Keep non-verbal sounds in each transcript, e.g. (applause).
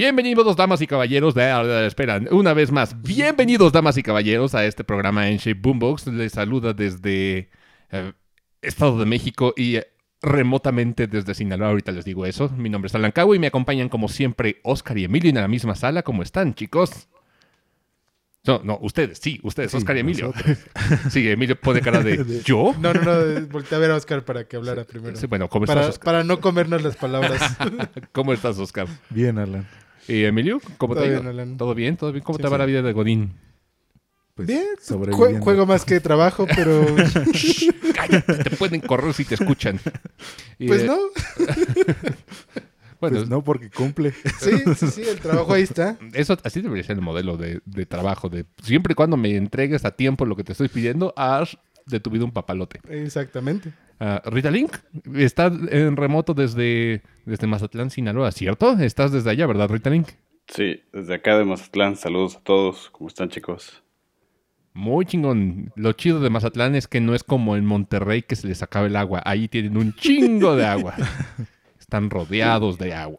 Bienvenidos, damas y caballeros. De, de- esperan, una vez más. Bienvenidos, damas y caballeros, a este programa en Shape Boombox. Les saluda desde eh, Estado de México y eh, remotamente desde Sinaloa. Ahorita les digo eso. Mi nombre es Alan Cabo y me acompañan, como siempre, Oscar y Emilio en la misma sala. ¿Cómo están, chicos? No, no, ustedes, sí, ustedes, Sí, Oscar y Emilio. (laughs) Sí, Emilio pone cara de (laughs) ¿yo? No, no, no, volteé a ver a Oscar para que hablara primero. Sí, bueno, ¿cómo para, estás, Oscar? para no comernos las palabras. (laughs) ¿Cómo estás, Oscar? Bien, Alan. ¿Y Emilio? ¿Cómo Todo te ha ido? bien, Alan. ¿Todo bien? ¿Todo bien? ¿Cómo Sí, te va sí. la vida de Godín? Pues, Bien, sobreviviendo. jue- juego más que trabajo, pero (laughs) Cállate, te pueden correr si te escuchan. (laughs) Y, pues eh, no. (laughs) Bueno, Pues no, porque cumple. Sí, sí, sí, el trabajo ahí está. eso así debería ser el modelo de, de trabajo. De siempre y cuando me entregues a tiempo lo que te estoy pidiendo, haz de tu vida un papalote. Exactamente. Ah, Rita Link está en remoto desde, desde Mazatlán, Sinaloa, ¿cierto? Estás desde allá, ¿verdad, Rita Link? Sí, desde acá de Mazatlán, saludos a todos. ¿Cómo están, chicos? Muy chingón. Lo chido de Mazatlán es que no es como en Monterrey que se les acaba el agua. Ahí tienen un chingo de agua. (laughs) Están rodeados de agua.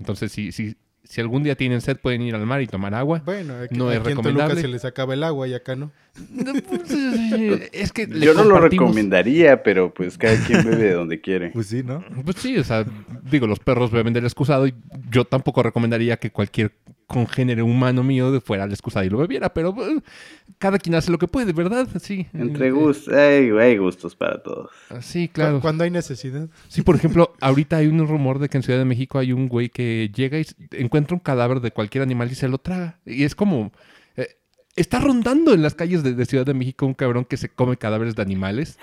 Entonces, si, si, si algún día tienen sed, pueden ir al mar y tomar agua. Bueno, aquí, No es aquí en Toluca recomendable. se les acaba el agua y acá no. Es que le Yo no lo recomendaría, pero pues cada quien bebe de donde quiere. Pues sí, ¿no? Pues sí, o sea, digo, los perros beben del excusado y yo tampoco recomendaría que cualquier congénere humano mío fuera al excusado y lo bebiera, pero eh, cada quien hace lo que puede, ¿verdad? Sí. Entre Eh, gustos, hay, hay gustos para todos. Sí, claro. Cuando hay necesidad. Sí, por ejemplo, ahorita hay un rumor de que en Ciudad de México hay un güey que llega y encuentra un cadáver de cualquier animal y se lo traga. Y es como... está rondando en las calles de, de Ciudad de México un cabrón que se come cadáveres de animales.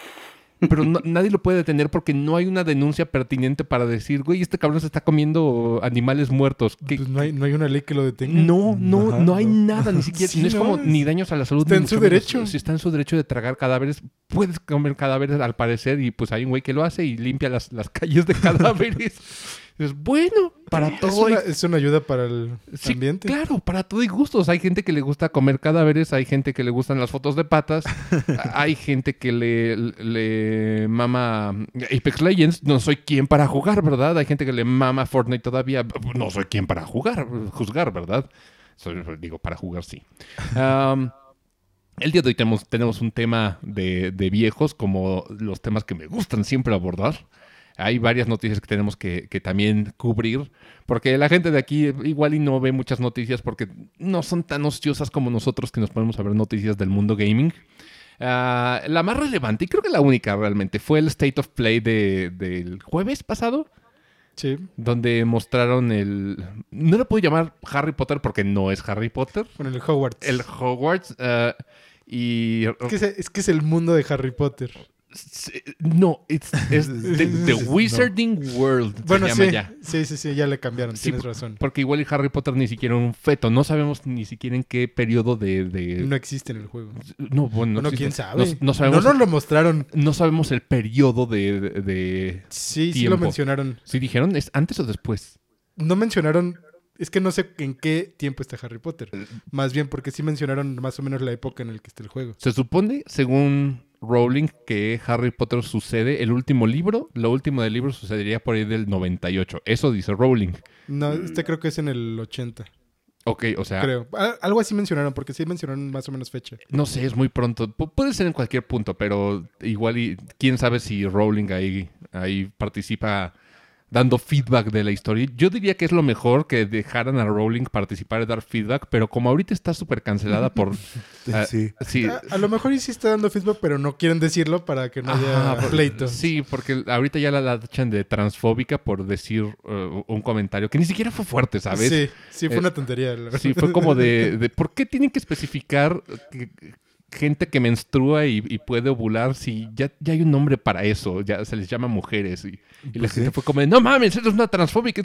Pero no- (laughs) nadie lo puede detener porque no hay una denuncia pertinente para decir, güey, este cabrón se está comiendo animales muertos. ¿Qué- Pues no hay, no hay una ley que lo detenga. no, no, Ajá, no hay no. nada, ni (laughs) siquiera, Sí, no es como ni daños a la salud. está ni en su menos. derecho. Si está en su derecho de tragar cadáveres, puedes comer cadáveres al parecer y pues hay un güey que lo hace y limpia las, las calles de (laughs) cadáveres. Es bueno, para Es todo. una, hay- es una ayuda para el Sí, ambiente. claro, para todo hay gustos. Hay gente que le gusta comer cadáveres, hay gente que le gustan las fotos de patas, (laughs) hay gente que le, le mama Apex Legends. No soy quien para jugar, ¿verdad? Hay gente que le mama Fortnite todavía. No soy quien para jugar, juzgar, ¿verdad? Soy- digo, para jugar sí. El día de hoy tenemos, tenemos un tema de, de viejos, como los temas que me gustan siempre abordar. Hay varias noticias que tenemos que, que también cubrir, porque la gente de aquí igual y no ve muchas noticias porque no son tan ociosas como nosotros que nos ponemos a ver noticias del mundo gaming. Ah, la más relevante, y creo que la única realmente, fue el State of Play de- del jueves pasado, Sí. donde mostraron el... No lo puedo llamar Harry Potter porque no es Harry Potter, Con el Hogwarts. el Hogwarts ah, y... Es, que es, es que es el mundo de Harry Potter. No, it's- es (laughs) the, the No. Wizarding World. se llama sí, ya. sí, sí, sí, ya le cambiaron, Sí, tienes razón. Porque igual el Harry Potter ni siquiera un feto. No sabemos ni siquiera en qué periodo de. de- No existe en el juego. No, bueno, no bueno, quién sabe. No, no sabemos, No nos lo mostraron. no sabemos el periodo de, de- de- Sí, sí lo mencionaron. ¿Sí dijeron? ¿Es antes o después? No mencionaron. Es que no sé en qué tiempo está Harry Potter. Más bien porque sí mencionaron más o menos la época en la que está el juego. Se supone, según Rowling, que Harry Potter sucede. El último libro, lo último del libro sucedería por ahí del 98. Eso dice Rowling. No, este creo que es en el 80, Ok, o sea. creo. Al- Algo así mencionaron, porque sí mencionaron más o menos fecha. No sé, es muy pronto. Pu- puede ser en cualquier punto, pero igual y quién sabe si Rowling ahí, ahí participa dando feedback de la historia. Yo diría que es lo mejor que dejaran a Rowling participar y dar feedback, pero como ahorita está súper cancelada por... (laughs) ah, sí. sí, A, a lo mejor sí está dando feedback, pero no quieren decirlo para que no haya por- pleito. Sí, porque ahorita ya la, la tachan de transfóbica por decir uh, un comentario que ni siquiera fue fuerte, ¿sabes? Sí, sí, fue Eh, una tontería. Sí, fue como de, (laughs) de ¿por qué tienen que especificar que- gente que menstrua y, y puede ovular si ya, ya hay un nombre para eso? Ya se les llama mujeres. Y, y la Pues gente sí. fue como de, no mames, eres una transfóbica.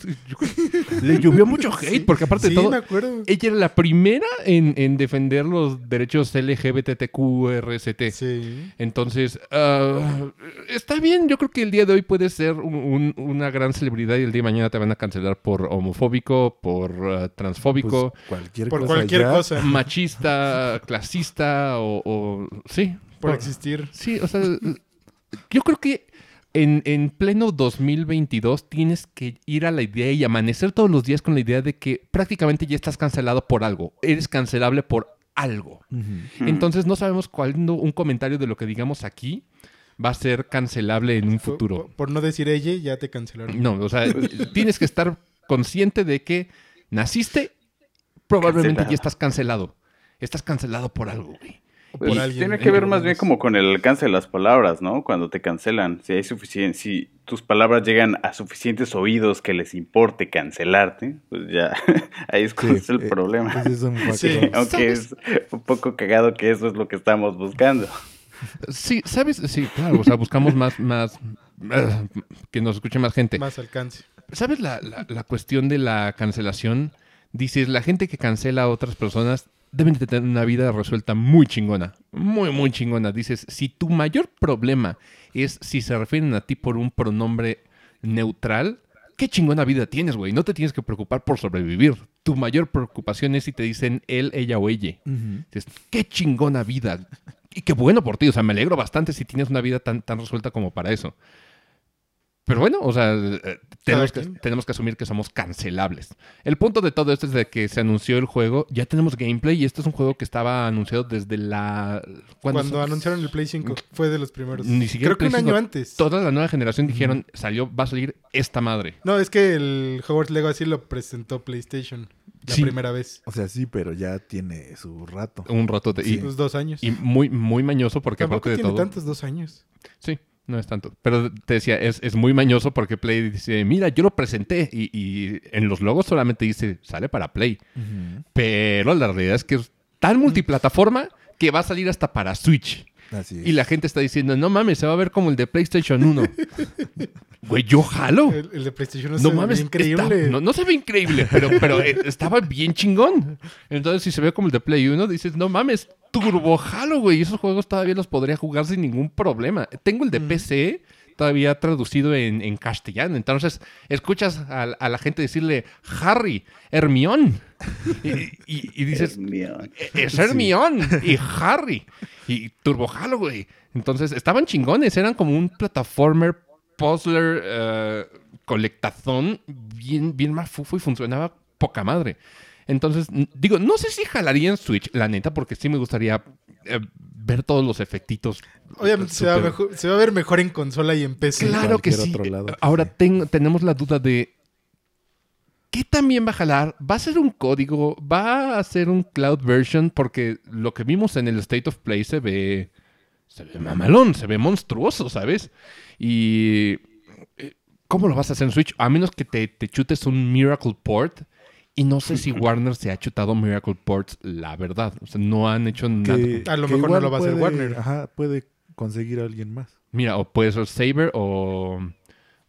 Le llovió mucho (laughs) hate porque aparte sí, de todo, me acuerdo. ella era la primera en, en defender los derechos LGBTQRST. Sí. Entonces, ah, está bien. Yo creo que el día de hoy puede ser un- un- una gran celebridad y el día de mañana te van a cancelar por homofóbico, por ah, transfóbico, Pues, cualquier Por cosa cualquier ya. cosa. machista, clasista o, o- sí. Por por- existir. Sí, o sea, yo creo que en, en pleno 2022 tienes que ir a la idea y amanecer todos los días con la idea de que prácticamente ya estás cancelado por algo. Eres cancelable por algo. Entonces no sabemos cuándo un comentario de lo que digamos aquí va a ser cancelable en un futuro. Por, por no decir ella, ya te cancelaron. No, o sea, (laughs) tienes que estar consciente de que naciste, probablemente Cancelado. ya estás cancelado. Estás cancelado por algo, güey. Pues, alguien, tiene que ver más bien como con el alcance de las palabras, ¿no? Cuando te cancelan, si hay suficien- si tus palabras llegan a suficientes oídos que les importe cancelarte, pues ya (laughs) ahí es cuando Sí, es el eh, problema. ese es un. (laughs) Sí. Aunque es un poco cagado que eso es lo que estamos buscando. Sí, ¿sabes? Sí, claro, o sea, buscamos más, más, eh, que nos escuche más gente. Más alcance. ¿Sabes la, la- la cuestión de la cancelación? Dices, la gente que cancela a otras personas deben de tener una vida resuelta muy chingona. Muy, muy chingona. Dices, si tu mayor problema es si se refieren a ti por un pronombre neutral, qué chingona vida tienes, güey. No te tienes que preocupar por sobrevivir. Tu mayor preocupación es si te dicen él, ella o ella. Dices, qué chingona vida. Y qué bueno por ti. O sea, me alegro bastante si tienes una vida tan, tan resuelta como para eso. Pero bueno, o sea, eh, tenemos que, tenemos que asumir que somos cancelables. El punto de todo esto es de que se anunció el juego, ya tenemos gameplay y este es un juego que estaba anunciado desde la... ¿cuándo Cuando anunciaron el Play 5, fue de los primeros. Ni siquiera Creo que un año 5. antes. Toda la nueva generación dijeron, salió, va a salir esta madre. No, es que el Hogwarts Legacy lo presentó PlayStation la Sí. primera vez. O sea, sí, pero ya tiene su rato. Un rato de... y- Unos dos años. Y, muy, muy mañoso porque Tampoco aparte de tiene todo... tantos dos años. Sí, no es tanto. Pero te decía, es, es muy mañoso porque Play dice, mira, yo lo presenté y, y en los logos solamente dice, sale para Play. Pero la realidad es que es tan multiplataforma que va a salir hasta para Switch. Así es. Y la gente está diciendo, no mames, se va a ver como el de PlayStation 1. (laughs) Güey, yo jalo. El, el de PlayStation No se ve increíble. está- no, no se ve increíble, pero, pero eh, estaba bien chingón. Entonces, si se ve como el de Play 1, dices, no mames, turbo jalo, güey. Esos juegos todavía los podría jugar sin ningún problema. Tengo el de PC todavía traducido en, en castellano. Entonces, escuchas a, a la gente decirle, Harry, Hermión. (laughs) Y, y- y dices, Hermione. es Hermión y Harry y Turbo Halo, güey. Entonces estaban chingones, eran como un plataformer puzzler eh, colectazón bien, bien mafufo y funcionaba poca madre. Entonces, digo, no sé si jalaría en Switch, la neta, porque sí me gustaría eh, ver todos los efectitos. Obviamente se va, a Súper- mejor- se va a ver mejor en consola y en PC. Claro que sí. otro lado, Ahora sí. ten- tenemos la duda de ¿qué también va a jalar? ¿Va a ser un código? ¿Va a ser un cloud version? Porque lo que vimos en el State of Play se ve se ve mamalón, se ve monstruoso, ¿sabes? Y eh, ¿cómo lo vas a hacer en Switch? A menos que te, te chutes un Miracle Port. Y no sé si (laughs) Warner se ha chutado Miracle Ports, la verdad. O sea, no han hecho nada. Que- A lo mejor no lo va a hacer Warner. Ajá, puede conseguir a alguien más. Mira, o puede ser Saber o.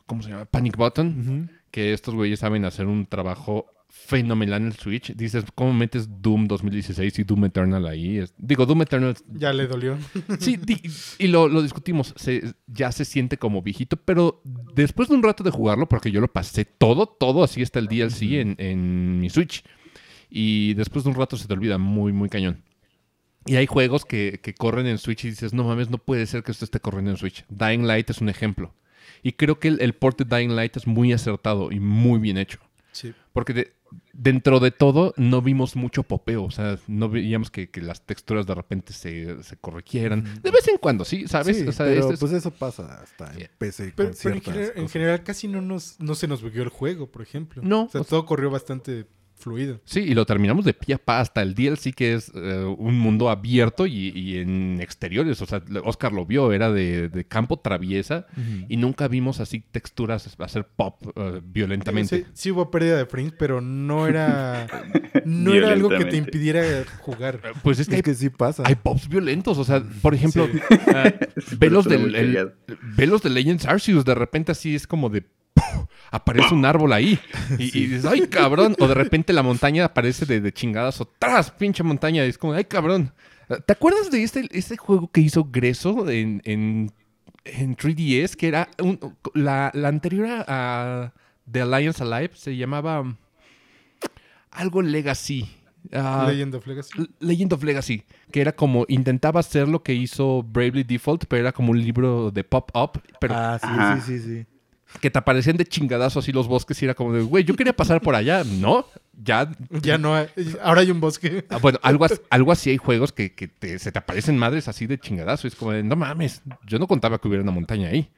¿Cómo se llama? Panic Button. Ujú. Que estos güeyes saben hacer un trabajo fenomenal en el Switch. Dices, ¿cómo metes Doom 2016 y Doom Eternal ahí? Digo, Doom Eternal, Ya le dolió. sí, y lo, lo discutimos, se- ya se siente como viejito, pero después de un rato de jugarlo, porque yo lo pasé todo, todo, así está el DLC en, en mi Switch. Y después de un rato se te olvida muy, muy cañón. Y hay juegos que, que corren en Switch y dices, no mames, no puede ser que esto esté corriendo en Switch. Dying Light es un ejemplo. Y creo que el, el port de Dying Light es muy acertado y muy bien hecho. Sí. Porque de- dentro de todo no vimos mucho popeo. O sea, no veíamos que, que las texturas de repente se, se corrigieran. De vez en cuando, sí, ¿sabes? Sí, o sea, pero este es- pues eso pasa hasta en PC Pero, con pero en, general, en cosas. general casi no, nos, no se nos bugueó el juego, por ejemplo. No, O sea, o sea- todo corrió bastante fluido. Sí, y lo terminamos de pie a pa hasta el DLC que es eh, un mundo abierto y, y en exteriores. O sea, Oscar lo vio, era de, de campo traviesa y nunca vimos así texturas hacer pop eh, violentamente. Sí, sí hubo pérdida de frames, pero no era, (laughs) no era algo que te impidiera jugar. Pues es que, Es hay, que sí pasa. hay pops violentos. O sea, por ejemplo, Sí. ve, los Suena del, muy el- cagado. ve los de Legends Arceus. De repente así es como de... ¡puf! (laughs) Aparece un árbol ahí. Y, y dices, ¡ay, cabrón! O de repente la montaña aparece de, de chingadas o ¡tras! Pinche montaña. Y es como, ¡ay, cabrón! ¿Te acuerdas de este, este juego que hizo Greso en, en, en 3DS? Que era un- la, la anterior a, The Alliance Alive. Se llamaba um, algo Legacy. Ah, Legend of Legacy. L- Legend of Legacy, que era como, intentaba hacer lo que hizo Bravely Default, pero era como un libro de pop-up, pero ah, sí, sí, sí, sí. Que te aparecían de chingadazo así los bosques y era como de, güey, yo quería pasar por allá, ¿no? Ya, Ya no hay. Ahora hay un bosque. ah, bueno, algo, algo así hay juegos que, que te- se te aparecen madres así de chingadazo, y es como de, no mames, yo no contaba que hubiera una montaña ahí.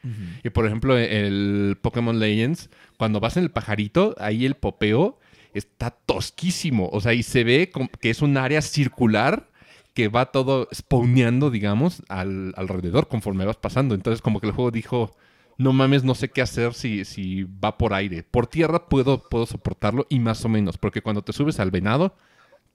Y por ejemplo, el Pokémon Legends, cuando vas en el pajarito, ahí el popeo está tosquísimo. O sea, y se ve que es un área circular que va todo spawneando, digamos, al, alrededor conforme vas pasando. Entonces, como que el juego dijo, no mames, no sé qué hacer si, si va por aire. Por tierra puedo, puedo soportarlo y más o menos, porque cuando te subes al venado,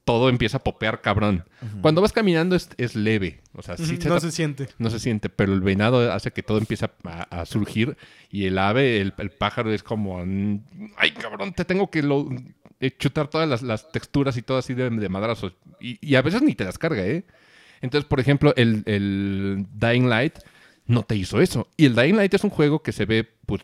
todo empieza a popear cabrón. Cuando vas caminando es, es leve. O sea, sí se no se siente. no se siente, pero el venado hace que todo empiece a, a surgir y el ave, el, el pájaro es como, ay cabrón, te tengo que lo- eh, chutar todas las, las texturas y todo así de, de madrazos. Y, y a veces ni te las carga, ¿eh? Entonces, por ejemplo, el, el Dying Light no te hizo eso. Y el Dying Light es un juego que se ve pues,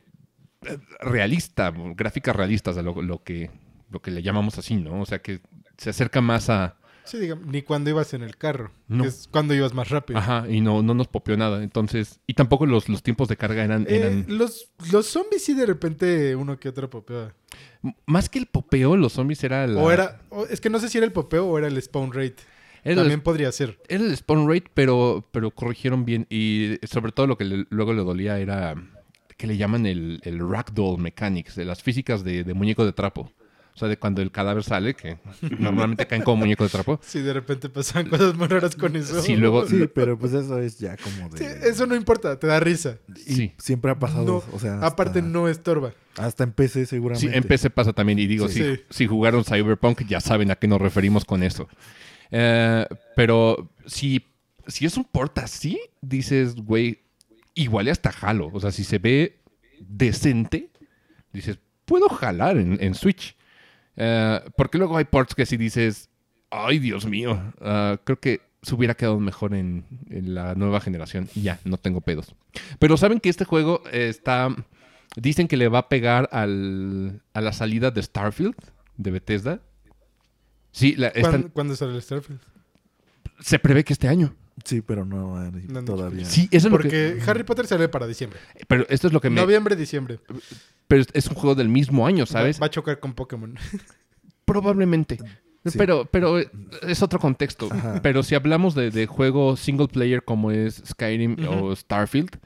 realista, gráficas realistas, lo, lo que, lo que le llamamos así, ¿no? O sea, que se acerca más a... Sí, digamos, ni cuando ibas en el carro. No. que es cuando ibas más rápido. Ajá, y no, no nos popeó nada. Entonces, y tampoco los, los tiempos de carga eran... Eh, eran... los, los zombies sí de repente uno que otro popeo. M- Más que el popeo, los zombies era la... O era, o- es que no sé si era el popeo o era el spawn rate. Era el- También podría ser. Era el spawn rate, pero, pero corrigieron bien. Y sobre todo lo que le- luego le dolía era que le llaman el, el ragdoll mechanics, de las físicas de, de muñeco de trapo. O sea, de cuando el cadáver sale, que (laughs) normalmente caen como muñeco de trapo. Si de repente pasan cosas muy raras con eso. Sí, luego... Sí, pero pues eso es ya como de... Sí, eso no importa, te da risa. y sí. Siempre ha pasado, No, o sea... Aparte no estorba. Hasta en PC Sí, seguramente. en PC pasa también. Y digo, Sí. si, Sí. si jugaron Cyberpunk, ya saben a qué nos referimos con eso. Eh, pero si, si es un port así, dices, güey, igual hasta jalo. O sea, si se ve decente, dices, puedo jalar en, Switch. Eh, porque luego hay ports que si dices, ay, Dios mío, ah, creo que se hubiera quedado mejor en, la nueva generación. Ya, no tengo pedos. Pero saben que este juego está. Dicen que le va a pegar al, a la salida de Starfield, de Bethesda. Sí, la- ¿Cuándo, cuándo sale el Starfield? se prevé que este año. Sí, pero no, hay No, no. todavía. Sí, eso es lo que. Porque Harry Potter sale para diciembre. Pero esto es lo que me. Noviembre, diciembre. Pero es un juego del mismo año, ¿sabes? Va, a chocar con Pokémon. (laughs) Probablemente. Sí. Pero, pero eh, es otro contexto. Ajá. Pero si hablamos de, de juego single player como es Skyrim o Starfield,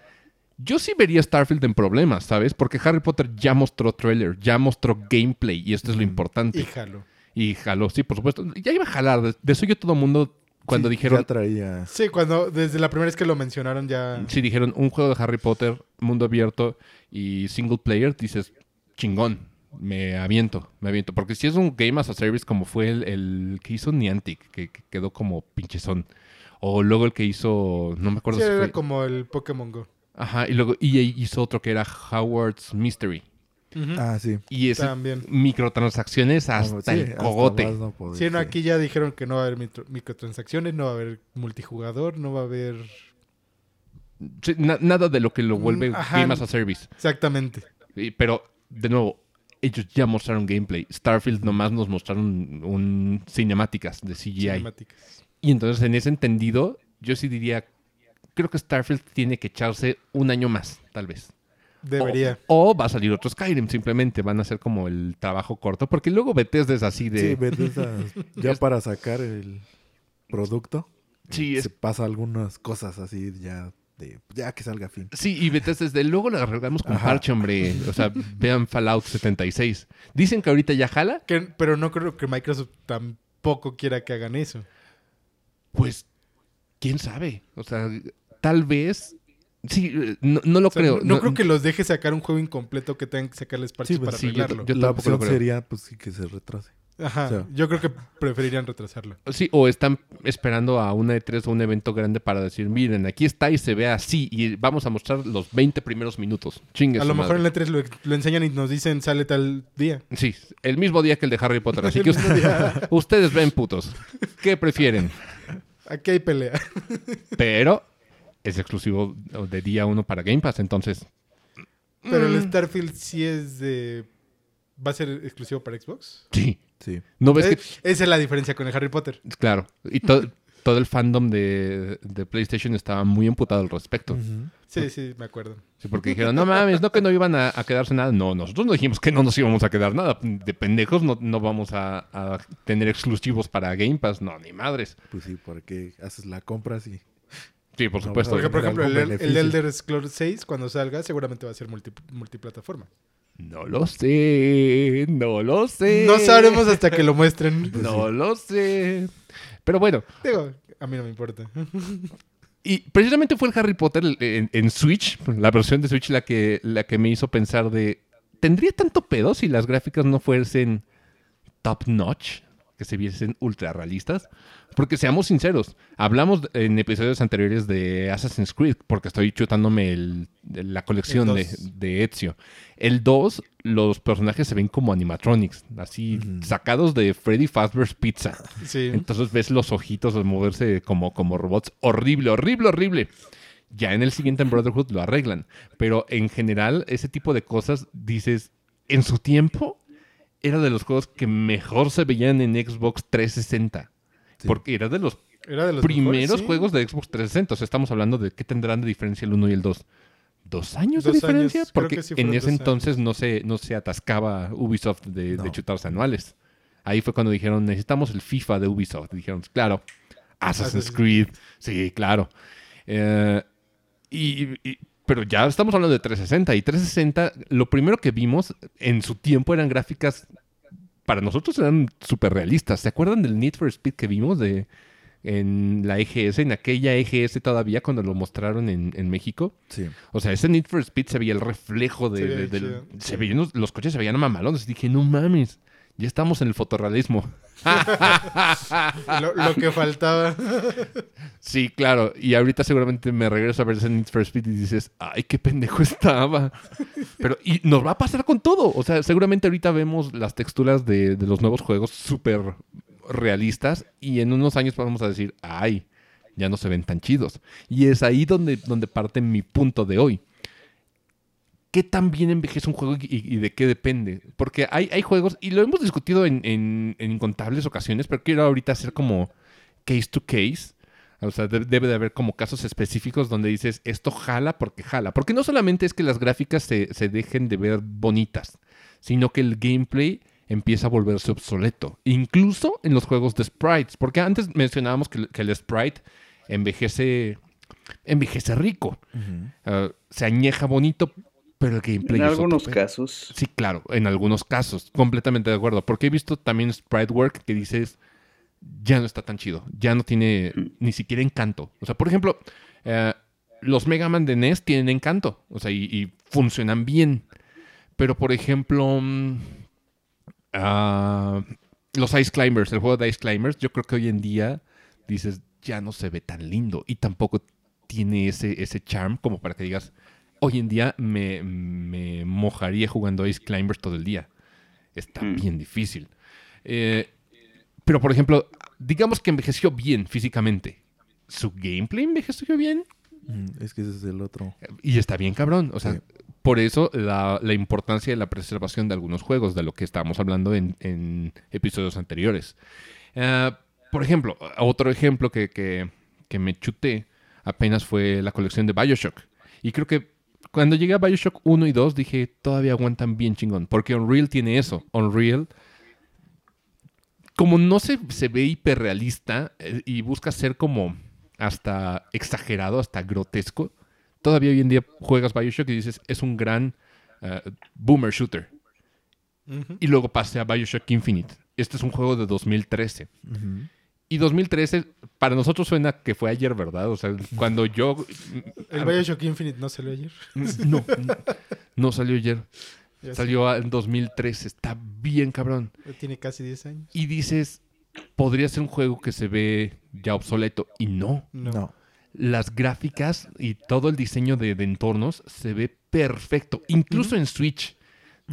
yo sí vería Starfield en problemas, ¿sabes? Porque Harry Potter ya mostró trailer, ya mostró gameplay y esto es lo importante. y jalo. Y jaló, sí, por supuesto. Ya iba a jalar. De, de eso yo todo mundo, cuando Sí, dijeron, Ya traía... Sí, cuando desde la primera vez que lo mencionaron ya... sí, dijeron un juego de Harry Potter, mundo abierto y single player, dices, chingón, me aviento, me aviento. Porque si es un Game as a Service como fue el, el que hizo Niantic, que, que quedó como pinchezón. O luego el que hizo, no me acuerdo Sí, si era fue... como el Pokémon Go. Ajá, y luego EA hizo otro que era Howard's Mystery. Ah, sí. Y También. microtransacciones hasta Sí, el hasta cogote. más no poder, Sí, no, sí. aquí ya dijeron que no va a haber microtransacciones, no va a haber multijugador, no va a haber... Sí, na- nada de lo que lo vuelve Mm, ajá. Game as a Service. Exactamente. Pero, de nuevo, ellos ya mostraron gameplay. Starfield nomás nos mostraron un cinemáticas de CGI. Cinemáticas. Y entonces, en ese entendido, yo sí diría, creo que Starfield tiene que echarse un año más, tal vez. Debería. O, o va a salir otro Skyrim, simplemente van a hacer como el trabajo corto, porque luego Bethesda es así de... Sí, Bethesda, ya (laughs) para sacar el producto, Sí, es- se pasa algunas cosas así ya de ya que salga a fin. Sí, y Bethesda es de luego lo arreglamos con Ajá. parche, hombre. O sea, vean Fallout 76. Dicen que ahorita ya jala. Que- pero no creo que Microsoft tampoco quiera que hagan eso. Pues, quién sabe. O sea, tal vez. Sí, no, no lo O sea, creo. no, no creo que los deje sacar un juego incompleto que tengan que sacarles parches Sí, pues para sí, yo- arreglarlo. yo La tampoco lo opción creo. sería pues sí que se retrase. Ajá. o sea- Yo creo que preferirían retrasarlo. Sí, o están esperando a una E3 o un evento grande para decir, miren, aquí está y se ve así y vamos a mostrar los 20 primeros minutos. Chingue A lo mejor madre. en la E3 lo, lo enseñan y nos dicen sale tal día. Sí, el mismo día que el de Harry Potter. Así que (laughs) (laughs) ustedes ven putos. ¿Qué prefieren? Aquí hay pelea. Pero es exclusivo de día uno para Game Pass, entonces... Pero el mm, Starfield sí es de... ¿Va a ser exclusivo para Xbox? Sí, Sí. ¿No ves Eh, que Esa es la diferencia con el Harry Potter. Claro. Y to- todo el fandom de, de PlayStation estaba muy emputado al respecto. Sí, sí, me acuerdo. Sí, porque dijeron, no mames, no que no iban a, a quedarse nada. No, nosotros no dijimos que no nos íbamos a quedar nada. De pendejos no, no vamos a, a tener exclusivos para Game Pass. No, ni madres. Pues sí, porque haces la compra así. Sí, por No, supuesto. Porque, por ejemplo, el. Elder Scrolls 6, cuando salga, seguramente va a ser multi- multiplataforma. No lo sé, no lo sé. No sabremos hasta que lo muestren. (laughs) No lo sé. Pero bueno, Digo, a mí no me importa. Y precisamente fue el Harry Potter en, en Switch, la versión de Switch, la que, la que me hizo pensar de. ¿Tendría tanto pedo si las gráficas no fuesen top notch? Que se viesen ultra realistas. Porque seamos sinceros, hablamos en episodios anteriores de Assassin's Creed, porque estoy chutándome el- la colección El de, de Ezio. El 2, los personajes se ven como animatronics, así sacados de Freddy Fazbear's Pizza. Sí. Entonces ves los ojitos al moverse como, como robots. Horrible, horrible, horrible. Ya en el siguiente en Brotherhood lo arreglan. Pero en general, ese tipo de cosas, dices, en su tiempo, era de los juegos que mejor se veían en Xbox 360. Sí. Porque era de los Era de los primeros mejores, sí. juegos de Xbox 360. O sea, estamos hablando de qué tendrán de diferencia el 1 y el 2. ¿Dos años Dos de diferencia? años, Porque sí en ese entonces no se, no se atascaba Ubisoft de, de No. chutarse anuales. Ahí fue cuando dijeron, necesitamos el FIFA de Ubisoft. Dijeron, claro, Assassin's Assassin's Creed. Sí, claro. Eh, y, y- pero ya estamos hablando de 360. Y 360, lo primero que vimos en su tiempo eran gráficas, para nosotros eran súper realistas. ¿Se acuerdan del Need for Speed que vimos de, en la EGS, en aquella EGS todavía cuando lo mostraron en, en México? Sí. O sea, ese Need for Speed se veía el reflejo de... Se veía de- del- se veían los, los coches se veían mamalones. Dije, no mames, ya estamos en el fotorrealismo. Lo, que faltaba. Sí, claro. Y ahorita seguramente me regreso a ver Need for Speed y dices, ay, qué pendejo estaba. Pero, y nos va a pasar con todo. O sea, seguramente ahorita vemos las texturas de, los nuevos juegos súper realistas y en unos años vamos a decir, ay, ya no se ven tan chidos. Y es ahí donde parte mi punto de hoy. ¿Qué tan bien envejece un juego y, y de qué depende? Porque hay, hay juegos, y lo hemos discutido en, en- en incontables ocasiones, pero quiero ahorita hacer como case to case. O sea, de- debe de haber como casos específicos donde dices, esto jala porque jala. Porque no solamente es que las gráficas se, se dejen de ver bonitas, sino que el gameplay empieza a volverse obsoleto. Incluso en los juegos de sprites. Porque antes mencionábamos que, el- que el sprite envejece, envejece rico. Ah, se añeja bonito, pero el gameplay En es algunos casos. Sí, claro, en algunos casos, completamente de acuerdo. Porque he visto también sprite work que dices, ya no está tan chido, ya no tiene ni siquiera encanto. O sea, por ejemplo, eh, los Mega Man de NES tienen encanto, o sea, y, y funcionan bien. Pero, por ejemplo, mm, ah, los Ice Climbers, el juego de Ice Climbers, yo creo que hoy en día dices, ya no se ve tan lindo y tampoco tiene ese, ese charm como para que digas, hoy en día me, me mojaría jugando Ice Climbers todo el día. Está Mm. bien difícil. Eh, pero, por ejemplo, digamos que envejeció bien físicamente. ¿Su gameplay envejeció bien? Mm, Es que ese es el otro. Y está bien cabrón. O sea, Sí. por eso la, la importancia de la preservación de algunos juegos, de lo que estábamos hablando en, en episodios anteriores. Ah, por ejemplo, otro ejemplo que, que- que me chuté apenas fue la colección de Bioshock. Y creo que cuando llegué a Bioshock 1 y 2 dije, todavía aguantan bien chingón. Porque Unreal tiene eso. Unreal, como no se, se ve hiperrealista eh, y busca ser como hasta exagerado, hasta grotesco, todavía hoy en día juegas Bioshock y dices, es un gran eh, boomer shooter. Y luego pasé a Bioshock Infinite. Este es un juego de 2013. Ujú. Y 2013, para nosotros suena que fue ayer, ¿verdad? O sea, cuando yo... El Bioshock Infinite no salió ayer. No, no, no salió ayer. Ya Salió en 2013. Está bien cabrón. Tiene casi 10 años. Y dices, podría ser un juego que se ve ya obsoleto. Y no. No. No. las gráficas y todo el diseño de, de entornos se ve perfecto, incluso en Switch.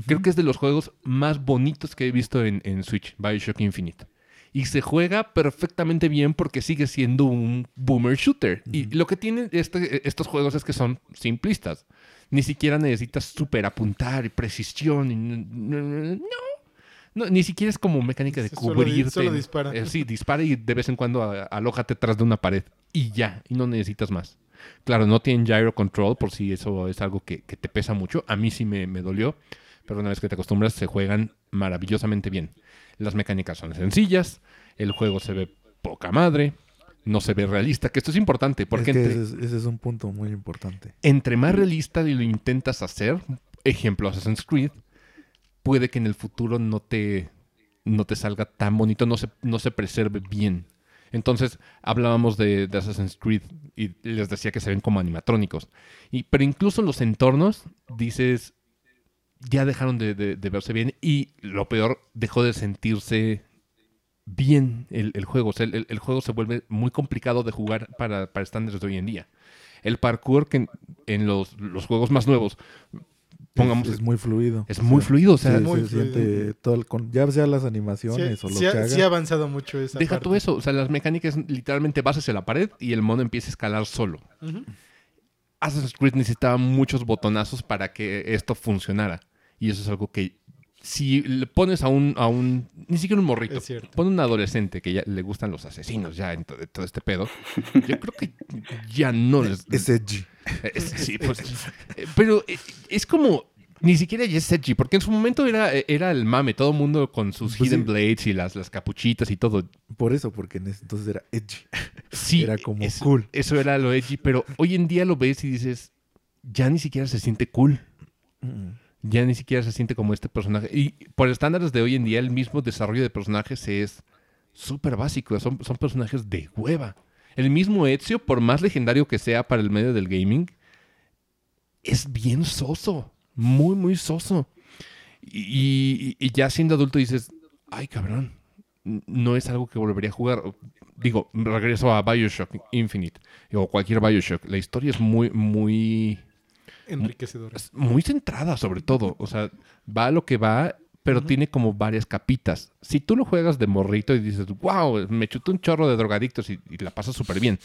Creo que es de los juegos más bonitos que he visto en, en Switch, Bioshock Infinite. Y se juega perfectamente bien porque sigue siendo un boomer shooter. Y lo que tienen este- estos juegos es que son simplistas. Ni siquiera necesitas super apuntar y precisión. y no. No, ni siquiera es como mecánica de Sí, solo cubrirte. solo dispara. Eh, sí, (laughs) dispara y de vez en cuando a- alójate tras de una pared. Y ya, y no necesitas más. Claro, no tienen gyro control por si eso es algo que, que te pesa mucho. A mí sí me, me dolió, pero una vez que te acostumbras se juegan maravillosamente bien. Las mecánicas son sencillas, el juego se ve poca madre, no se ve realista, que esto es importante, porque es que entre, ese, es, ese es un punto muy importante. entre más realista lo intentas hacer, ejemplo Assassin's Creed, puede que en el futuro no te, no te salga tan bonito, no se, no se preserve bien. Entonces hablábamos de, de Assassin's Creed y les decía que se ven como animatrónicos. Y, pero incluso los entornos, dices, ya dejaron de, de- de verse bien y lo peor, dejó de sentirse bien el, el juego. O sea, el, juego se vuelve muy complicado de jugar para, para estándares de hoy en día. El parkour que en, en los, los juegos más nuevos, pongamos, es, es muy fluido. es muy fluido. O sea, Sí, Muy se fluido. siente todo el con- ya sea las Sí, animaciones o lo sí que ha, haga. sí ha avanzado mucho esa deja parte. tú eso. O sea, las mecánicas literalmente vas hacia la pared y el mono empieza a escalar solo. Ujú. Assassin's Creed necesitaba muchos botonazos para que esto funcionara. Y eso es algo que si le pones a un, a un ni siquiera un morrito, pon un adolescente que ya le gustan los asesinos ya en todo este pedo, yo creo que ya no (laughs) les... Es edgy. Es- sí, pues, eh, pero eh, es como ni siquiera ya es edgy, porque en su momento era, eh, era el mame, todo el mundo con sus Pues hidden sí. blades y las, las capuchitas y todo. Por eso, porque en ese entonces era edgy. Sí, Era como eso, cool. Eso era lo edgy, pero hoy en día lo ves y dices, ya ni siquiera se siente cool. Mm. Ya ni siquiera se siente como este personaje. Y por estándares de hoy en día, el mismo desarrollo de personajes es súper básico. Son, son personajes de hueva. El mismo Ezio, por más legendario que sea para el medio del gaming, es bien soso. Muy, muy soso. Y, y- y ya siendo adulto dices, ay cabrón, no es algo que volvería a jugar. Digo, regreso a Bioshock Infinite. O cualquier Bioshock. La historia es muy, muy Enriquecedora. muy centrada sobre todo. O sea, va a lo que va, pero tiene como varias capitas. Si tú lo juegas de morrito y dices, wow, me chuté un chorro de drogadictos y, y la pasas súper bien.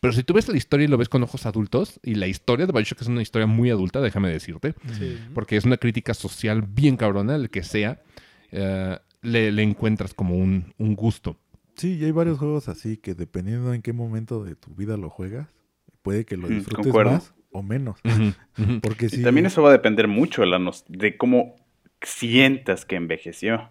Pero si tú ves la historia y lo ves con ojos adultos, y la historia de Bioshock es una historia muy adulta, déjame decirte, Sí. porque es una crítica social bien cabrona, el que sea, eh, le, le encuentras como un, un gusto. Sí, y hay varios juegos así que dependiendo en qué momento de tu vida lo juegas, puede que lo Mm, disfrutes concuerdo. más o menos. Porque Y también eso va a depender mucho de, la nos- de cómo sientas que envejeció.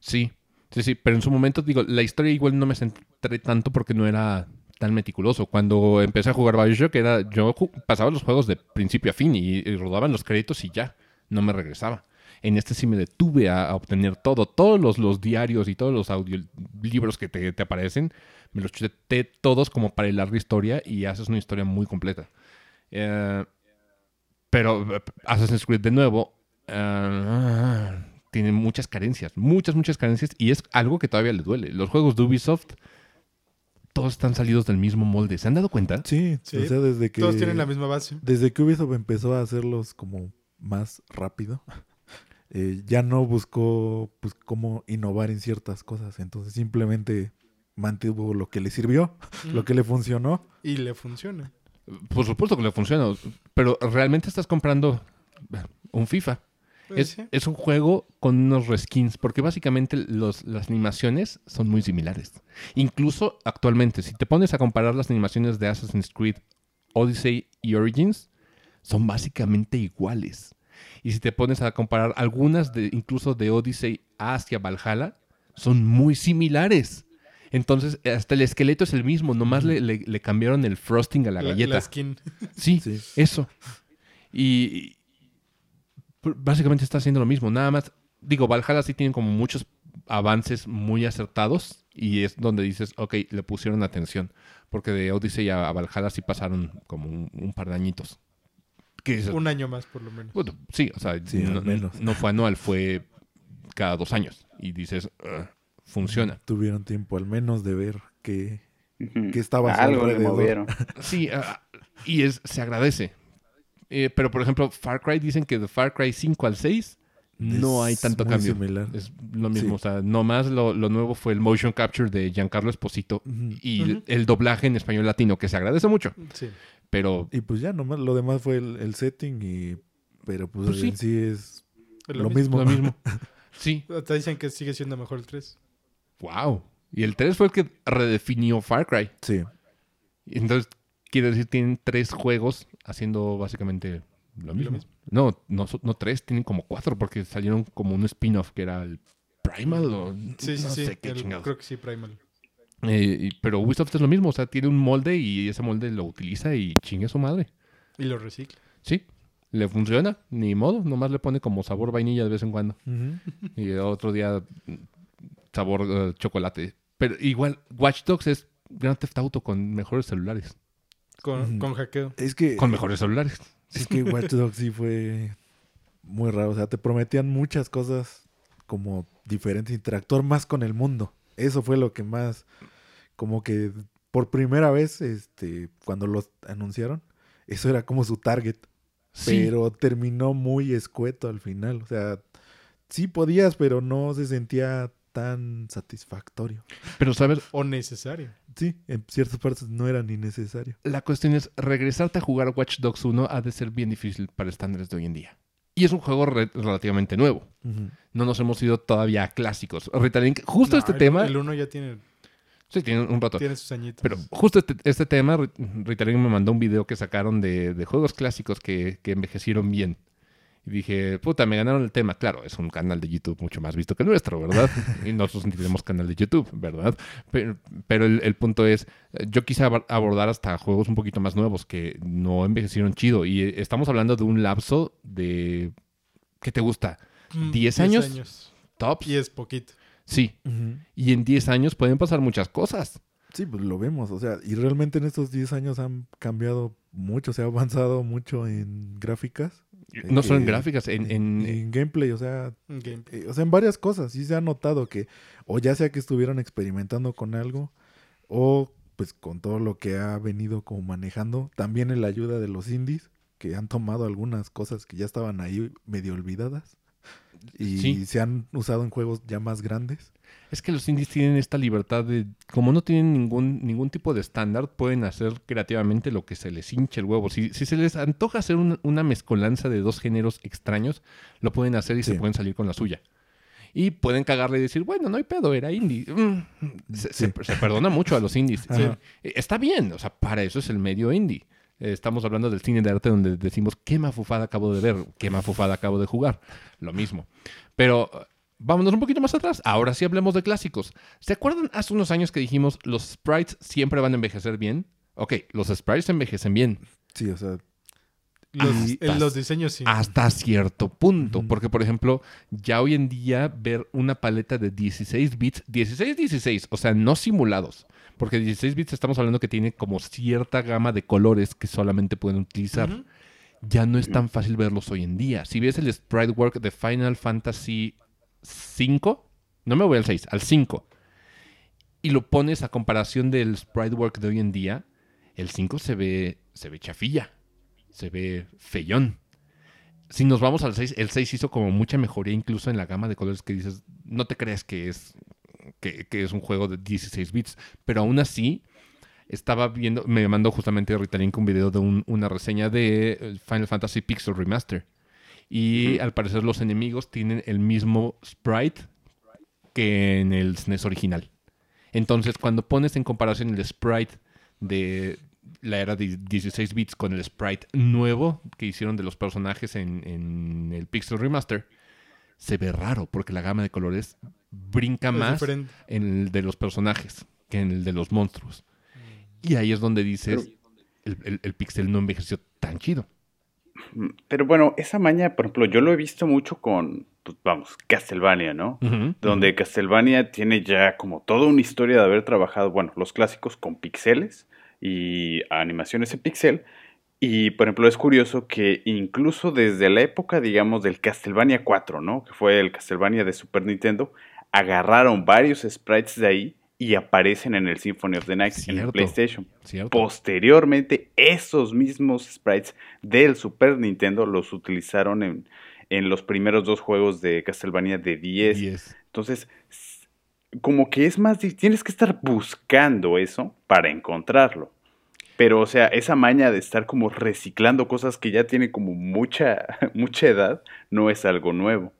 Sí, sí, sí, pero en su momento, digo, la historia igual no me centré tanto porque no era tan meticuloso. Cuando empecé a jugar Bioshock, era, yo pasaba los juegos de principio a fin y, rodaban los créditos y ya, no me regresaba. En este sí me detuve a, obtener todo, todos los, los diarios y todos los audiolibros que te, te aparecen, me los chuté todos como para hilar la historia y haces una historia muy completa. Eh, pero eh, Assassin's Creed de nuevo ah, tiene muchas carencias, muchas, muchas carencias y es algo que todavía le duele. Los juegos de Ubisoft todos están salidos del mismo molde. ¿Se han dado cuenta? Sí, Sí, o sea, desde que. Todos tienen la misma base. Desde que Ubisoft empezó a hacerlos como más rápido, (laughs) eh, ya no buscó pues cómo innovar en ciertas cosas. Entonces simplemente mantuvo lo que le sirvió, (laughs) lo que le funcionó. Y le funciona. Por supuesto que le funciona, pero realmente estás comprando un FIFA. Pues Es, sí. es un juego con unos reskins, porque básicamente los, las animaciones son muy similares. Incluso actualmente, si te pones a comparar las animaciones de Assassin's Creed Odyssey y Origins, son básicamente iguales. Y si te pones a comparar algunas de incluso de Odyssey hacia Valhalla, son muy similares. Entonces, hasta el esqueleto es el mismo, nomás le, le- le cambiaron el frosting a la, galleta. skin. Sí, (laughs) Sí. eso. Y, básicamente está haciendo lo mismo. Nada más, digo, Valhalla sí tiene como muchos avances muy acertados y es donde dices, ok, le pusieron atención. Porque de Odyssey a, a Valhalla sí pasaron como un, un par de añitos. Un año más, por lo menos. bueno, sí, o sea, Sí, no, menos. no fue anual, fue cada dos años. Y dices, "Ugh, funciona. Tuvieron tiempo al menos de ver que que estaba Algo le alrededor. movieron. Sí, ah, y es, se agradece. Eh, pero, por ejemplo, Far Cry dicen que de Far Cry 5 al 6 no Es hay tanto muy cambio. similar. Es lo mismo. Sí. O sea, nomás lo, lo nuevo fue el motion capture de Giancarlo Esposito y el, el doblaje en español latino, que se agradece mucho. Sí. Pero Y pues ya, nomás lo demás fue el, el setting y... Pero pues, Pues sí. en sí es lo mismo. lo mismo. (laughs) Sí. Hasta dicen que sigue siendo mejor el 3. Wow. Y el 3 fue el que redefinió Far Cry. Sí. Entonces, quiere decir, tienen tres juegos haciendo básicamente lo mismo. mismo. No, no, tres, tienen como cuatro porque salieron como un spin-off que era el Primal o Sí, no sí. sé qué el- chingados. creo que sí, Primal. Eh, y- pero Ubisoft es lo mismo, o sea, tiene un molde y ese molde lo utiliza y chingue a su madre. Y lo recicla. Sí, le funciona, ni modo, nomás le pone como sabor vainilla de vez en cuando. Y otro día sabor eh, chocolate. Pero igual, Watch Dogs es Grand Theft Auto con mejores celulares. Con, con hackeo. Es que, Con mejores celulares. es que (laughs) Watch Dogs sí fue muy raro. O sea, te prometían muchas cosas como diferentes, interactuar más con el mundo. Eso fue lo que más, como que por primera vez, este, cuando los anunciaron, eso era como su target. Sí, pero terminó muy escueto al final. O sea, sí podías, pero no se sentía tan satisfactorio. pero sabes, O necesario. Sí, en ciertas partes no era ni necesario. la cuestión es, regresarte a jugar Watch Dogs 1 ha de ser bien difícil para estándares de hoy en día. Y es un juego re- relativamente nuevo. No nos hemos ido todavía a clásicos. Ritalin, justo No, este el- tema... El 1 ya tiene, Sí, tiene un rato. tiene sus añitos. Pero justo este, este tema, Rit- Ritalin me mandó un video que sacaron de, de juegos clásicos que, que envejecieron bien. Y dije, puta, me ganaron el tema. Claro, es un canal de YouTube mucho más visto que el nuestro, ¿verdad? (laughs) y nosotros ni tenemos canal de YouTube, ¿verdad? Pero, pero el, el punto es, yo quise ab- abordar hasta juegos un poquito más nuevos que no envejecieron chido. Y eh, estamos hablando de un lapso de... ¿Qué te gusta? Mm, 10 años. ¿Tops? Y es poquito. Sí. Y en 10 años pueden pasar muchas cosas. Sí, pues lo vemos. O sea, y realmente en estos 10 años han cambiado mucho. Se ha avanzado mucho en gráficas. No solo en gráficas, en... en- en gameplay. O sea, eh, o sea, en varias cosas. Sí se ha notado que, o ya sea que estuvieron experimentando con algo, o pues con todo lo que ha venido como manejando. También en la ayuda de los indies, que han tomado algunas cosas que ya estaban ahí medio olvidadas. Y Sí. se han usado en juegos ya más grandes. Es que los indies tienen esta libertad de, como no tienen ningún, ningún tipo de estándar, pueden hacer creativamente lo que se les hinche el huevo. Si, si se les antoja hacer un- una mezcolanza de dos géneros extraños, lo pueden hacer y se pueden salir con la suya. Y pueden cagarle y decir, bueno, no hay pedo, era indie. Mm, Se, Sí. se- se perdona mucho a los indies. Está bien, o sea, para eso es el medio indie. Estamos hablando del cine de arte donde decimos, qué mafufada acabo de ver, qué mafufada acabo de jugar. Lo mismo. Pero vámonos un poquito más atrás. Ahora sí hablemos de clásicos. ¿Se acuerdan hace unos años que dijimos, los sprites siempre van a envejecer bien? Ok, los sprites envejecen bien. Sí, o sea, Los, los diseños sí. Hasta cierto punto. Porque, por ejemplo, ya hoy en día ver una paleta de 16 bits, 16, 16, o sea, no simulados. Porque 16 bits estamos hablando que tiene como cierta gama de colores que solamente pueden utilizar. Ya no es tan fácil verlos hoy en día. Si ves el sprite work de Final Fantasy 5, no me voy al 6, al 5, y lo pones a comparación del sprite work de hoy en día, el 5 se ve, se ve chafilla, se ve feyón. Si nos vamos al 6, el 6 hizo como mucha mejoría incluso en la gama de colores que dices, no te crees que es, que, es un juego de 16 bits, pero aún así estaba viendo, me mandó justamente Ritalink un video de un- una reseña de eh, Final Fantasy Pixel Remaster. Y al parecer los enemigos tienen el mismo sprite que en el SNES original. Entonces, cuando pones en comparación el sprite de la era de 16 bits con el sprite nuevo que hicieron de los personajes en, en el Pixel Remaster, se ve raro porque la gama de colores brinca Es más diferente. en el de los personajes que en el de los monstruos. Y ahí es donde dices, el, el- el pixel no envejeció tan chido. Mm, Pero bueno, esa maña, por ejemplo, yo lo he visto mucho con, pues, vamos, Castlevania, ¿no? Donde Castlevania tiene ya como toda una historia de haber trabajado, bueno, los clásicos con pixeles y animaciones en pixel. Y, por ejemplo, es curioso que incluso desde la época, digamos, del Castlevania 4, ¿no? Que fue el Castlevania de Super Nintendo, agarraron varios sprites de ahí y aparecen en el Symphony of the Night en el PlayStation. ¿Cierto? Posteriormente, esos mismos sprites del Super Nintendo los utilizaron en, en los primeros dos juegos de Castlevania de 10. 10. Entonces, como que es más, tienes que estar buscando eso para encontrarlo. Pero, o sea, esa maña de estar como reciclando cosas que ya tienen como mucha, (laughs) mucha edad, no es algo nuevo.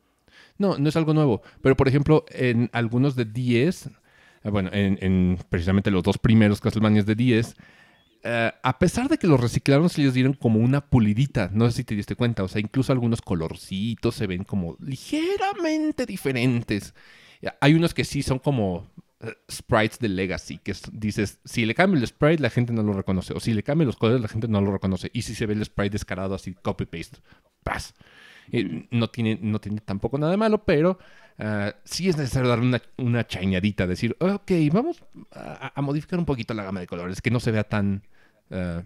No, no es algo nuevo. Pero, por ejemplo, en algunos de 10, eh, bueno, en, en precisamente los dos primeros Castlevania de 10, eh, a pesar de que los reciclaron, se les dieron como una pulidita. No sé si te diste cuenta. O sea, incluso algunos colorcitos se ven como ligeramente diferentes. Hay unos que sí son como eh, sprites de Legacy, que es- dices, si le cambio el sprite, la gente no lo reconoce. O si le cambio los colores, la gente no lo reconoce. Y si se ve el sprite descarado así, copy-paste, paz. Eh, no, tiene, no tiene tampoco nada de malo, pero ah, sí es necesario darle una, una chañadita, decir, ok, vamos a, a modificar un poquito la gama de colores, que no se vea tan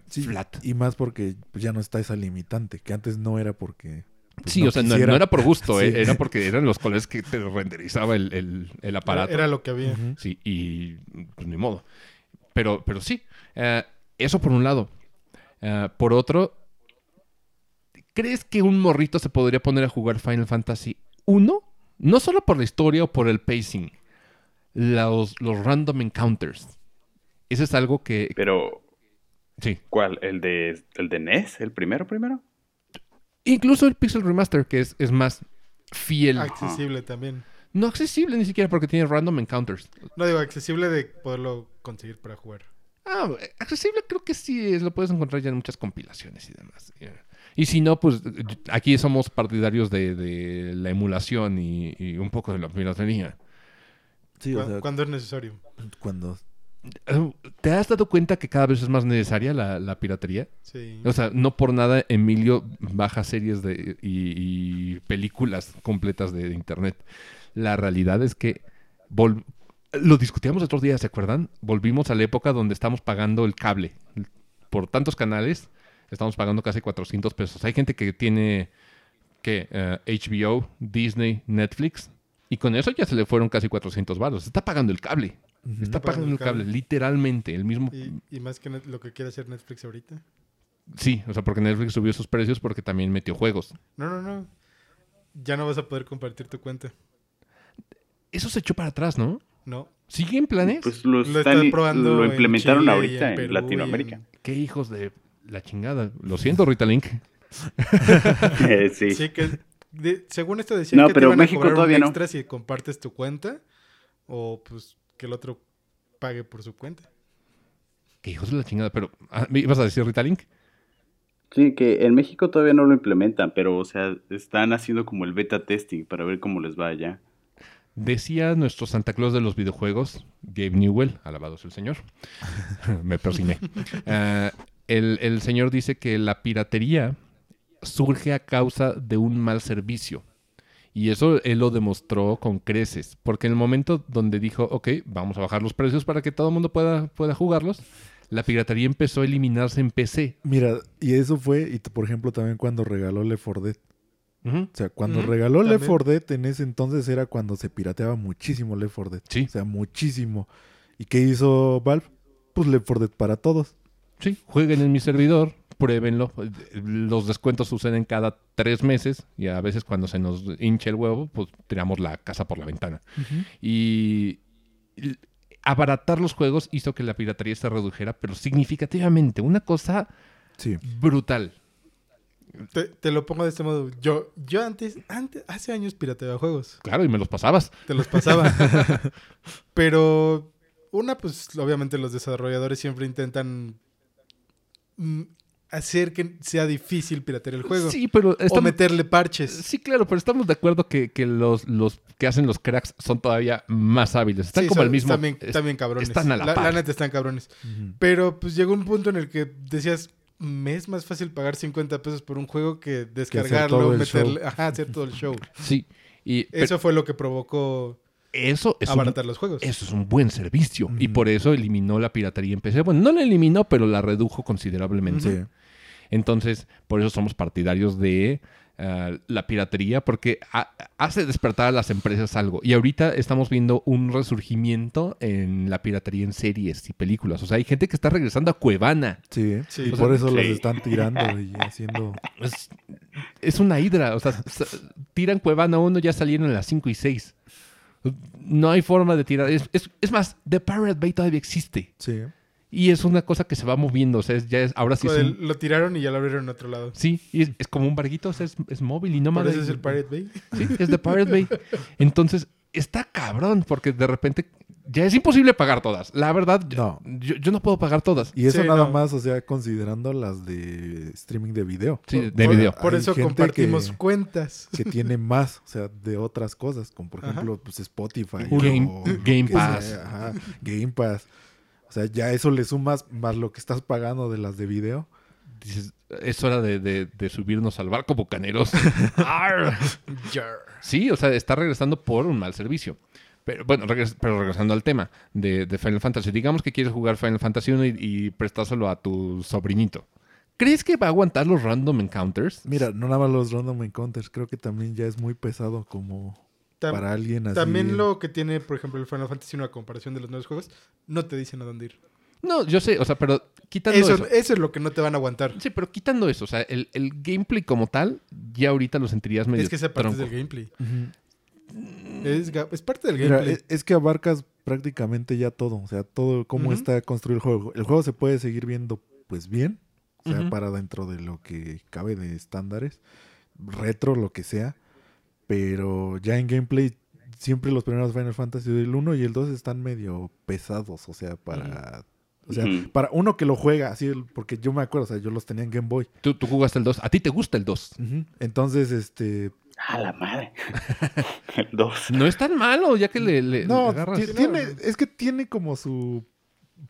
Sí, flat. Y más porque pues, ya no está esa limitante, que antes no era porque... pues, Sí, no o sea, no, era por gusto, (laughs) eh, era porque eran los colores que te renderizaba el, el- el aparato. era lo que había. Sí, y pues ni modo. Pero, pero sí, eh, eso por un lado. Eh, por otro, ¿crees que un morrito se podría poner a jugar Final Fantasy 1? No solo por la historia o por el pacing, los, los random encounters. Eso es algo que... Pero, Sí. ¿cuál? ¿El de, el de NES? ¿El primero primero? Incluso el Pixel Remaster, que es, es más fiel. Accesible también. No accesible ni siquiera porque tiene random encounters. No digo accesible de poderlo conseguir para jugar. Ah, accesible creo que sí, es- lo puedes encontrar ya en muchas compilaciones y demás. Y si no, pues aquí somos partidarios de, de la emulación y, y un poco de la piratería. Sí, o Cu- sea, cuando es necesario. cuando... ¿Te has dado cuenta que cada vez es más necesaria la, la piratería? Sí. O sea, no por nada Emilio baja series de, y, y películas completas de, de internet. La realidad es que vol- lo discutíamos otros días, ¿se acuerdan? Volvimos a la época donde estamos pagando el cable. Por tantos canales, estamos pagando casi 400 pesos. Hay gente que tiene que HBO, Disney, Netflix, y con eso ya se le fueron casi 400 baros. Está pagando el cable. Está Pagando pagando el cable, cable. literalmente. El mismo Y, y más que lo que quiere hacer Netflix ahorita. Sí, o sea, porque Netflix subió sus precios porque también metió juegos. No, no, no. Ya no vas a poder compartir tu cuenta. Eso se echó para atrás, ¿no? No. ¿Sigue en planes? Pues lo, Lo están- probando lo en implementaron Chile ahorita en Latinoamérica. en- Qué hijos de la chingada. Lo siento, Rita Link. Eh, (laughs) sí. Sí, que de- según esto decían No, que pero te México a todavía un no. extra si compartes tu cuenta o pues que el otro pague por su cuenta. Qué hijos de la chingada. Pero, ah, ¿me ibas a decir Rita Link? Sí, que en México todavía no lo implementan, pero, o sea, están haciendo como el beta testing para ver cómo les va allá. Decía nuestro Santa Claus de los videojuegos, Gabe Newell, alabado es el señor. (laughs) Me persiné. (laughs) Ah, el, el señor dice que la piratería surge a causa de un mal servicio. Y eso él lo demostró con creces. Porque en el momento donde dijo, ok, vamos a bajar los precios para que todo el mundo pueda, pueda jugarlos, la piratería empezó a eliminarse en PC. Mira, y eso fue, y por ejemplo también cuando regaló Left 4 Dead. Ujú. O sea, cuando regaló Left también. 4 Dead en ese entonces era cuando se pirateaba muchísimo Left 4 Dead. Sí. O sea, muchísimo. ¿Y qué hizo Valve? Pues Left 4 Dead para todos. Sí, jueguen en mi servidor, pruébenlo. Los descuentos suceden cada tres meses y a veces cuando se nos hincha el huevo, pues tiramos la casa por la ventana. Y y abaratar los juegos hizo que la piratería se redujera, pero significativamente. Una cosa Sí. brutal. Te, te lo pongo de este modo. Yo, yo antes, antes, hace años pirateaba juegos. Claro, y me los pasabas. Te los pasaba. (laughs) Pero una, pues obviamente los desarrolladores siempre intentan mm, hacer que sea difícil piratear el juego. Sí, pero o meterle parches. Sí, claro, pero estamos de acuerdo que, que los, los que hacen los cracks son todavía más hábiles. Están Sí, como son- el mismo. Están bien, es- cabrones. están a la par. la neta están cabrones. Pero pues llegó un punto en el que decías, me es más fácil pagar 50 pesos por un juego que descargarlo, el meterle, ajá, hacer todo el (laughs) show. Sí. Y, pero Eso fue lo que provocó eso es un- los juegos. Eso es un buen servicio. Y por eso eliminó la piratería en PC. Bueno, no la eliminó, pero la redujo considerablemente. Sí. Entonces, por eso somos partidarios de ah, la piratería, porque ha- hace despertar a las empresas algo. Y ahorita estamos viendo un resurgimiento en la piratería en series y películas. O sea, hay gente que está regresando a Cuevana. Sí. Sí. y O por sea, eso los sí. están tirando y (laughs) haciendo... Es, es una hidra. O sea, tiran Cuevana 1, ya salieron a las 5 y 6. No hay forma de tirar. Es, es- es más, The Pirate Bay todavía existe. Sí. Y es una cosa que se va moviendo, o sea, es- ya es, ahora sí es un- Lo tiraron y ya lo abrieron en otro lado. Sí, y es, es como un barquito, o sea, es, es móvil y no eso es el Pirate Bay. Sí, es de Pirate Bay. (laughs) Entonces, está cabrón, porque de repente ya es imposible pagar todas. La verdad, yo No. yo, yo no puedo pagar todas. Y eso Sí, nada no. más, o sea, considerando las de streaming de video. Sí, Por- de por- video. Por eso compartimos que- cuentas. que tiene (laughs) más, o sea, de otras cosas, como por Ajá. ejemplo, pues Spotify. Game- o- Game Pass. sea, ajá, Game Pass. O sea, ya eso le sumas más lo que estás pagando de las de video. Dices, es hora de, de- de subirnos al barco, bucaneros. (laughs) Arr. Sí, o sea, está regresando por un mal servicio. Pero bueno, regres- pero regresando al tema de, de Final Fantasy. Digamos que quieres jugar Final Fantasy 1 y, y prestárselo a tu sobrinito. ¿Crees que va a aguantar los random encounters? Mira, no nada más los random encounters, creo que también ya es muy pesado como Tam- para alguien así. También lo que tiene, por ejemplo, el Final Fantasy, una comparación de los nuevos juegos, no te dicen a dónde ir. No, yo sé, o sea, pero quitando Eso, eso. eso es lo que no te van a aguantar. Sí, pero quitando eso, o sea, el, el gameplay como tal, ya ahorita lo sentirías medio Es que esa parte tronco. del gameplay. Ujú. Es, es parte del Mira, gameplay. es, es que abarcas prácticamente ya todo, o sea, todo cómo está construido el juego. El juego se puede seguir viendo pues bien, o sea, Ujú. para dentro de lo que cabe de estándares, retro, lo que sea, pero ya en gameplay siempre los primeros Final Fantasy, el 1 y el 2 están medio pesados, o sea, para... O sea, para uno que lo juega, así, porque yo me acuerdo, o sea, yo los tenía en Game Boy. Tú, tú jugaste el 2. A ti te gusta el 2. Ujú. Entonces, este, A la madre. (laughs) El 2. No es tan malo, ya que le, le- No, le agarras. tiene, es que tiene como su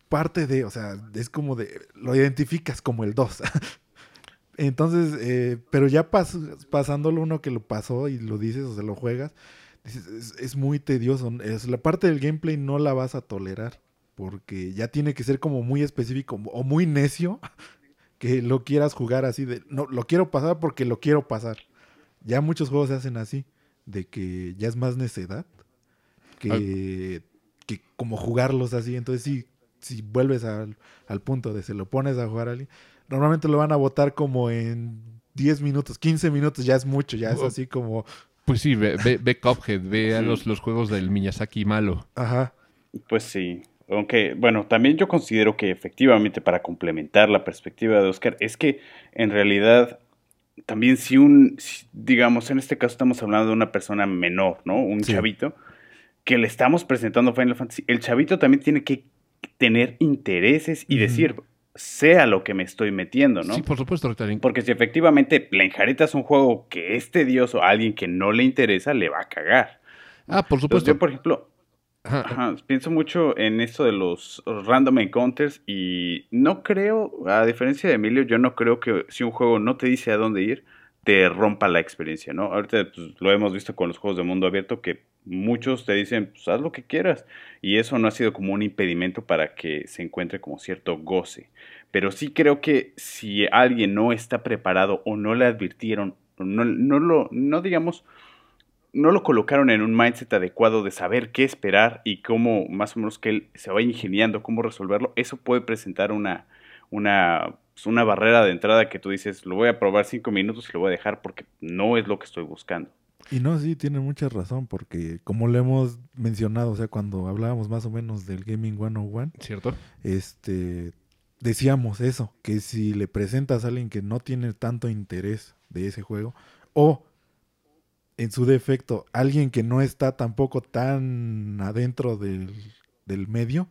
parte de, o sea, es como de, lo identificas como el 2. (laughs) Entonces, eh, pero ya pas, pasándolo uno que lo pasó y lo dices, o sea, lo juegas, dices, es, es muy tedioso. Es, la parte del gameplay no la vas a tolerar, porque ya tiene que ser como muy específico o muy necio (laughs) que lo quieras jugar así de, no, lo quiero pasar porque lo quiero pasar. Ya muchos juegos se hacen así, de que ya es más necedad que, que como jugarlos así. Entonces, si, si vuelves al, al punto de se lo pones a jugar a alguien, normalmente lo van a votar como en 10 minutos, 15 minutos, ya es mucho, ya es Oh. así como, Pues sí, ve, ve, ve Cuphead, ve a Sí. los, los juegos del Miyazaki malo. ajá, Pues sí. Aunque, bueno, también yo considero que efectivamente para complementar la perspectiva de Oscar, es que en realidad también si un, si- digamos, en este caso estamos hablando de una persona menor, ¿no? Un Sí. chavito, que le estamos presentando Final Fantasy, el chavito también tiene que tener intereses y decir, sea lo que me estoy metiendo, ¿no? Sí, por supuesto. Porque si efectivamente le enjaretas un juego que es tedioso a alguien que no le interesa, le va a cagar. Ah, por Entonces, supuesto. yo, por ejemplo, Ajá. Pienso mucho en esto de los random encounters y no creo, a diferencia de Emilio, yo no creo que si un juego no te dice a dónde ir, te rompa la experiencia, ¿no? Ahorita pues, lo hemos visto con los juegos de mundo abierto que muchos te dicen, pues haz lo que quieras y eso no ha sido como un impedimento para que se encuentre como cierto goce. Pero sí creo que si alguien no está preparado o no le advirtieron, no, no lo, no digamos, no lo colocaron en un mindset adecuado de saber qué esperar y cómo más o menos que él se vaya ingeniando cómo resolverlo, eso puede presentar una, una, pues, una barrera de entrada que tú dices, lo voy a probar cinco minutos y lo voy a dejar porque no es lo que estoy buscando. Y no, sí, tiene mucha razón, porque como lo hemos mencionado, o sea, cuando hablábamos más o menos del Gaming 101, ¿Cierto? este, decíamos eso, que si le presentas a alguien que no tiene tanto interés de ese juego, o en su defecto, alguien que no está tampoco tan adentro del, del medio,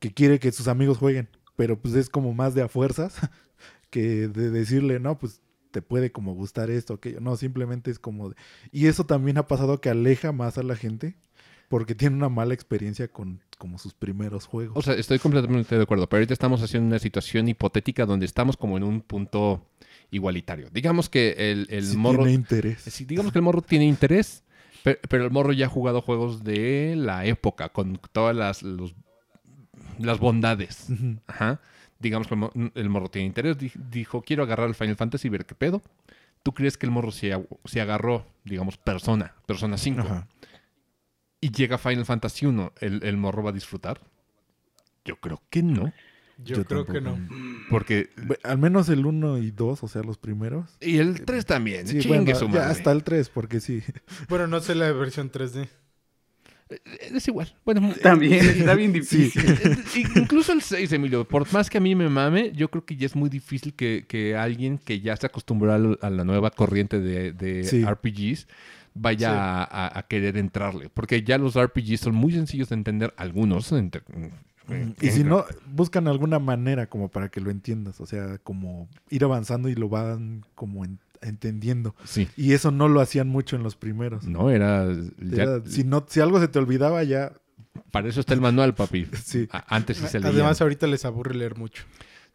que quiere que sus amigos jueguen, pero pues es como más de a fuerzas (laughs) que de decirle, no, pues te puede como gustar esto, aquello. No, simplemente es como... de- Y eso también ha pasado que aleja más a la gente porque tiene una mala experiencia con como sus primeros juegos. O sea, estoy completamente de acuerdo, pero ahorita estamos haciendo una situación hipotética donde estamos como en un punto igualitario. Digamos que el, el Sí morro... tiene interés. Sí, digamos que el morro tiene interés, pe- pero, el morro ya ha jugado juegos de la época, con todas las, los- las bondades. Ajá. Digamos que el, mo- el morro tiene interés, di- dijo, quiero agarrar el Final Fantasy y ver qué pedo. ¿Tú crees que el morro se, ag- se agarró, digamos, Persona, Persona 5, Ajá. y llega Final Fantasy 1, ¿el, el morro va a disfrutar? Yo creo que no, Yo, Yo creo que no. porque... Al menos el 1 y 2, o sea, los primeros. Y el 3 también, Sí, chingue bueno, su ya madre. hasta el 3, porque sí. Bueno, no sé la versión 3D. Es igual. Bueno, (laughs) También está bien difícil. eh, incluso el 6, Emilio, por más que a mí me mame, yo creo que ya es muy difícil que, que alguien que ya se acostumbró a, la nueva corriente de, de Sí. RPGs vaya Sí. a, a- a querer entrarle. Porque ya los RPGs son muy sencillos de entender, algunos. entre- Y si no, buscan alguna manera como para que lo entiendas. O sea, como ir avanzando y lo van como en- entendiendo. Sí. Y eso no lo hacían mucho en los primeros. No, era... ya- Era- si, no, si algo se te olvidaba, ya. para eso está el manual, papi. (laughs) Sí. A- Antes sí se leía. Además, ahorita les aburre leer mucho.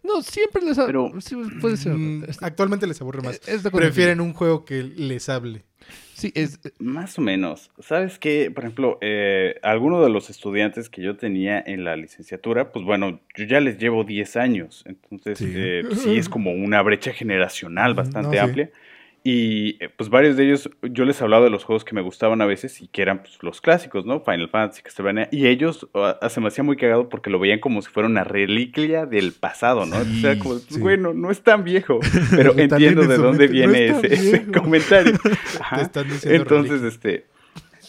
No, siempre les... Pero- sí, puede ser. Mm, actualmente les aburre más. Prefieren un juego que les hable. Sí, es... Más o menos. ¿Sabes qué? Por ejemplo, eh, algunos de los estudiantes que yo tenía en la licenciatura, pues bueno, yo ya les llevo 10 años. Entonces, Sí. eh, sí es como una brecha generacional bastante no, sí. Y eh, pues varios de ellos, yo les hablaba de los juegos que me gustaban a veces y que eran pues, los clásicos, ¿no? Final Fantasy, Castlevania. Y ellos ah, se me hacía muy cagado porque lo veían como si fuera una reliquia del pasado, ¿no? Entonces era como, Sí. bueno, no es tan viejo. (laughs) Pero entiendo en de dónde mente, "No viene es ese, ese viejo". comentario. (laughs) Ajá. Te están diciendo Entonces, este.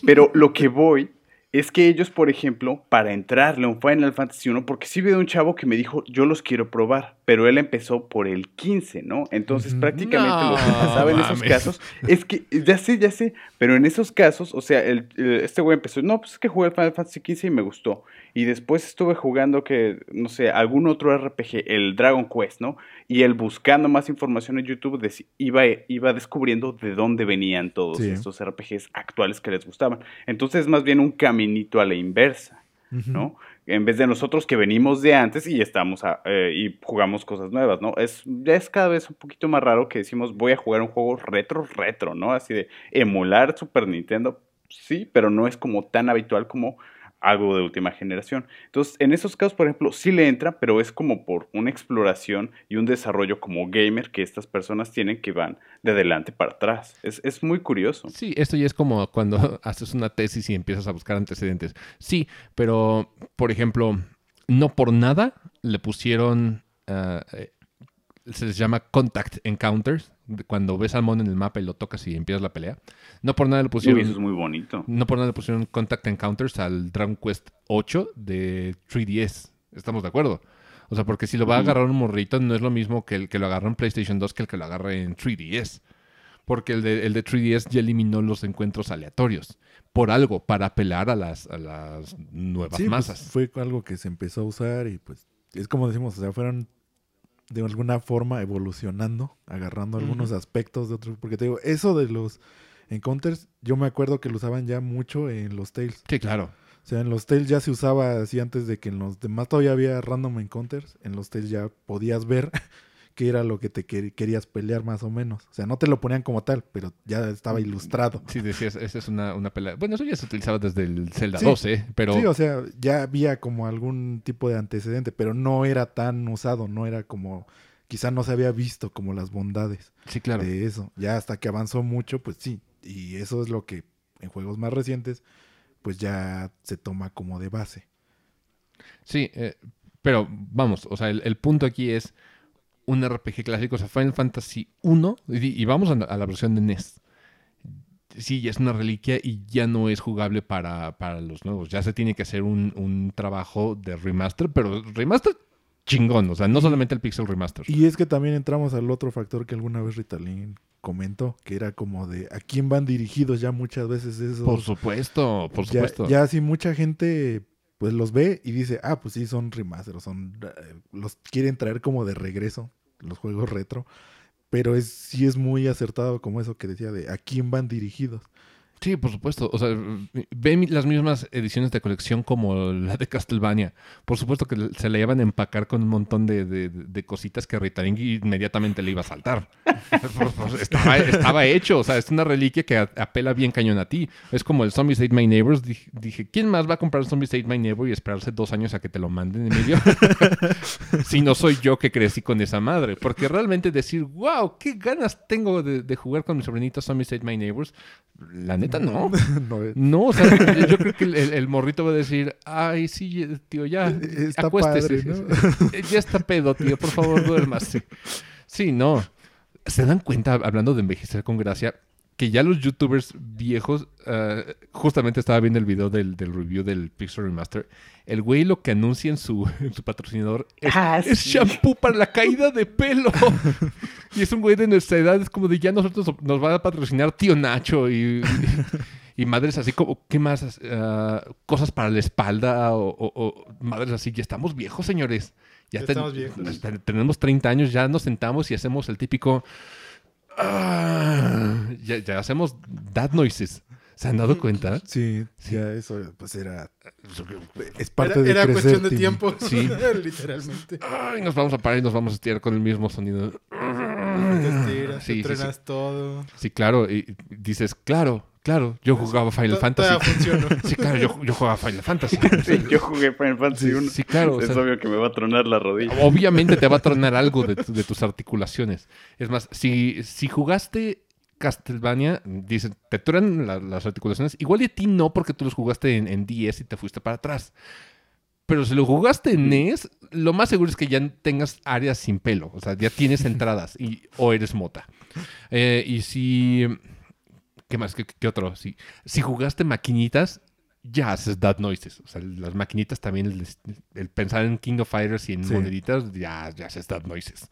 Pero lo que voy es que ellos, por ejemplo, para entrarle a un Final Fantasy 1, porque sí vi de un chavo que me dijo, yo los quiero probar, pero él empezó por el 15, ¿no? Entonces, prácticamente lo que pasaba en esos casos es que, ya sé, ya sé, pero en esos casos, o sea, el, el- este güey empezó, no, pues es que jugué el Final Fantasy 15 y me gustó. Y después estuve jugando que, no sé, algún otro RPG, el Dragon Quest, ¿no? Y él buscando más información en YouTube iba, iba descubriendo de dónde venían todos Sí. estos RPGs actuales que les gustaban. Entonces es más bien un caminito a la inversa. ¿no? En vez de nosotros que venimos de antes y estamos a- eh, y jugamos cosas nuevas, ¿no? Es, es cada vez un poquito más raro que decimos voy a jugar un juego retro, retro, ¿no? Así de emular Super Nintendo, sí, pero no es como tan habitual como algo de última generación. Entonces, en esos casos, por ejemplo, sí le entra, pero es como por una exploración y un desarrollo como gamer que estas personas tienen que van de adelante para atrás. Es, es muy curioso. Sí, esto ya es como cuando (laughs) haces una tesis y empiezas a buscar antecedentes. Sí, pero, por ejemplo, no por nada le pusieron, eh, se les llama contact encounters, cuando ves al mono en el mapa y lo tocas y empiezas la pelea. No por nada le Uy, pusieron... eso es muy bonito. No por nada le pusieron Contact Encounters al Dragon Quest 8 de 3DS. ¿Estamos de acuerdo? O sea, porque si lo va a agarrar un morrito, no es lo mismo que el que lo agarra en PlayStation 2 que el que lo agarra en 3DS. Porque el de, el de 3DS ya eliminó los encuentros aleatorios. Por algo, para apelar a las, a las nuevas Sí, pues, masas. fue algo que se empezó a usar y pues es como decimos, o sea, fueron de alguna forma evolucionando, agarrando algunos aspectos de otros. Porque te digo, eso de los encounters, yo me acuerdo que lo usaban ya mucho en los Tales. Sí, claro. O sea, en los Tales ya se usaba así antes de que en los demás todavía había random encounters. En los Tales ya podías ver (laughs) qué era lo que te quer- querías pelear más o menos. O sea, no te lo ponían como tal, pero ya estaba ilustrado. Sí, decías, esa es una, una pelea. Bueno, eso ya se utilizaba desde el Zelda Sí. 12, pero... Sí, o sea, ya había como algún tipo de antecedente, pero no era tan usado, no era como, quizá no se había visto como las bondades sí, claro. de eso. Ya hasta que avanzó mucho, pues sí, y eso es lo que en juegos más recientes, pues ya se toma como de base. Sí, eh, pero vamos, o sea, el, el punto aquí es un RPG clásico, o sea, Final Fantasy 1, y, y vamos a, la- a la versión de NES. Sí, ya es una reliquia y ya no es jugable para, para los nuevos. Ya se tiene que hacer un, un trabajo de remaster, pero remaster chingón, o sea, no solamente el pixel remaster. Y es que también entramos al otro factor que alguna vez Ritalin comentó, que era como de a quién van dirigidos ya muchas veces esos. Por supuesto, por ya, supuesto. ya si mucha gente pues los ve y dice, ah, pues sí, son remaster, son, eh, los quieren traer como de regreso, los juegos retro, pero es, sí es muy acertado como eso que decía de a quién van dirigidos. Sí, por supuesto. O sea, ve las mismas ediciones de colección como la de Castlevania. Por supuesto que se la iban a empacar con un montón de, de- de cositas que Ritalin inmediatamente le iba a saltar. (laughs) Estaba, estaba hecho. O sea, es una reliquia que a- apela bien cañón a ti. Es como el Zombies Ate My Neighbors. Dije, ¿quién más va a comprar Zombies Ate My Neighbor y esperarse dos años a que te lo manden, Emilio? (laughs) si no soy yo que crecí con esa madre. Porque realmente decir, wow, qué ganas tengo de, de jugar con mi sobrinito Zombies Ate My Neighbors. La neta, no. (laughs) No, eh, No, o sea, (laughs) yo- creo que el, el- el morrito va a decir, ay, sí, tío, ya, Está acuéstese. padre, ¿no? Ya está pedo, tío, por favor, duérmase. Sí, no. ¿Se dan cuenta, hablando de envejecer con gracia, que ya los youtubers viejos, ah, justamente estaba viendo el video del, del review del Pixel Remaster, el güey lo que anuncia en su, (laughs) en su patrocinador es, Ah, es shampoo para la caída de pelo. (laughs) y es un güey de nuestra edad, es como de ya nosotros nos va a patrocinar tío Nacho y, y, y madres así como, ¿qué más? Ah, cosas para la espalda o, o- o madres así, ya estamos viejos, señores. Ya, Ya ten- estamos viejos. ten- tenemos 30 años, ya nos sentamos y hacemos el típico... ah, ya, ya hacemos dad noises. ¿Se han dado cuenta? Sí, ya eso pues era... Es parte Era, de era crecer, cuestión de tiempo. Sí. (laughs) Literalmente. Ay, nos vamos a parar y nos vamos a estirar con el mismo sonido. Te estiras, Sí, sí, te sí. todo. Sí, claro. Y dices, claro, claro. Yo jugaba Final Fantasy. (laughs) Sí, claro, yo, yo jugaba Final Fantasy. (laughs) Sí, yo jugué Final Fantasy 1. Sí, claro. o es sea, obvio que me va a tronar la rodilla. obviamente te va a tronar (laughs) algo de, tu- de tus articulaciones. Es más, si, si jugaste Castlevania, dicen, te truenan la- las articulaciones. Igual y a ti no, porque tú los jugaste en, en 10 y te fuiste para atrás. Pero si lo jugaste en NES, lo más seguro es que ya tengas áreas sin pelo. O sea, ya tienes entradas y, o eres mota. Eh, y si... ¿Qué más? ¿Qué, qué otro? Si, si jugaste maquinitas, ya haces that noises. O sea, las maquinitas también, el, el pensar en King of Fighters y en Sí. moneditas, ya, ya haces that noises.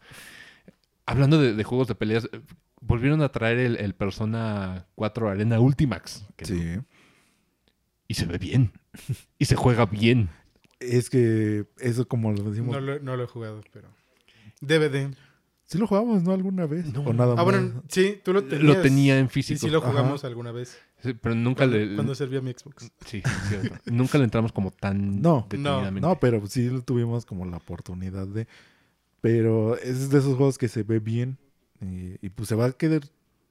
Hablando de, de juegos de peleas, volvieron a traer el, el Persona 4 Arena Ultimax. Sí. Y se ve bien. Y se juega bien. Es que eso como lo decimos... No lo, no lo he jugado, pero. DVD. Sí lo jugamos, ¿no? Alguna vez. No. O nada Ah, más. bueno, sí, tú lo tenías. Lo tenía en Sí, físico. sí lo Ajá. jugamos alguna vez. Sí, pero nunca Cuando, le... cuando servía mi Xbox. Sí, cierto. nunca le entramos como tan No. detenidamente. No, pero sí lo tuvimos como la oportunidad de... Pero es de esos juegos que se ve bien y, y, pues se va a quedar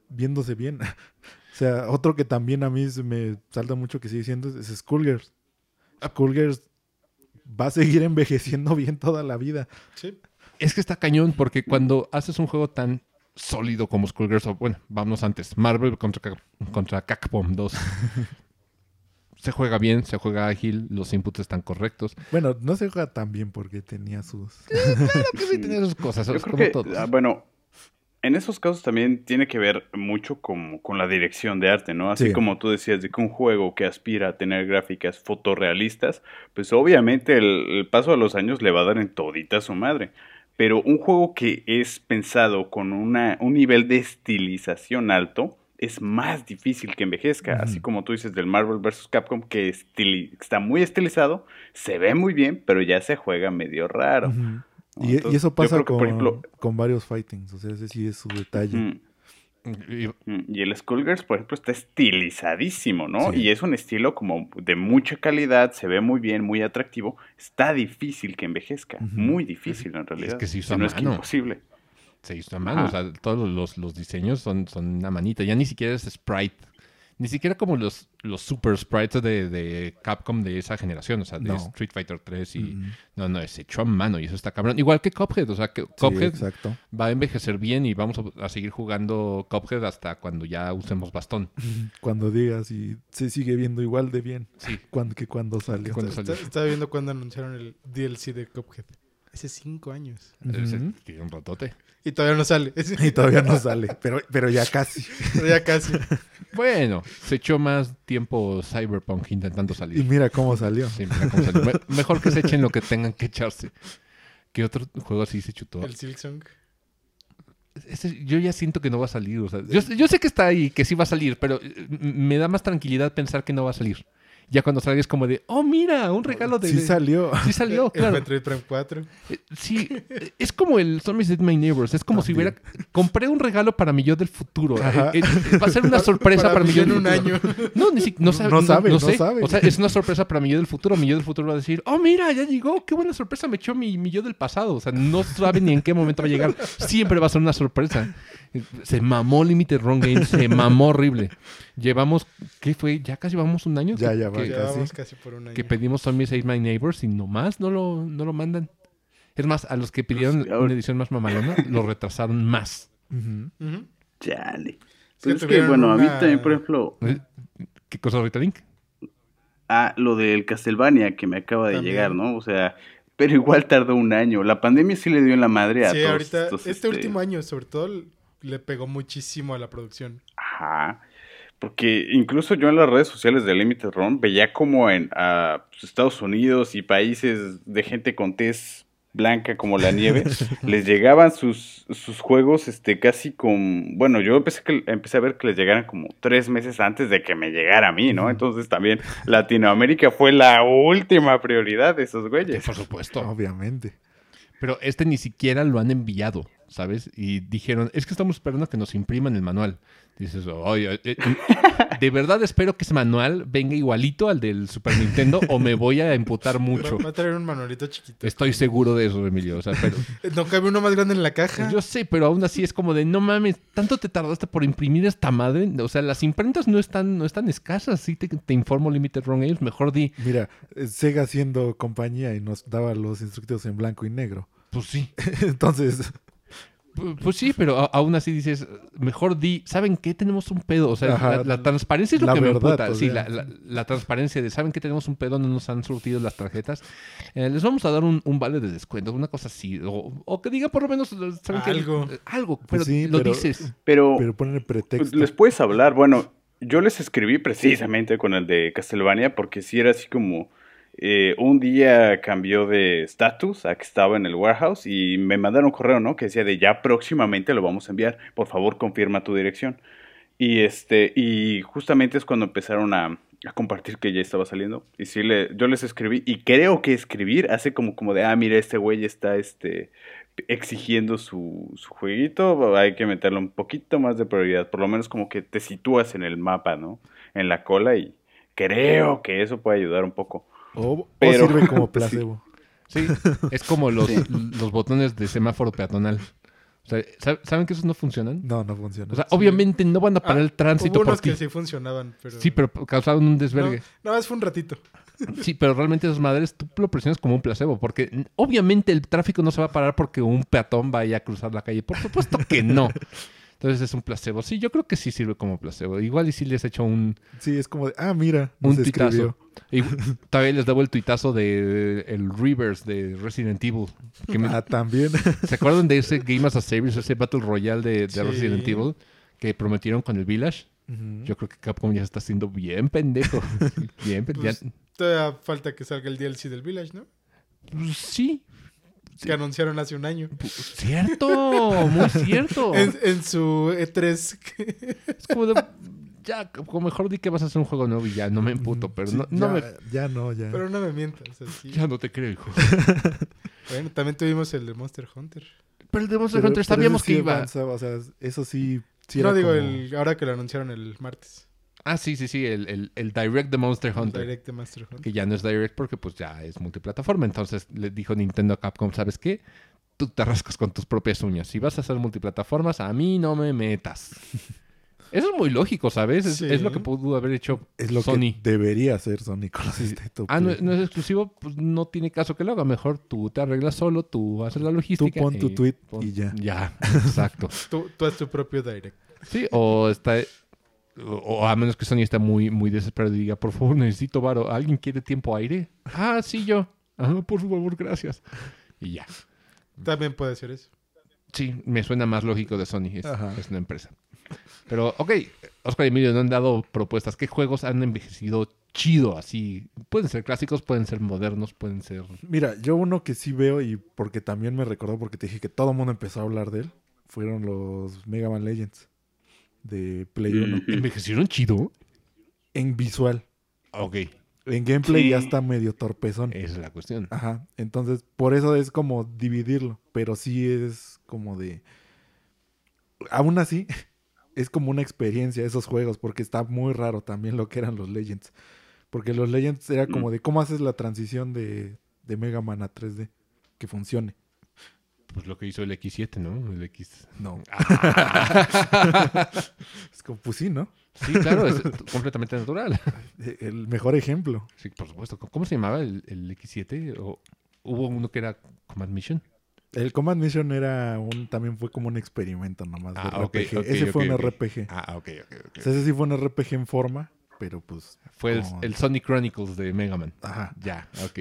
viéndose bien. (laughs) o sea, otro que también a mí me salta mucho que sigue siendo es Skullgirls. Skullgirls va a seguir envejeciendo (laughs) bien toda la vida. Sí. Es que está cañón porque cuando haces un juego tan sólido como Skullgirls, o bueno, vámonos antes, Marvel contra, contra Capcom 2. (laughs) se juega bien, se juega ágil, los inputs están correctos. Bueno, no se juega tan bien porque tenía sus... Claro que (laughs) sí tenía sus cosas, Yo es creo como que, todos. ah, bueno, en esos casos también tiene que ver mucho con, con la dirección de arte, ¿no? Así Sí. como tú decías de que un juego que aspira a tener gráficas fotorrealistas, pues obviamente el, el paso de los años le va a dar en todita su madre. Pero un juego que es pensado con una, un nivel de estilización alto es más difícil que envejezca. Así como tú dices del Marvel vs. Capcom, que estili- está muy estilizado, se ve muy bien, pero ya se juega medio raro. Y, eso pasa que, con, por ejemplo, con varios fightings. O sea, ese sí es su detalle. Y- mm, Y el Skullgirls, por ejemplo, está estilizadísimo, ¿no? Sí. Y es un estilo como de mucha calidad, se ve muy bien, muy atractivo. Está difícil que envejezca, muy difícil en realidad. que se hizo a no es que mano. imposible. se hizo a mano, o sea, todos los, los diseños son, son una manita, ya ni siquiera es sprite. Ni siquiera como los, los super sprites de, de Capcom de esa generación, o sea, de No. Street Fighter 3 y... No, no, es hecho a mano y eso está cabrón. Igual que Cuphead, o sea, que Sí, exacto. va a envejecer bien y vamos a, a seguir jugando Cuphead hasta cuando ya usemos bastón. (laughs) Cuando digas y se sigue viendo igual de bien Sí. cuando, que cuando salió. cuando salió. estaba viendo cuando anunciaron el DLC de Cuphead. Hace cinco años. Tiene un ratote. Y todavía no sale. (laughs) Y todavía no sale, pero, pero ya casi. Pero ya casi. (laughs) Bueno, se echó más tiempo Cyberpunk intentando Y salir. mira cómo salió. Sí, mira cómo salió. Me- Mejor que se echen lo que tengan que echarse. ¿Qué otro juego así se chutó? El Silksong. Ese- yo ya siento que no va a salir. o sea, yo, yo sé que está ahí, que sí va a salir, pero eh, me da más tranquilidad pensar que no va a salir. Ya cuando salga es como de, oh, mira, un regalo de... Sí salió. Sí salió, (laughs) El claro. Metroid Prime 4. Eh, Sí, es como el Zombies My Neighbors. Es como si hubiera... Compré un regalo para mi yo del futuro. Ajá. Eh, eh, va a ser una (laughs) sorpresa para, mi yo del un futuro. año. (laughs) No, ni si- no sabe. No sabe, no sé. sabe. O sea, es una sorpresa para mi yo del futuro. Mi yo del futuro va a decir, oh, mira, ya llegó. Qué buena sorpresa me echó mi, mi yo del pasado. O sea, no sabe ni en qué momento va a llegar. Siempre va a ser una sorpresa. Se mamó Limited Run Game. Se (laughs) mamó horrible. Llevamos, ¿qué fue? Ya casi llevamos un año. Ya, que- ya va, que- ya. Llevamos Casi. casi por un año. que pedimos Zombies Ate My Neighbors y nomás no lo, no lo mandan. Es más, a los que pidieron una edición más mamalona, lo retrasaron más. Chale. Es que Pues es que, bueno, a mí también, por ejemplo, ¿Eh? ¿Qué cosa, Rita Link? ah, lo del Castlevania que me acaba de También. llegar, ¿no? O sea, pero igual tardó un año. La pandemia sí le dio en la madre a Sí, todos ahorita, estos, este último año, sobre todo el, le pegó muchísimo a la producción. Ajá. Porque incluso yo en las redes sociales de Limited Run veía como en pues, Estados Unidos y países de gente con tez blanca como la nieve, (laughs) les llegaban sus, sus juegos este casi con... Bueno, yo empecé, que, empecé a ver que les llegaran como tres meses antes de que me llegara a mí, ¿no? Entonces también Latinoamérica fue la última prioridad de esos güeyes. Por supuesto. Obviamente. Pero este ni siquiera lo han enviado, ¿sabes? Y dijeron, es que estamos esperando a que nos impriman el manual. Dices, oye, eh, (laughs) de verdad espero que ese manual venga igualito al del Super Nintendo o me voy a emputar mucho. Va a traer un manualito chiquito. Estoy seguro de eso, Emilio. O sea, pero, ¿No cabe uno más grande en la caja? yo sé, pero aún así es como de, no mames, tanto te tardaste por imprimir esta madre. O sea, las imprentas no están, no están escasas. Sí, te, te informo, Limited Run Games. Mejor di, Mira, eh, Sega siendo compañía y nos daba los instructivos en blanco y negro. pues sí. (laughs) Entonces, Pues sí, pero aún así dices, mejor di, ¿saben qué? Tenemos un pedo. O sea, Ajá, la, la transparencia es lo la que me emputa. o Sí, la, la- la transparencia de, ¿saben que tenemos un pedo? No nos han surtido las tarjetas. Eh, les vamos a dar un, un vale de descuento, una cosa así. O, o que diga por lo menos, ¿saben qué? Algo. Eh, Algo, Pues pero sí, lo pero- dices. Pero, pero ponen el pues, pretexto. les puedes hablar. Bueno, yo les escribí precisamente con el de Castlevania porque sí era así como... eh, un día cambió de estatus a que estaba en el warehouse y me mandaron un correo, ¿no? Que decía de ya próximamente lo vamos a enviar. Por favor, confirma tu dirección. Y este, y justamente es cuando empezaron a, a compartir que ya estaba saliendo. Y sí, le, yo les escribí, y creo que escribir hace como, como de, ah, mira, este güey está este, exigiendo su, su jueguito, hay que meterle un poquito más de prioridad. Por lo menos como que te sitúas en el mapa, ¿no? En la cola y creo que eso puede ayudar un poco. O, sirve como (laughs) placebo. Sí, es como los, Sí. los botones de semáforo peatonal. O sea, ¿sab- ¿saben que esos no funcionan? No, no funciona. O sea, obviamente no van a parar Ah, el tránsito Hubo por unos ti. que sí funcionaban, pero... Sí, pero causaron un No, desvergue. nada más fue un ratito. (laughs) Sí, pero realmente esas madres tú lo presionas como un placebo, porque obviamente el tráfico no se va a parar porque un peatón vaya a cruzar la calle. Por supuesto que no. (laughs) Entonces es un placebo. Sí, yo creo que sí sirve como placebo. Igual y si les echo un, Sí, es como de, ah, mira, nos un tuitazo. Y (laughs) todavía les debo el tuitazo de el Reverse de Resident Evil. Que me- Ah, también. (laughs) ¿Se acuerdan de ese Game as a Service, ese Battle Royale de, de Sí. Resident Evil que prometieron con el Village? Yo creo que Capcom ya se está haciendo bien pendejo. (laughs) Bien pendejo. Pues, todavía falta que salga el DLC del Village, ¿no? Pues sí, Que anunciaron hace un año. Cierto, muy cierto. (laughs) En, en su E E3. que- (laughs) Es como de, ya, como mejor di que vas a hacer un juego nuevo y ya, no me emputo, pero Sí, no, no ya, me... ya no, ya. Pero no me mientas. así. Ya no te creo, hijo. (laughs) Bueno, también tuvimos el de Monster Hunter. Pero el de Monster Pero- Hunter sabíamos que iba... avanzaba, o sea, eso sí, sí no era digo como- el ahora que lo anunciaron el martes. Ah, sí, sí, sí, el, el, el Direct de Monster El Hunter. Direct de Monster Hunter. Que ya no es Direct porque pues ya es multiplataforma. Entonces le dijo Nintendo a Capcom, ¿sabes qué? Tú te rascas con tus propias uñas. Si vas a hacer multiplataformas, a mí no me metas. (laughs) Eso es muy lógico, ¿sabes? Es, Sí. es lo que pudo haber hecho Es lo Sony. que debería hacer Sony con los State of Ah, no, es exclusivo, pues no tiene caso que lo haga. Mejor tú te arreglas solo, tú haces la logística. pon tu tweet y ya. Ya, exacto. (laughs) Tú, tú haz tu propio Direct. Sí, o está. O, a menos que Sony esté muy, muy desesperado y diga, por favor, necesito varo. ¿Alguien quiere tiempo aire? Ah, sí, yo. Ah, por favor, gracias. Y ya. También puede ser eso. Sí, me suena más lógico de Sony. Es, es una empresa. Pero, ok, Oscar y Emilio no han dado propuestas. ¿Qué juegos han envejecido chido así? Pueden ser clásicos, pueden ser modernos, pueden ser... Mira, yo uno que sí veo y porque también me recordó porque te dije que todo el mundo empezó a hablar de él, fueron los Mega Man Legends de Play 1. Ujú. ¿Envejecieron chido? En visual. Ok, En gameplay Sí. ya está medio torpezón. esa es la cuestión. Ajá. Entonces, por eso es como dividirlo. Pero sí es como de. Aún así, (laughs) es como una experiencia esos juegos. Porque está muy raro también lo que eran los Legends. Porque los Legends era como Mm. de cómo haces la transición de, de Mega Man a 3D. Que funcione. Pues lo que hizo el X7, ¿no? El X... No. Ah. (laughs) Es como, pues sí, ¿no? sí, claro, es completamente natural. E- El mejor ejemplo. Sí, por supuesto. ¿Cómo se llamaba el, el X7? ¿O hubo uno que era Command Mission? El Command Mission era un, también fue como un experimento nomás de Ah, ok, RPG. ese fue un. RPG. Ah, ok, ok, ok. O sea, ese sí fue un RPG en forma, pero pues. Fue el, el Sonic Chronicles de Mega Man. Ajá. Ya, ok.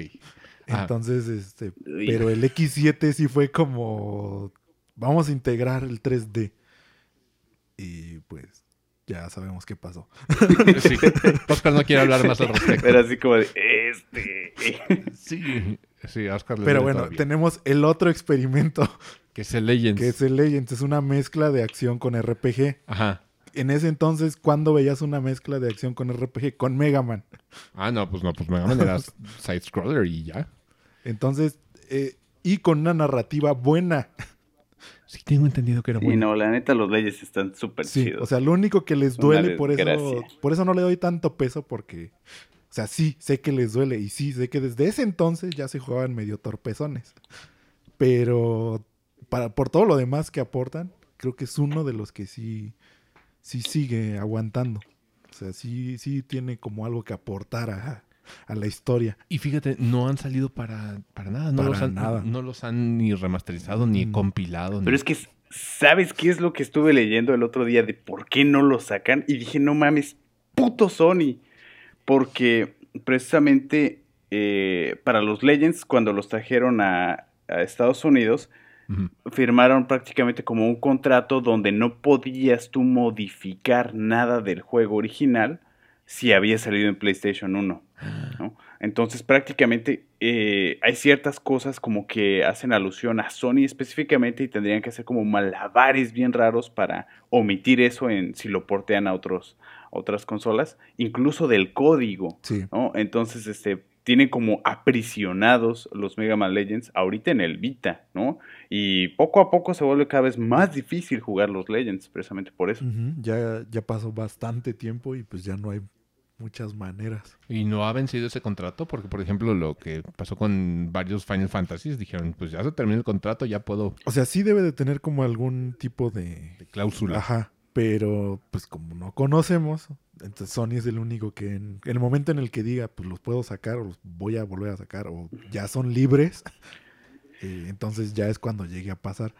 Ah. Entonces, este. Uy. Pero el X7 sí fue como. Vamos a integrar el 3D. Y pues ya sabemos qué pasó. (laughs) Sí. Oscar no quiere hablar más al respecto. Era así como de, este... Sí, sí, Oscar le Pero bueno, todavía. tenemos el otro experimento, Que es el Legends. que es el Legends. Es una mezcla de acción con RPG. Ajá. En ese entonces, ¿cuándo veías una mezcla de acción con RPG? Con Mega Man. Ah, no, pues no, pues Mega Man era side-scroller y ya. Entonces, eh, y con una narrativa buena. Sí, tengo entendido que era Y bueno. no, la neta, los leyes están súper Sí, chidos. o sea, lo único que les duele por eso, por eso no le doy tanto peso porque, o sea, sí, sé que les duele y sí, sé que desde ese entonces ya se jugaban medio torpezones. Pero para, por todo lo demás que aportan, creo que es uno de los que sí, sí sigue aguantando. O sea, sí, sí tiene como algo que aportar a, a la historia. Y fíjate, no han salido para, para nada. No, Para los han, nada. no los han ni remasterizado, ni Mm. compilado. ni- Pero es que, ¿sabes qué es lo que estuve leyendo el otro día de por qué no lo sacan? Y dije, no mames, puto Sony. Porque precisamente eh, para los Legends, cuando los trajeron a, a Estados Unidos, Firmaron prácticamente como un contrato donde no podías tú modificar nada del juego original si había salido en PlayStation 1. ¿no? Entonces prácticamente eh, hay ciertas cosas como que hacen alusión a Sony específicamente y tendrían que hacer como malabares bien raros para omitir eso en si lo portean a otros otras consolas, incluso del código. Sí. ¿no? Entonces, este, tienen como aprisionados los Mega Man Legends ahorita en el Vita, ¿no? Y poco a poco se vuelve cada vez más difícil jugar los Legends, precisamente por eso. Ya, ya pasó bastante tiempo y pues ya no hay muchas maneras. Y no ha vencido ese contrato porque, por ejemplo, lo que pasó con varios Final Fantasies, dijeron, pues ya se terminó el contrato, ya puedo O sea, sí debe de tener como algún tipo de... de cláusula. Ajá, pero pues como no conocemos, entonces Sony es el único que en, en el momento en el que diga, pues los puedo sacar o los voy a volver a sacar o ya son libres, (laughs) eh, entonces ya es cuando llegue a pasar.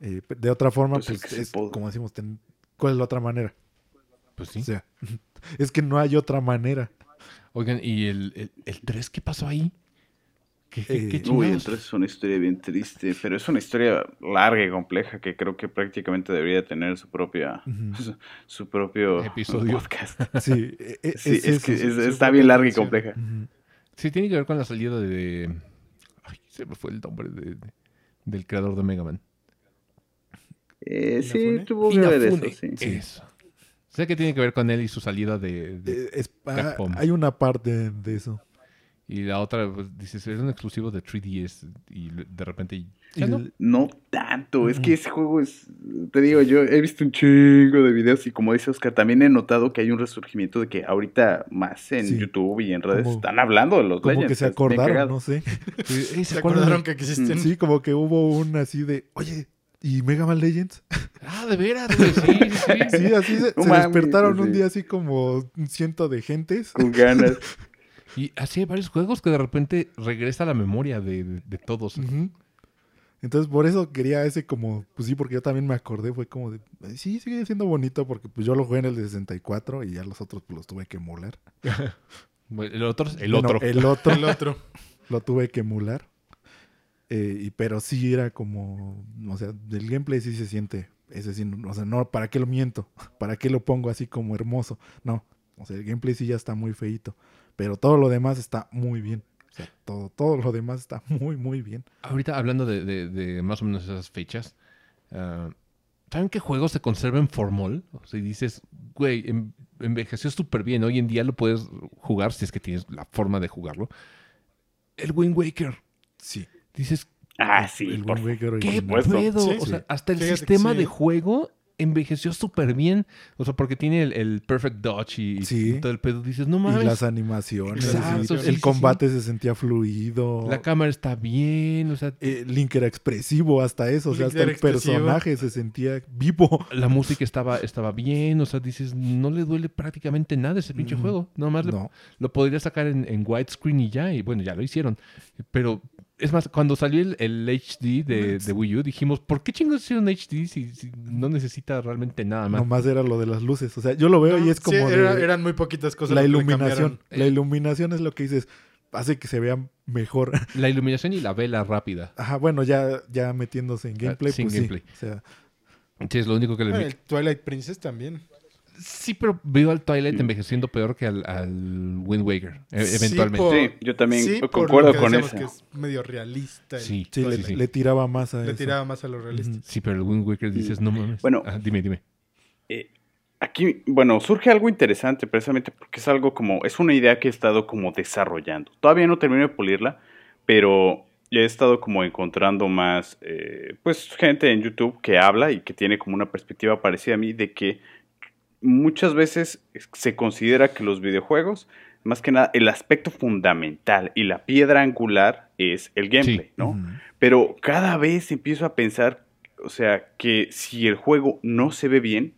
Eh, de otra forma, Pues pues, es como decimos, ten- ¿cuál es la otra manera? Pues sí. O sea, (laughs) es que no hay otra manera. Oigan, ¿y el, el, el 3 qué pasó ahí? ¿Qué, qué- Eh, qué Uy, chingados? el 3 es una historia bien triste, pero es una historia larga y compleja que creo que prácticamente debería tener su propia su, su propio Episodio. podcast. (laughs) Sí, e- e- Sí, es, que es- su está bien larga y compleja. Sí, tiene que ver con la salida de... Ay, se me fue el nombre de- de- del creador de Mega Man. Eh, sí, tuvo que ver eso, sí. Eso. Sé que tiene que ver con él y su salida de... de- Eh, ah, Capcom. hay una parte de eso. Y la otra, pues, dices, era un exclusivo de 3DS y de repente... No. tanto, es que ese juego es, te digo, yo he visto un chingo de videos y como dice Oscar, también he notado que hay un resurgimiento de que ahorita más en Sí. YouTube y en redes Como- están hablando de los Como Legends. que se es bien acordaron, no sé. (laughs) Sí, ¿Se acordaron que existen? Sí, como que hubo un así de, oye, ¿y Mega Man Legends? (laughs) Ah, de veras, güey, sí, sí, sí. Sí, así se, se despertaron un día así como un ciento de gentes. Con ganas. (laughs) Y así hay varios juegos que de repente regresa a la memoria de, de- de todos. Entonces, por eso quería ese como, pues sí, porque yo también me acordé, fue como de, "Ay, sí, sigue siendo bonito porque pues yo lo jugué en el de 64 y ya los otros pues los tuve que emular. (laughs) El otro, el Bueno, otro. El otro El otro. (laughs) lo tuve que emular. Eh, y, pero sí era como, o sea, del gameplay sí se siente, ese sí, no- o sea, no, ¿para qué lo miento? (laughs) ¿Para qué lo pongo así como hermoso? No, o sea, el gameplay sí ya está muy feito, pero todo lo demás está muy bien. O sea, todo, todo lo demás está muy, muy bien. Ahorita hablando de, de- de más o menos esas fechas, ah, ¿saben qué juegos se conservan formol? O sea, y dices, güey, en- envejeció súper bien. Hoy en día lo puedes jugar si es que tienes la forma de jugarlo. El Wind Waker. Sí. Dices, Ah, sí, el por Wind Waker ¿qué? Sí, o sea, sí. hasta el Fíjate sistema sí. de juego envejeció súper bien. O sea, porque tiene el, el Perfect Dodge y, y Sí. todo el pedo. Dices, no Y mames. las animaciones, Exacto, y sí, el sí, combate se sentía fluido. La cámara está bien, o sea, Eh, Link era expresivo hasta eso, o sea, hasta el expresivo. personaje se sentía vivo. la música estaba, estaba bien, o sea, dices, no le duele prácticamente nada ese pinche Mm, juego. Nomás le- No. lo podría sacar en, en widescreen y ya, y bueno, ya lo hicieron. Pero, es más, cuando salió el, el HD de, de Wii U, dijimos, ¿por qué chingos hicieron HD si, si no necesita realmente nada más? Nomás era lo de las luces. O sea, yo lo veo y es Sí, como de era- eran muy poquitas cosas. la que iluminación. cambiaron. La iluminación es lo que dices, hace que se vea mejor. (laughs) La iluminación y la vela rápida. Ajá, bueno, ya, ya metiéndose en gameplay, sin pues sí. gameplay. O sea, Sí, es lo único que le vi. el Twilight Princess también. Sí, pero veo al Twilight envejeciendo peor que al, al Wind Waker, e- Sí, eventualmente. por- Sí, yo también Sí, por concuerdo lo que con decíamos eso. que es medio realista. el Sí, Sí, le, Twilight. le tiraba más a Le eso. tiraba más a lo realista. Sí, pero el Wind Waker dices, no mames. Bueno. Ah, dime, dime. Eh, aquí, bueno, surge algo interesante precisamente porque es algo como, es una idea que he estado como desarrollando. Todavía no termino de pulirla, pero ya he estado como encontrando más, eh, pues, gente en YouTube que habla y que tiene como una perspectiva parecida a mí de que muchas veces se considera que los videojuegos, más que nada, el aspecto fundamental y la piedra angular es el gameplay, ¿no? Pero cada vez empiezo a pensar, o sea, que si el juego no se ve bien,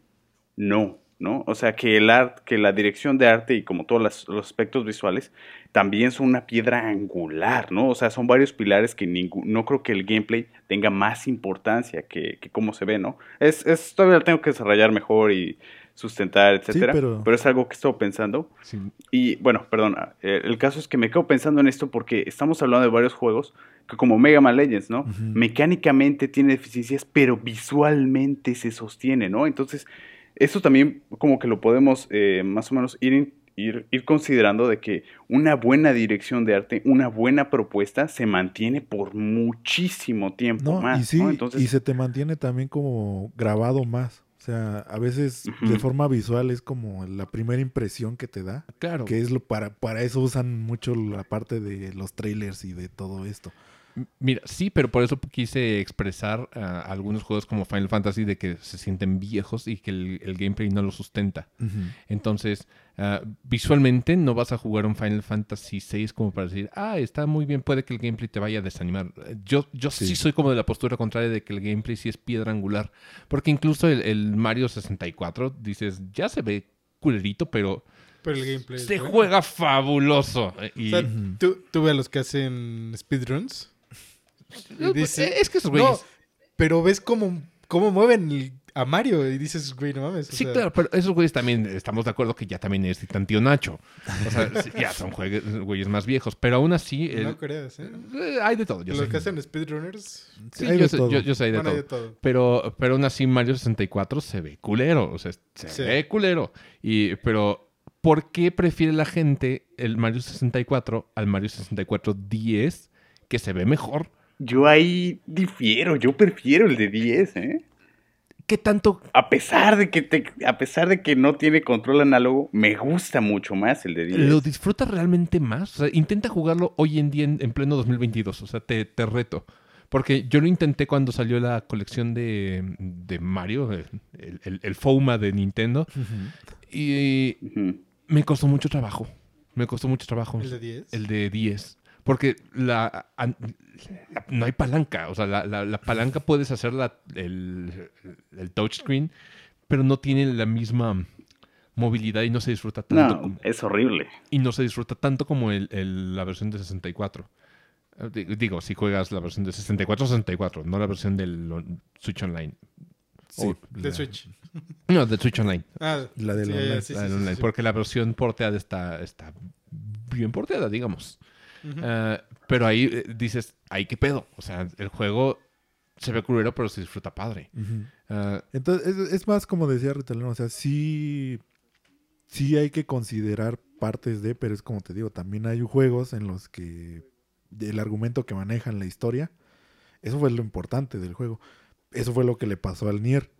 no, ¿no? O sea, que el art, que la dirección de arte y como todos las- los aspectos visuales también son una piedra angular, ¿no? O sea, son varios pilares que ningú- no creo que el gameplay tenga más importancia que, que cómo se ve, ¿no? Es, es todavía lo tengo que desarrollar mejor y sustentar, etcétera. pero- pero es algo que estoy pensando. Sí. Y bueno, perdona, eh, el caso es que me quedo pensando en esto porque estamos hablando de varios juegos que como Mega Man Legends, ¿no? Mecánicamente tiene deficiencias, pero visualmente se sostiene, ¿no? Entonces, eso también como que lo podemos eh, más o menos ir, ir, ir considerando de que una buena dirección de arte, una buena propuesta se mantiene por muchísimo tiempo No, más, y sí, ¿no? Entonces, y se te mantiene también como grabado más. O sea, a veces de forma visual es como la primera impresión que te da. Claro. Que es lo para, para eso usan mucho la parte de los trailers y de todo esto. Mira, sí, pero por eso quise expresar ah, algunos juegos como Final Fantasy de que se sienten viejos y que el, el gameplay no lo sustenta. Entonces, ah, visualmente no vas a jugar un Final Fantasy VI como para decir, ah, está muy bien, puede que el gameplay te vaya a desanimar. Eh, Yo, yo sí. Sí. soy como de la postura contraria de que el gameplay sí es piedra angular. Porque incluso el, el Mario 64, dices, ya se ve culerito, pero Pero el gameplay. se juega fabuloso. Eh, Y, O sea, tú, tú ve a los que hacen speedruns. (laughs) Eh, dice- es que esos No, güeyes... pero ves cómo, cómo mueven a Mario y dices, güey, no mames. o Sí, sea, claro, pero esos güeyes también estamos de acuerdo que ya también necesitan tío Nacho. O sea, ya son güeyes más viejos, pero aún así el- No creas, ¿eh? eh, hay de todo. Yo los sé. que hacen speedrunners, Sí, Hay yo, de sé, todo. yo- yo sé de bueno, hay todo. de todo. Pero, pero aún así Mario 64 se ve culero. O sea, se Sí. ve culero. Y, pero, ¿por qué prefiere la gente el Mario 64 al Mario 64 10 que se ve mejor? Yo ahí difiero, yo prefiero el de 10, ¿eh? ¿Qué tanto? A pesar de que te, a pesar de que no tiene control análogo, me gusta mucho más el de 10. ¿Lo disfrutas realmente más? O sea, intenta jugarlo hoy en día en, en pleno 2022. O sea, te, te reto. Porque yo lo intenté cuando salió la colección de, de Mario, el, el, el FOMA de Nintendo. Y me costó mucho trabajo. Me costó mucho trabajo. ¿El de 10? El de 10. Porque la, no hay palanca. O sea, la, la- la palanca puedes hacer la- el, el touchscreen, pero no tiene la misma movilidad y no se disfruta tanto. No, como- es horrible. y no se disfruta tanto como el, el- la versión de 64. Eh, di- Digo, si juegas la versión de 64, 64, no la versión del Switch Online. Sí, De Switch. (laughs) No, del Switch Online. Ah, La del sí, online. sí, la sí, del sí, online, sí. Porque la versión porteada está, está bien porteada, digamos. Eh, pero ahí eh, dices, ay, qué pedo. O sea, el juego se ve culero, pero se disfruta padre. Eh, Entonces, es, es más como decía Ritalino, o sea, sí, sí hay que considerar partes de, pero es como te digo, también hay juegos en los que el argumento que manejan la historia, eso fue lo importante del juego. Eso fue lo que le pasó al Nier,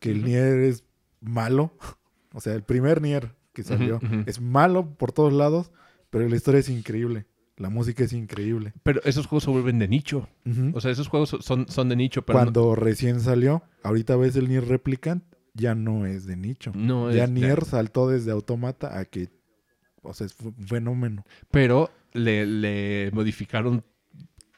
que el. Nier es malo, (laughs) o sea, el primer Nier que salió es malo por todos lados, pero la historia es increíble, la música es increíble. pero esos juegos se vuelven de nicho. O sea, esos juegos son, son de nicho, pero no- Cuando recién salió, ahorita ves el Nier Replicant, ya no es de nicho. no, ya es- Nier saltó desde Automata a que, o sea, es un fenómeno. pero le, le modificaron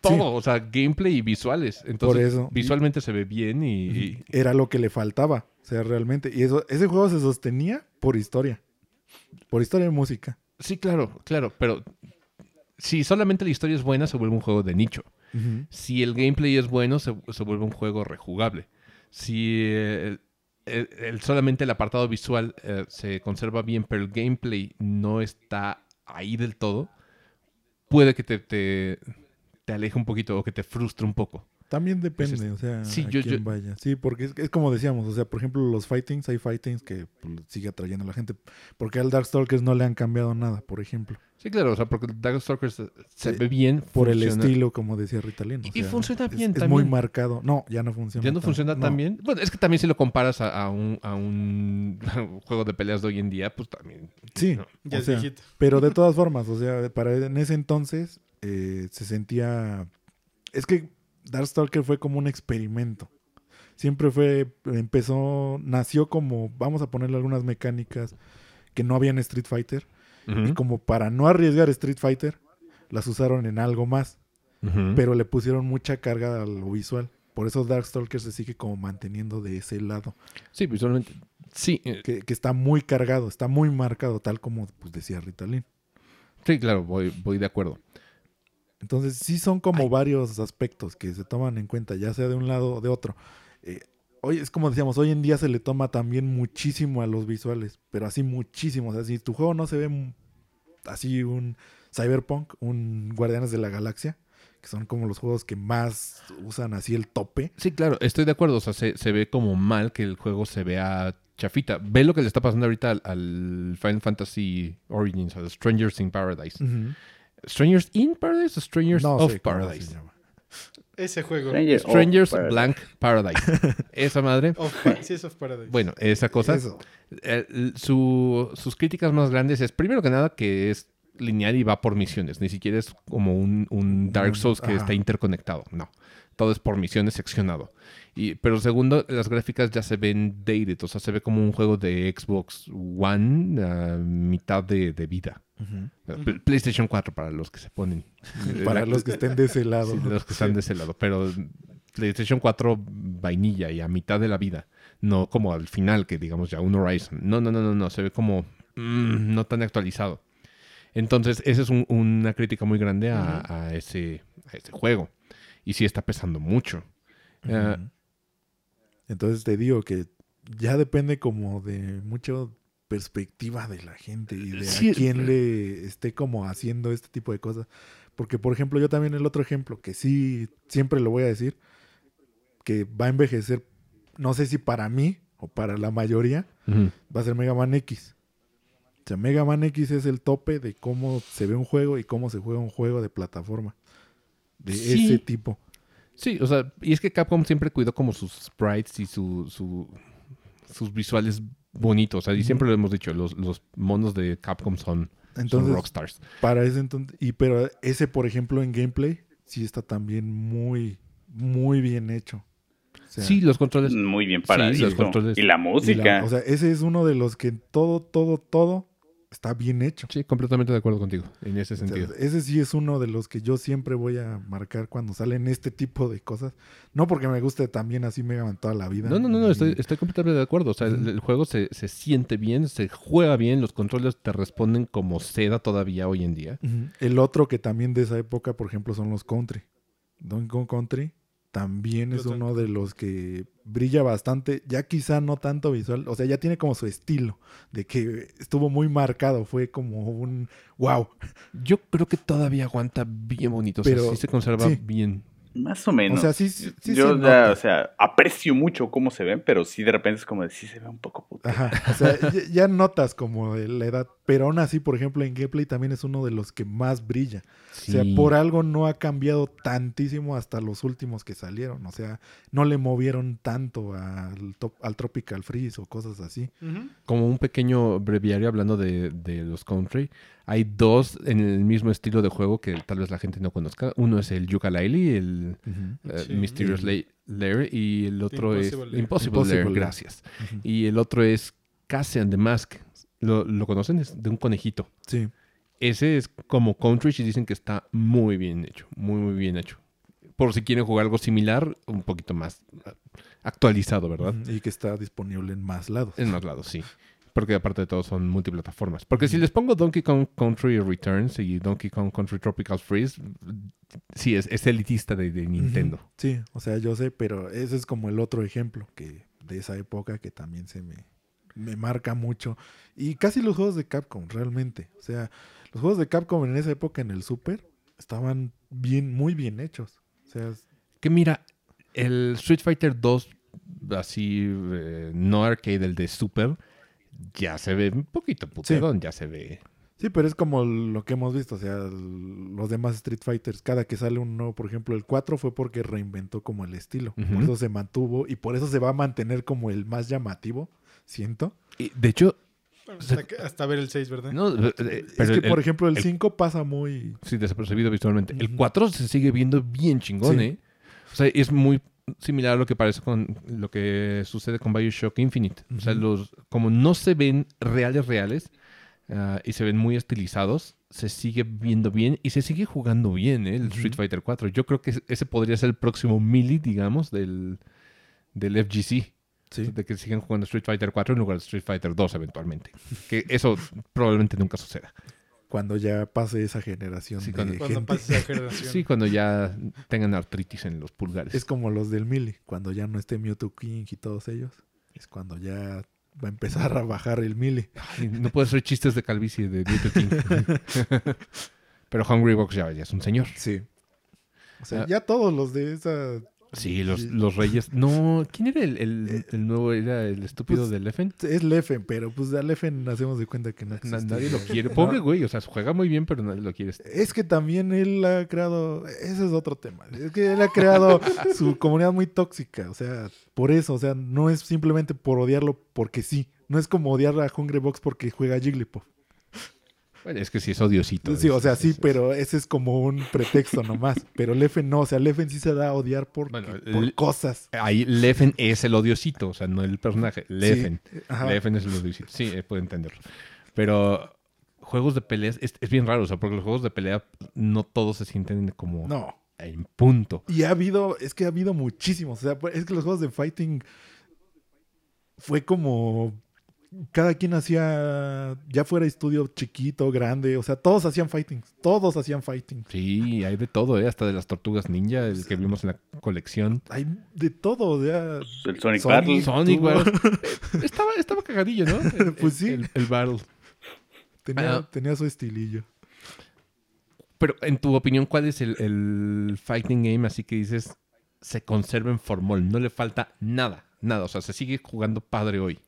todo, o sea, gameplay y visuales. Entonces, Por eso. visualmente se ve bien y, y- Era lo que le faltaba, o sea, realmente. Y eso, ese juego se sostenía por historia, por historia y música. Sí, claro, claro, pero si solamente la historia es buena, se vuelve un juego de nicho. Si el gameplay es bueno, se, se vuelve un juego rejugable. Si eh, el- el- solamente el apartado visual eh, se conserva bien, pero el gameplay no está ahí del todo, puede que te, te, te aleje un poquito o que te frustre un poco. También depende, Pues es- o sea, sí, a yo- quién yo- vaya. Sí, porque es, es como decíamos, o sea, por ejemplo, los fightings, hay fightings que pues, sigue atrayendo a la gente. Porque al Darkstalkers no le han cambiado nada, por ejemplo. Sí, claro, o sea, porque Darkstalkers se, se Sí, ve bien. Por el estilo, como decía Ritalin. o Y- sea, funciona es- bien es, también. muy marcado. No, ya no funciona. ¿Ya no tan- funciona no. tan bien? Bueno, es que también si lo comparas a, a un, a un (laughs) juego de peleas de hoy en día, pues también. Sí, ¿no? Ya o es sea. Pero de (laughs) todas formas, o sea, para en ese entonces eh, se sentía... Es que Darkstalker fue como un experimento. Siempre fue, empezó, nació como, vamos a ponerle algunas mecánicas que no había en Street Fighter. Y como para no arriesgar Street Fighter, las usaron en algo más. Pero le pusieron mucha carga a lo visual. Por eso Darkstalker se sigue como manteniendo de ese lado. Sí, visualmente. Sí, eh, Que, que está muy cargado, está muy marcado, tal como pues, decía Ritalin. sí, claro, voy, voy de acuerdo. Entonces, sí son como varios aspectos que se toman en cuenta, ya sea de un lado o de otro. Eh, hoy es como decíamos, hoy en día se le toma también muchísimo a los visuales, pero así muchísimo. O sea, si tu juego no se ve así un Cyberpunk, un Guardianes de la Galaxia, que son como los juegos que más usan así el tope. Sí, claro, estoy de acuerdo. O sea, se, se ve como mal que el juego se vea chafita. Ve lo que le está pasando ahorita al, al Final Fantasy Origins, al Strangers in Paradise. ¿Strangers in Paradise o Strangers No of sé cómo se Paradise? llama. Ese juego. Stranger Strangers Paradise. Blank Paradise. (laughs) Esa madre. Of sí, es of Paradise. Bueno, esa cosa. Eso. eh, su- sus críticas más grandes es, primero que nada, que es lineal y va por misiones. Ni siquiera es como un, un Dark Souls que Ajá. está interconectado. No. Todo es por misiones seccionado. Y, pero segundo, las gráficas ya se ven dated. O sea, se ve como un juego de Xbox One a mitad de, de vida. PlayStation 4 para los que se ponen. (laughs) Para los que estén de ese lado. Sí, los que están de ese lado. Pero PlayStation 4 vainilla y a mitad de la vida. No como al final, que digamos ya un Horizon. No, no, no, no, no. Se ve como mm, no tan actualizado. Entonces, esa es un- una crítica muy grande a, a ese, a ese juego. Y sí está pesando mucho. Eh. Entonces te digo que ya depende como de mucho perspectiva de la gente y de Sí. a quién le esté como haciendo este tipo de cosas. Porque, por ejemplo, yo también el otro ejemplo, que sí, siempre lo voy a decir, que va a envejecer, no sé si para mí o para la mayoría, va a ser Mega Man X. O sea, Mega Man X es el tope de cómo se ve un juego y cómo se juega un juego de plataforma. De Sí. ese tipo. Sí, o sea, y es que Capcom siempre cuidó como sus sprites y su, su- sus visuales bonitos. O sea, y siempre lo hemos dicho, los, los monos de Capcom son, son Entonces, rockstars. Para ese entonces, y pero ese, por ejemplo, en gameplay, sí está también muy, muy bien hecho. O sea, Sí, los controles. Muy bien Sí, paradito. los controles. Y la y la- música. o sea, ese es uno de los que todo, todo, todo está bien hecho. Sí, completamente de acuerdo contigo en ese sentido. ese sí es uno de los que yo siempre voy a marcar cuando salen este tipo de cosas. No porque me guste también así Mega Man toda la vida. No, no, no, no, estoy, estoy completamente de acuerdo. O sea, el, juego se, se siente bien, se juega bien, los controles te responden como seda todavía hoy en día. El otro que también de esa época, por ejemplo, son los Country. Donkey Kong Country también es uno de los que brilla bastante, ya quizá no tanto visual, o sea, ya tiene como su estilo, de que estuvo muy marcado, fue como un wow. Yo creo que todavía aguanta bien bonito. O sea, Pero, sí se conserva sí. bien. Más o menos. O sea, sí, sí, sí Yo, se ya, nota. o sea, aprecio mucho cómo se ven, pero sí de repente es como de sí se ve un poco puto. Ajá, o sea, ya, ya notas como la edad, pero aún así, por ejemplo, en gameplay también es uno de los que más brilla. Sí. O sea, por algo no ha cambiado tantísimo hasta los últimos que salieron. O sea, no le movieron tanto al, top- al Tropical Freeze o cosas así. Como un pequeño breviario hablando de, de los country. Hay dos en el mismo estilo de juego que tal vez la gente no conozca. Uno es el Yooka-Laylee, el eh, Sí. Mysterious Lair, y el otro es Impossible Lair. Impossible, Impossible Lair, Lair. gracias. Y el otro es Cassian the Mask. ¿Lo, lo conocen? Es de un conejito. Sí. Ese es como country y dicen que está muy bien hecho. Muy, muy bien hecho. Por si quieren jugar algo similar, un poquito más actualizado, ¿verdad? Y que está disponible en más lados. En más lados, sí. Porque aparte de todo son multiplataformas. Porque si les pongo Donkey Kong Country Returns y Donkey Kong Country Tropical Freeze, sí, es, es elitista de, de Nintendo. Sí, o sea, yo sé, pero ese es como el otro ejemplo que de esa época que también se me, me marca mucho. Y casi los juegos de Capcom, realmente. O sea, los juegos de Capcom en esa época en el Super estaban bien, muy bien hechos. O sea, Que mira, El Street Fighter 2, así, eh, no arcade, el de Super, ya se ve un poquito puterón, ya se ve. Sí, pero es como lo que hemos visto, o sea, los demás Street Fighters, cada que sale un nuevo, por ejemplo, el 4 fue porque reinventó como el estilo, por Ujú. eso se mantuvo y por eso se va a mantener como el más llamativo, siento. Y, de hecho, Hasta, que- hasta ver el 6, ¿verdad? no, eh, es que, el- por ejemplo, el el- 5 pasa muy... Sí, desapercibido visualmente. El Ujú. 4 se sigue viendo bien chingón, Sí. ¿eh? O sea, es muy similar a lo que parece con lo que sucede con Bioshock Infinite. O sea, los, como no se ven reales, reales, ah, y se ven muy estilizados, se sigue viendo bien y se sigue jugando bien, ¿eh? El. Street Fighter 4. Yo creo que ese podría ser el próximo Melee, digamos, del, del FGC. Sí. De que sigan jugando Street Fighter 4 en lugar de Street Fighter 2 eventualmente. que eso (laughs) probablemente nunca suceda. Cuando ya pase esa generación Sí, de cuando- Cuando gente. pase esa (laughs) generación. Sí, cuando ya tengan artritis en los pulgares. Es como los del Mili, cuando ya no esté Mewtwo King y todos ellos. Es cuando ya va a empezar a bajar el Mili. Ay, no puede ser chistes de calvicie de Mewtwo King. (laughs) Pero Hungry Box ya, ya es un señor. Sí. O sea, Ah. ya todos los de esa... Sí, los, (laughs) los reyes. No, ¿quién era el, el- el nuevo? ¿Era el estúpido Pues, de Leffen? Es Leffen, pero pues a Leffen hacemos de cuenta que no existe. nadie lo (laughs) quiere. No. Pobre güey, o sea, juega muy bien, pero nadie lo quiere. Es que también él ha creado, ese es otro tema, es que él ha creado (laughs) su comunidad muy tóxica, o sea, por eso, o sea, no es simplemente por odiarlo porque sí, no es como odiar a Hungry Box porque juega Jigglypuff. Bueno, es que sí es odiosito. Sí, es- o sea, sí, es- pero ese es como un pretexto nomás, (laughs) pero Leffen no, o sea, Leffen sí se da a odiar por, Bueno, por cosas. Ahí Leffen es el odiosito, o sea, no el personaje. Leffen. Leffen es el odiosito. Sí, eh, puedo entenderlo. Pero juegos de peleas es, es bien raro, o sea, porque los juegos de pelea no todos se sienten como No, en punto. y ha habido, es que ha habido muchísimos, o sea, pues, es que los juegos de fighting fue como cada quien hacía, ya fuera estudio chiquito, grande, o sea, todos hacían fighting, todos hacían fighting. Sí, hay de todo, ¿eh? Hasta de las tortugas ninja, el que vimos en la colección. Hay de todo, o sea, El Sonic, Sonic. Battle. Sonic, (laughs) estaba, estaba cagadillo, ¿no? El- (laughs) Pues sí. El, el battle. tenía, Ah. tenía su estilillo. Pero, en tu opinión, ¿cuál es el, el fighting game así que dices se conserva en formol? No le falta nada, nada. O sea, se sigue jugando padre hoy.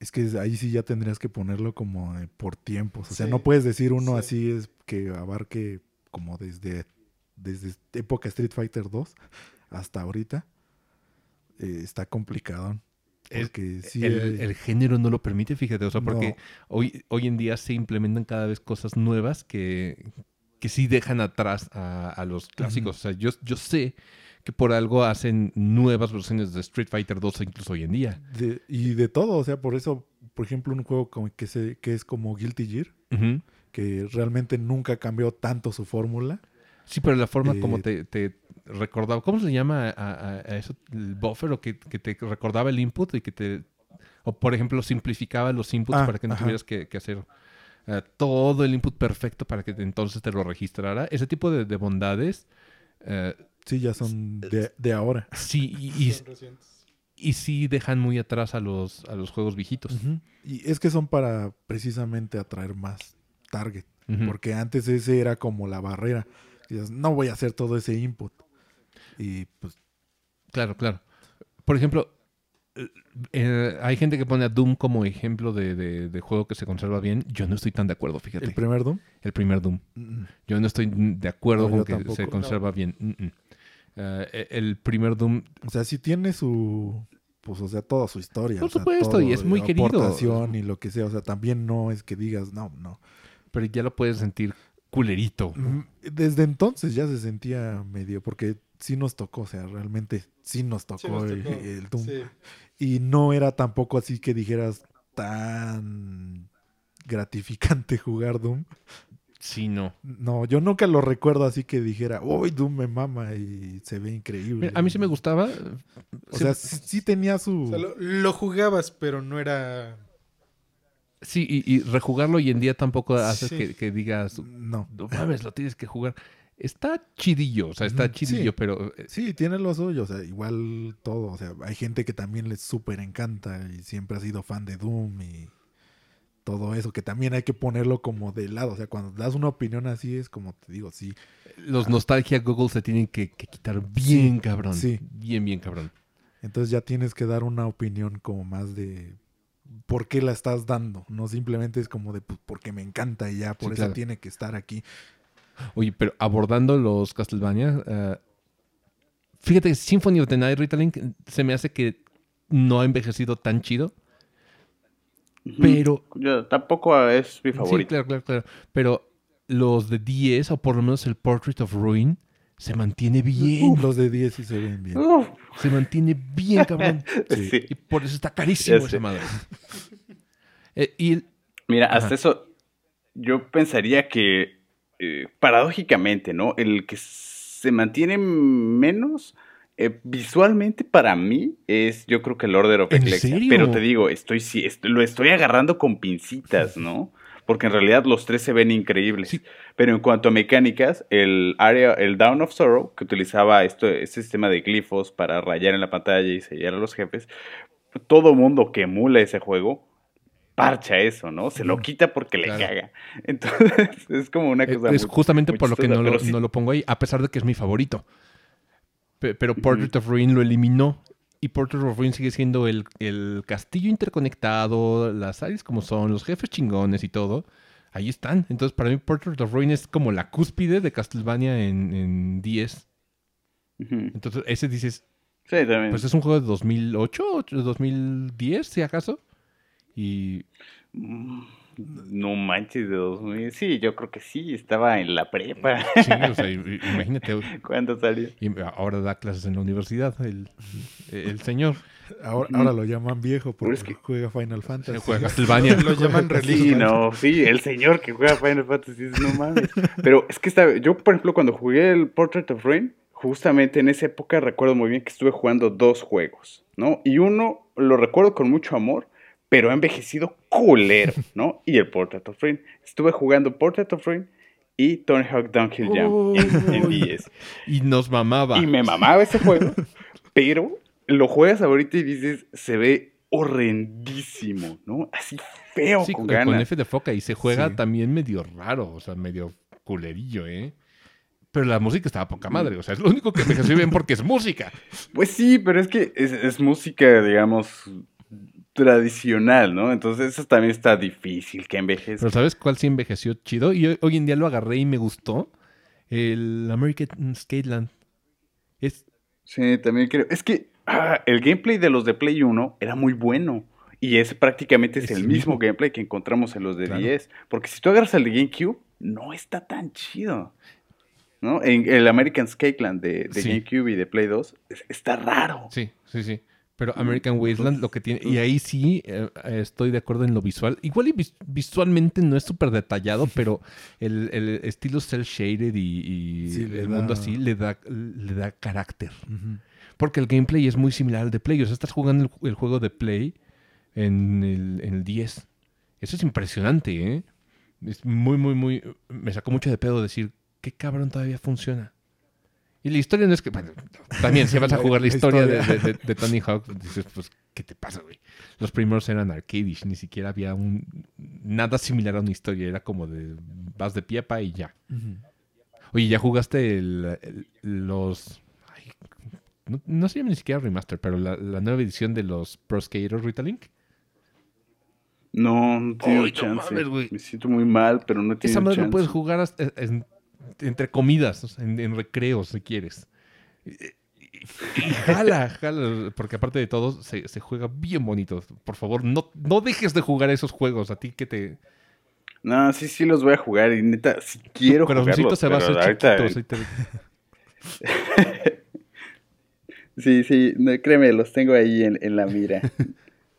Es que ahí sí ya tendrías que ponerlo como por tiempos. O sea, Sí, no puedes decir uno sí. así es que abarque como desde, desde época Street Fighter 2 hasta ahorita. Eh, está complicado. Es- Porque sí, el, eh, el género no lo permite, fíjate. O sea, porque No. hoy, hoy en día se implementan cada vez cosas nuevas que, que sí dejan atrás a, a los clásicos. O sea, yo, yo sé que por algo hacen nuevas versiones de Street Fighter 2 incluso hoy en día. de- y de todo. O sea, por eso, por ejemplo, un juego como que, se, que es como Guilty Gear, que realmente nunca cambió tanto su fórmula. Sí, pero la forma como Eh, te, te recordaba, ¿cómo se le llama a, a- a eso? El buffer o que, que te recordaba el input y que te, o por ejemplo, simplificaba los inputs Ah, para que no ajá. tuvieras que, que hacer eh, todo el input perfecto para que entonces te lo registrara. Ese tipo de, de bondades, eh, Sí, ya son de, de ahora. sí, y, y- Son recientes. y sí dejan muy atrás a los, a los juegos viejitos. Y es que son para precisamente atraer más target. Porque antes ese era como la barrera. Y dices, no voy a hacer todo ese input. Y pues, Claro, claro. Por ejemplo, eh, eh, hay gente que pone a Doom como ejemplo de, de- de juego que se conserva bien. Yo no estoy tan de acuerdo, fíjate. el primer Doom. el primer Doom. mm, Yo no estoy de acuerdo No, con que tampoco. se conserva bien. Mm, Eh, el primer Doom, O sea, sí tiene su. Pues, o sea, toda su historia. Por o sea, supuesto, y es muy querido. y lo que sea. O sea, también no es que digas, no, no. pero ya lo puedes sentir culerito. Desde entonces ya se sentía medio. Porque sí nos tocó, o sea, realmente sí nos tocó, Sí, nos el- tocó. el Doom. Sí. Y no era tampoco así que dijeras tan gratificante (laughs) jugar Doom. Sí, no. No, yo nunca lo recuerdo así que dijera, uy, Doom me mama y se ve increíble. Mira, a mí sí me gustaba. O sea, sí, sí tenía su... O sea, lo, lo jugabas, pero no era. Sí, y, y rejugarlo hoy en día tampoco hace Sí. que, que digas, No. no mames, lo tienes que jugar. Está chidillo, o sea, está chidillo, sí. pero eh, Sí, tiene lo suyo, o sea, igual todo. O sea, hay gente que también les súper encanta y siempre ha sido fan de Doom y todo eso, que también hay que ponerlo como de lado. O sea, cuando das una opinión así es como te digo, sí. los nostalgia Google se tienen que, que quitar bien cabrón. sí. Bien, bien cabrón. Entonces ya tienes que dar una opinión como más de por qué la estás dando. No simplemente es como de pues, porque me encanta y ya, por Sí, eso claro. tiene que estar aquí. Oye, pero abordando los Castlevania, eh, fíjate que Symphony of the Night Retelling se me hace que no ha envejecido tan chido. Pero Yo tampoco es mi Sí, favorito. claro, claro, claro. Pero los de 10, o por lo menos el Portrait of Ruin, se mantiene bien. Los de 10 sí se ven bien. Uf, Se mantiene bien, cabrón. (laughs) sí. Y por eso está carísimo esa madre. Eh, y el- Mira, Ajá. hasta eso, yo pensaría que, eh, paradójicamente, ¿no? El que se mantiene menos eh, visualmente para mí es, yo creo que el Order of ¿En Ecclesia. Pero te digo, estoy, sí, est- lo estoy agarrando con pincitas, ¿no? Porque en realidad los tres se ven increíbles. Sí. Pero en cuanto a mecánicas, el área, el Down of Sorrow, que utilizaba esto, este sistema de glifos para rayar en la pantalla y sellar a los jefes, todo mundo que emula ese juego parcha eso, ¿no? Se lo quita porque le Claro. caga. (laughs) Entonces, es como una eh, cosa es muy- justamente muy por lo que chistosa, no lo, pero sí. no lo pongo ahí, a pesar de que es mi favorito. Pe- Pero Portrait of Ruin lo eliminó. Y Portrait of Ruin sigue siendo el, el castillo interconectado, las áreas como son, los jefes chingones y todo. Ahí están. Entonces, para mí, Portrait of Ruin es como la cúspide de Castlevania en, en 10. Ujú. Entonces, ese dices, Sí, también. pues es un juego de 2008, o 2010, si acaso. Y Mm, No manches, de 2000. Sí, yo creo que sí, estaba en la prepa sí, o sea, (laughs) imagínate. cuando salió. y ahora da clases en la universidad, el, el señor. Ahora, ahora lo llaman viejo porque es que- juega Final Fantasy. Juega (laughs) Castlevania. Lo llaman Sí, religioso. no, sí, el señor que juega Final Fantasy, no mames. Pero es que está, yo, por ejemplo, cuando jugué el Portrait of Rain, justamente en esa época recuerdo muy bien que estuve jugando dos juegos, ¿no? Y uno lo recuerdo con mucho amor, pero ha envejecido culero, ¿no? Y el Portrait of Rain. Estuve jugando Portrait of Rain y Tony Hawk Downhill Jam en, en Uy. 10. Y nos mamaba. Y me mamaba ese juego, pero lo juegas ahorita y dices, se ve horrendísimo, ¿no? Así feo Sí, con con, con ganas. F de foca. Y se juega Sí. también medio raro, o sea, medio culerillo, ¿eh? Pero la música estaba poca madre, o sea, es lo único que me bien porque es música. Pues sí, pero es que es, es música, digamos, tradicional, ¿no? Entonces eso también está difícil que envejezca. Pero ¿sabes cuál sí envejeció chido? Y hoy, hoy en día lo agarré y me gustó. El American Skateland. Es, Sí, también creo. Es que ah, el gameplay de los de Play 1 era muy bueno. Y ese prácticamente es, Es el mismo mismo. gameplay que encontramos en los de Claro. 10. Porque si tú agarras el de GameCube, no está tan chido. ¿No? En el American Skateland de, de Sí. GameCube y de Play 2 es- está raro. sí, sí, sí. Pero American Wasteland lo que tiene... Y ahí sí eh, estoy de acuerdo en lo visual. Igual y vis- visualmente no es súper detallado, (laughs) pero el, el estilo cel shaded y, y Sí, le el mundo así le da, le da carácter. Porque el gameplay es muy similar al de Play. O sea, estás jugando el, el juego de Play en el, en el 10. Eso es impresionante, ¿eh? Es muy, muy, muy... Me sacó mucho de pedo decir, ¿qué cabrón todavía funciona? Y la historia no es que... Bueno, también si vas a jugar la la historia, de- historia. De, de- de Tony Hawk, dices, pues, ¿qué te pasa, güey? Los primeros eran arcadish, ni siquiera había un... Nada similar a una historia, era como de... Vas de pie pa y ya. Oye, ¿ya jugaste el- el- los... ay, no, no se llama ni siquiera remaster, pero la, la nueva edición de los Pro Skaters Retelling? No, no no chance. mames. Me siento muy mal, pero no tiene Esa madre chance. lo puedes jugar hasta- en- entre comidas, en, en recreos, si quieres. Y, jala, jala, porque aparte de todo, se, se juega bien bonito. Por favor, no, no dejes de jugar esos juegos. A ti que te... No, sí, sí los voy a jugar y neta, si quiero tu jugarlos, se va a hacer chiquito. te- (laughs) Sí, sí, no, créeme, los tengo ahí en, en la mira. (laughs)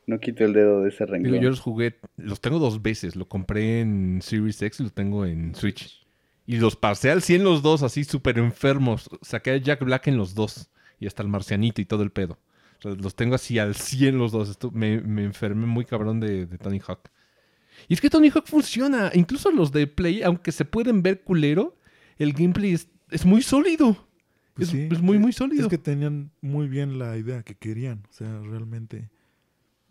No quito el dedo de ese Digo, renglón. yo los jugué, los tengo dos veces. Lo compré en Series X y lo tengo en Switch. Y los pasé al 100 los dos, así súper enfermos. Saqué a Jack Black en los dos. Y hasta el marcianito y todo el pedo. O sea, los tengo así al 100 los dos. Esto, me, me enfermé muy cabrón de, de Tony Hawk. Y es que Tony Hawk funciona. Incluso los de Play, aunque se pueden ver culero, el gameplay es, es muy sólido. Pues es, sí, es muy, muy sólido. Es que tenían muy bien la idea que querían. O sea, realmente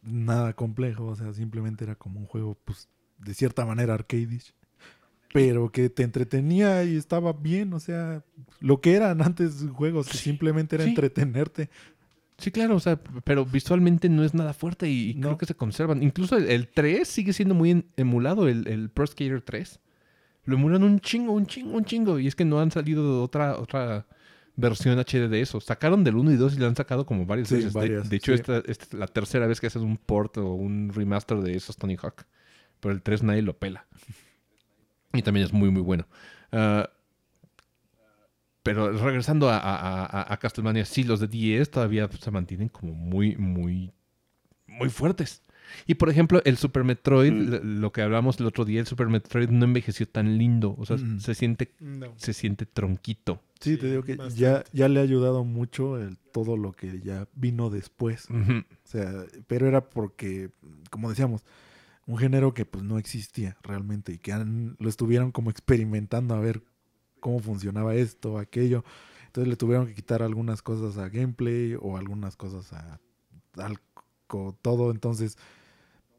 nada complejo. O sea, simplemente era como un juego, pues, de cierta manera arcadish. Pero que te entretenía y estaba bien, o sea, lo que eran antes juegos, que simplemente era sí. entretenerte. Sí, claro, o sea, pero visualmente no es nada fuerte y, y No. creo que se conservan. Incluso el, el 3 sigue siendo muy emulado, el, el Pro Skater 3. Lo emulan un chingo, un chingo, un chingo. Y es que no han salido otra, otra versión HD de eso. Sacaron del 1 y 2 y lo han sacado como varias Sí, veces. De- varias, de, hecho, esta es la tercera vez que haces un port o un remaster de esos Tony Hawk. Pero el 3 nadie lo pela. Y también es muy, muy bueno. Ah, pero regresando a, a, a- a Castlevania, sí, los de 10 todavía se mantienen como muy, muy, muy fuertes. Y por ejemplo, el Super Metroid, Mm. lo- que hablamos el otro día, el Super Metroid no envejeció tan lindo. O sea, Mm. se siente, No. se siente tronquito. Sí, Sí, te digo que bastante. ya, ya le ha ayudado mucho el, todo lo que ya vino después. O sea, pero era porque, como decíamos, un género que pues no existía realmente y que han- lo estuvieron como experimentando a ver cómo funcionaba esto, aquello. Entonces le tuvieron que quitar algunas cosas a gameplay o algunas cosas a al todo. Entonces,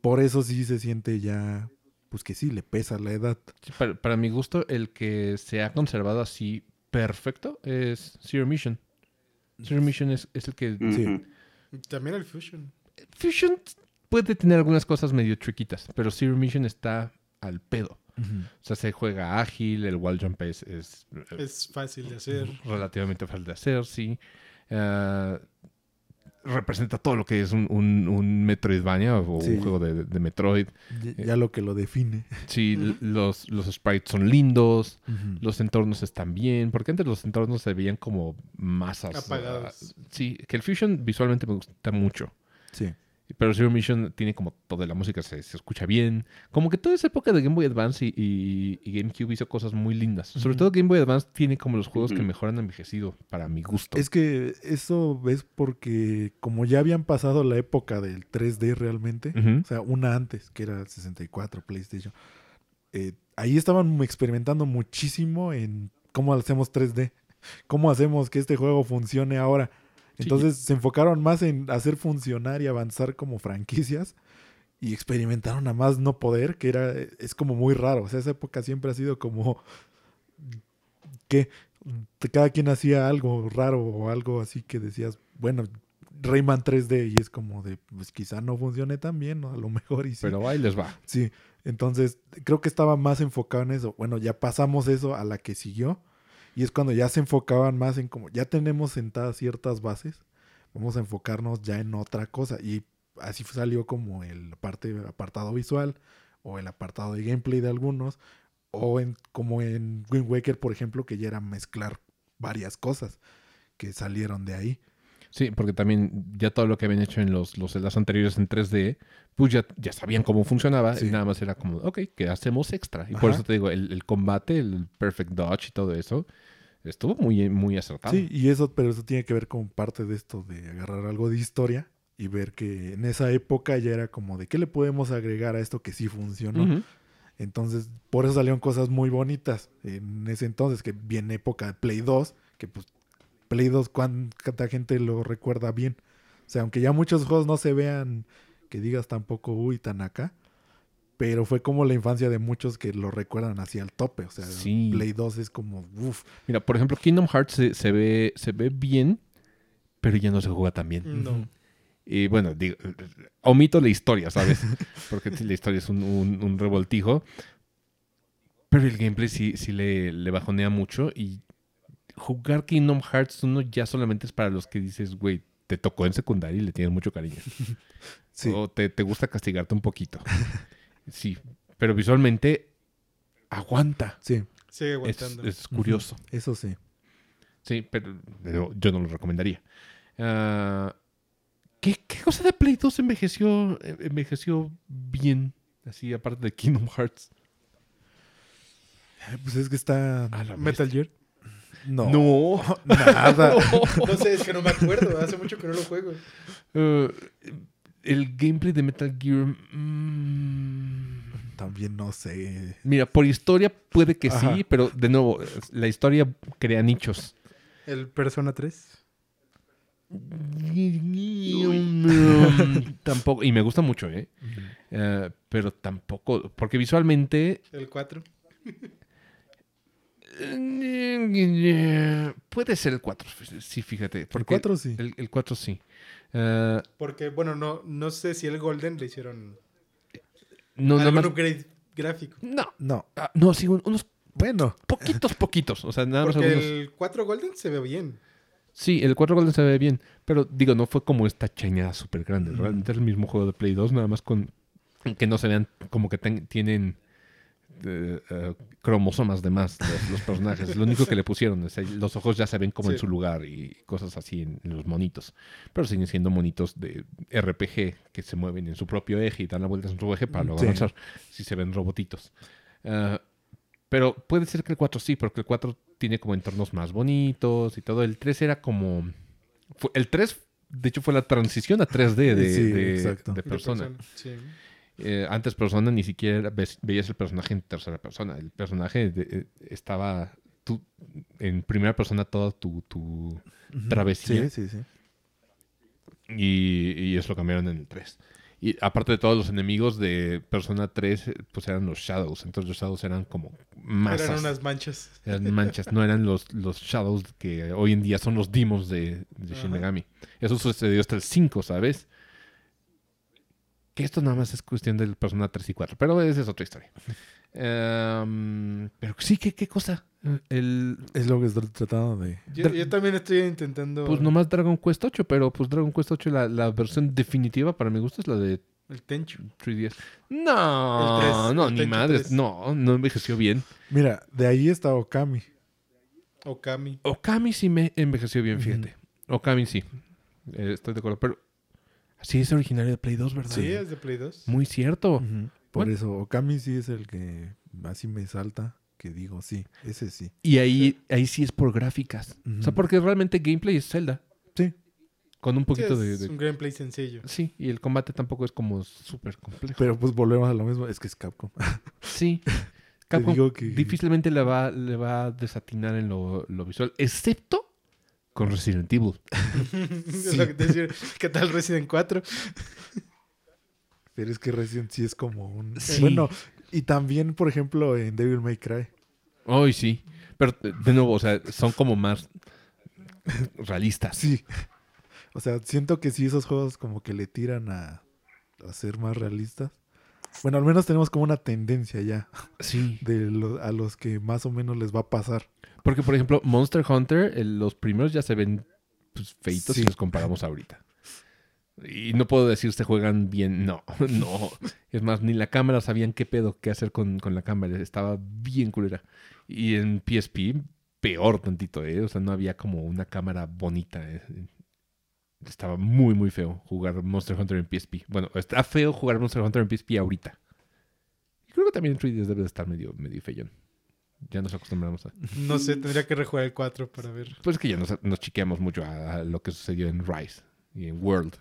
por eso sí se siente ya, pues que sí, le pesa la edad. Sí, para, para mi gusto, el que se ha conservado así perfecto es Zero Mission. Zero Mission es, es el que... Sí. También el Fusion. Fusion puede tener algunas cosas medio triquitas, pero Zero Mission está al pedo. O sea, se juega ágil, el wall jump es, es, eh, Es fácil de hacer. relativamente fácil de hacer, sí. Ah, representa todo lo que es un, un, un Metroidvania o Sí. un juego de, de Metroid. Ya, ya lo que lo define. Sí, los, los sprites son lindos, los entornos están bien, porque antes los entornos se veían como masas. Apagados. ah, sí, que el Fusion visualmente me gusta mucho. Sí. Pero Zero Mission tiene como toda la música, se, se escucha bien. Como que toda esa época de Game Boy Advance y, y- y GameCube hizo cosas muy lindas. Sobre todo Game Boy Advance tiene como los juegos que mejor han envejecido para mi gusto. Es que eso es porque como ya habían pasado la época del 3D realmente, o sea, una antes, que era el 64, PlayStation, eh, ahí estaban experimentando muchísimo en cómo hacemos 3D, cómo hacemos que este juego funcione ahora. Sí. Entonces se enfocaron más en hacer funcionar y avanzar como franquicias y experimentaron a más no poder, que era es como muy raro. O sea, esa época siempre ha sido como que cada quien hacía algo raro o algo así que decías, bueno, Rayman 3D y es como de, pues quizá no funcione tan bien, a lo mejor y sí. Pero ahí les va. Sí, entonces creo que estaba más enfocado en eso. Bueno, ya pasamos eso a la que siguió y es cuando ya se enfocaban más en como ya tenemos sentadas ciertas bases, vamos a enfocarnos ya en otra cosa y así salió como el parte apartado visual o el apartado de gameplay de algunos o en como en Wind Waker, por ejemplo, que ya era mezclar varias cosas que salieron de ahí. Sí, porque también ya todo lo que habían hecho en los, los Zeldas anteriores en 3D, pues ya, ya sabían cómo funcionaba Sí. y nada más era como, ok, ¿qué hacemos extra? Y por eso te digo, el, el combate, el Perfect Dodge y todo eso, estuvo muy, muy acertado. Sí, y eso, pero eso tiene que ver con parte de esto de agarrar algo de historia y ver que en esa época ya era como de qué le podemos agregar a esto que sí funcionó. Entonces, por eso salieron cosas muy bonitas en ese entonces, que viene época de Play 2, que pues Play 2, ¿cuánta gente lo recuerda bien? O sea, aunque ya muchos juegos no se vean, que digas tampoco, uy, tan acá, pero fue como la infancia de muchos que lo recuerdan hacia el tope. O sea, Sí. Play 2 es como, uff, Mira, por ejemplo, Kingdom Hearts se, se ve, se ve bien, pero ya no se juega tan bien. No. Y bueno, digo, omito la historia, ¿sabes? (laughs) Porque la historia es un, un- un revoltijo. Pero el gameplay sí, sí le, le bajonea mucho. Y jugar Kingdom Hearts 1 ya solamente es para los que dices, güey, te tocó en secundaria y le tienes mucho cariño. (laughs) sí. O te, te gusta castigarte un poquito. (laughs) Sí, pero visualmente aguanta. Sí, Sigue Es, aguantando. es curioso. eso sí. Sí, pero, pero yo no lo recomendaría. Ah, ¿qué, qué cosa de Play 2 envejeció, eh, envejeció bien? Así, aparte de Kingdom Hearts. Pues es que está... Metal Gear. No, No. (laughs) nada. (laughs) No sé, es que no me acuerdo. Hace mucho que no lo juego. Eh, el gameplay de Metal Gear. mm, También no sé. mira, por historia puede que Ajá. sí, pero de nuevo, la historia crea nichos. El Persona 3. (laughs) tampoco, y me gusta mucho, ¿eh? Eh, pero tampoco, porque visualmente El 4. Puede ser el 4, sí, fíjate. El Porque 4 sí. El, el 4 sí. Porque, bueno, no, no sé si el Golden le hicieron no, algún más. upgrade gráfico. No, No. ah, no, sí, un- unos Bueno, poquitos, poquitos. O sea, nada más Porque algunos. el 4 Golden se ve bien. Sí, el 4 Golden se ve bien, pero digo, no fue como esta chañada súper grande. Realmente es el mismo juego de Play 2, nada más con que no se vean como que ten- tienen eh, eh, cromosomas de más los, los personajes. Lo único que le pusieron, es los ojos ya se ven como en su lugar y cosas así en, en los monitos. Pero siguen siendo monitos de RPG que se mueven en su propio eje y dan la vuelta en su eje para luego Sí. avanzar. Si se ven robotitos. Ah, pero puede ser que el 4 sí, porque el 4 tiene como entornos más bonitos y todo. El 3 era como... fue- el 3, de hecho, fue la transición a 3D de, Sí, de- exacto. de de persona. Sí. Eh, antes persona ni siquiera ves- veías el personaje en tercera persona. El personaje de- eh, estaba tú, en primera persona toda tu, tu travesía. Sí, sí, sí. Y, y eso lo cambiaron en el 3. Y aparte de todos los enemigos de Persona 3, eh, pues eran los Shadows. Entonces los Shadows eran como masas. Eran unas manchas. Eran manchas, no eran los, los Shadows que hoy en día son los Demons de, de Shin. Megami. Eso sucedió hasta el 5, ¿sabes? Que esto nada más es cuestión del Persona 3 y 4, pero esa es otra historia. (laughs) Em, pero sí, ¿qué, qué cosa? El, Es lo que estoy tratando de... Yo, también estoy intentando pues nomás Dragon Quest 8, pero pues Dragon Quest 8, la, la versión definitiva para mi gusto es la de el Tenchu. 3DS. No, El no, el ni madres. 3. No, no envejeció bien. Mira, de ahí está Okami. Okami. Okami sí me envejeció bien, fíjate. Okami sí. Eh, estoy de acuerdo. Pero sí es originario de Play 2, ¿verdad? Sí, es de Play 2. Muy cierto. Por Bueno. eso, Okami sí es el que así me salta, que digo, sí, ese sí. Y ahí, ahí sí es por gráficas. O sea, porque realmente gameplay es Zelda. Sí. Con un Sí, poquito de, es de- un gameplay sencillo. Sí, y el combate tampoco es como súper complejo. Pero pues volvemos a lo mismo, es que es Capcom. (laughs) Sí. Capcom digo que- difícilmente le va, le va a desatinar en lo, lo visual, excepto con Resident Evil. Es lo que te decía, ¿Qué tal Resident 4? Pero es que Resident sí es como un... Sí. Bueno, y también, por ejemplo, en Devil May Cry. Ay, sí. Pero de nuevo, o sea, son como más realistas. Sí. O sea, siento que sí esos juegos como que le tiran a, a ser más realistas. Bueno, al menos tenemos como una tendencia ya Sí. de lo- a los que más o menos les va a pasar. Porque, por ejemplo, Monster Hunter, el- los primeros ya se ven pues, feitos Sí. si los comparamos ahorita. Y no puedo decir se juegan bien. No, (laughs) no. Es más, ni la cámara sabían qué pedo, qué hacer con, con la cámara. Estaba bien culera. Y en PSP, peor tantito, ¿eh? O sea, no había como una cámara bonita. ¿eh? Estaba muy, muy feo jugar Monster Hunter en PSP. Bueno, está feo jugar Monster Hunter en PSP ahorita. Y creo que también en 3DS debe de estar medio, medio feyón. Ya nos acostumbramos a... No sé, tendría que rejugar el 4 para ver. Pues es que ya nos, nos chiqueamos mucho a, a lo que sucedió en Rise y en World.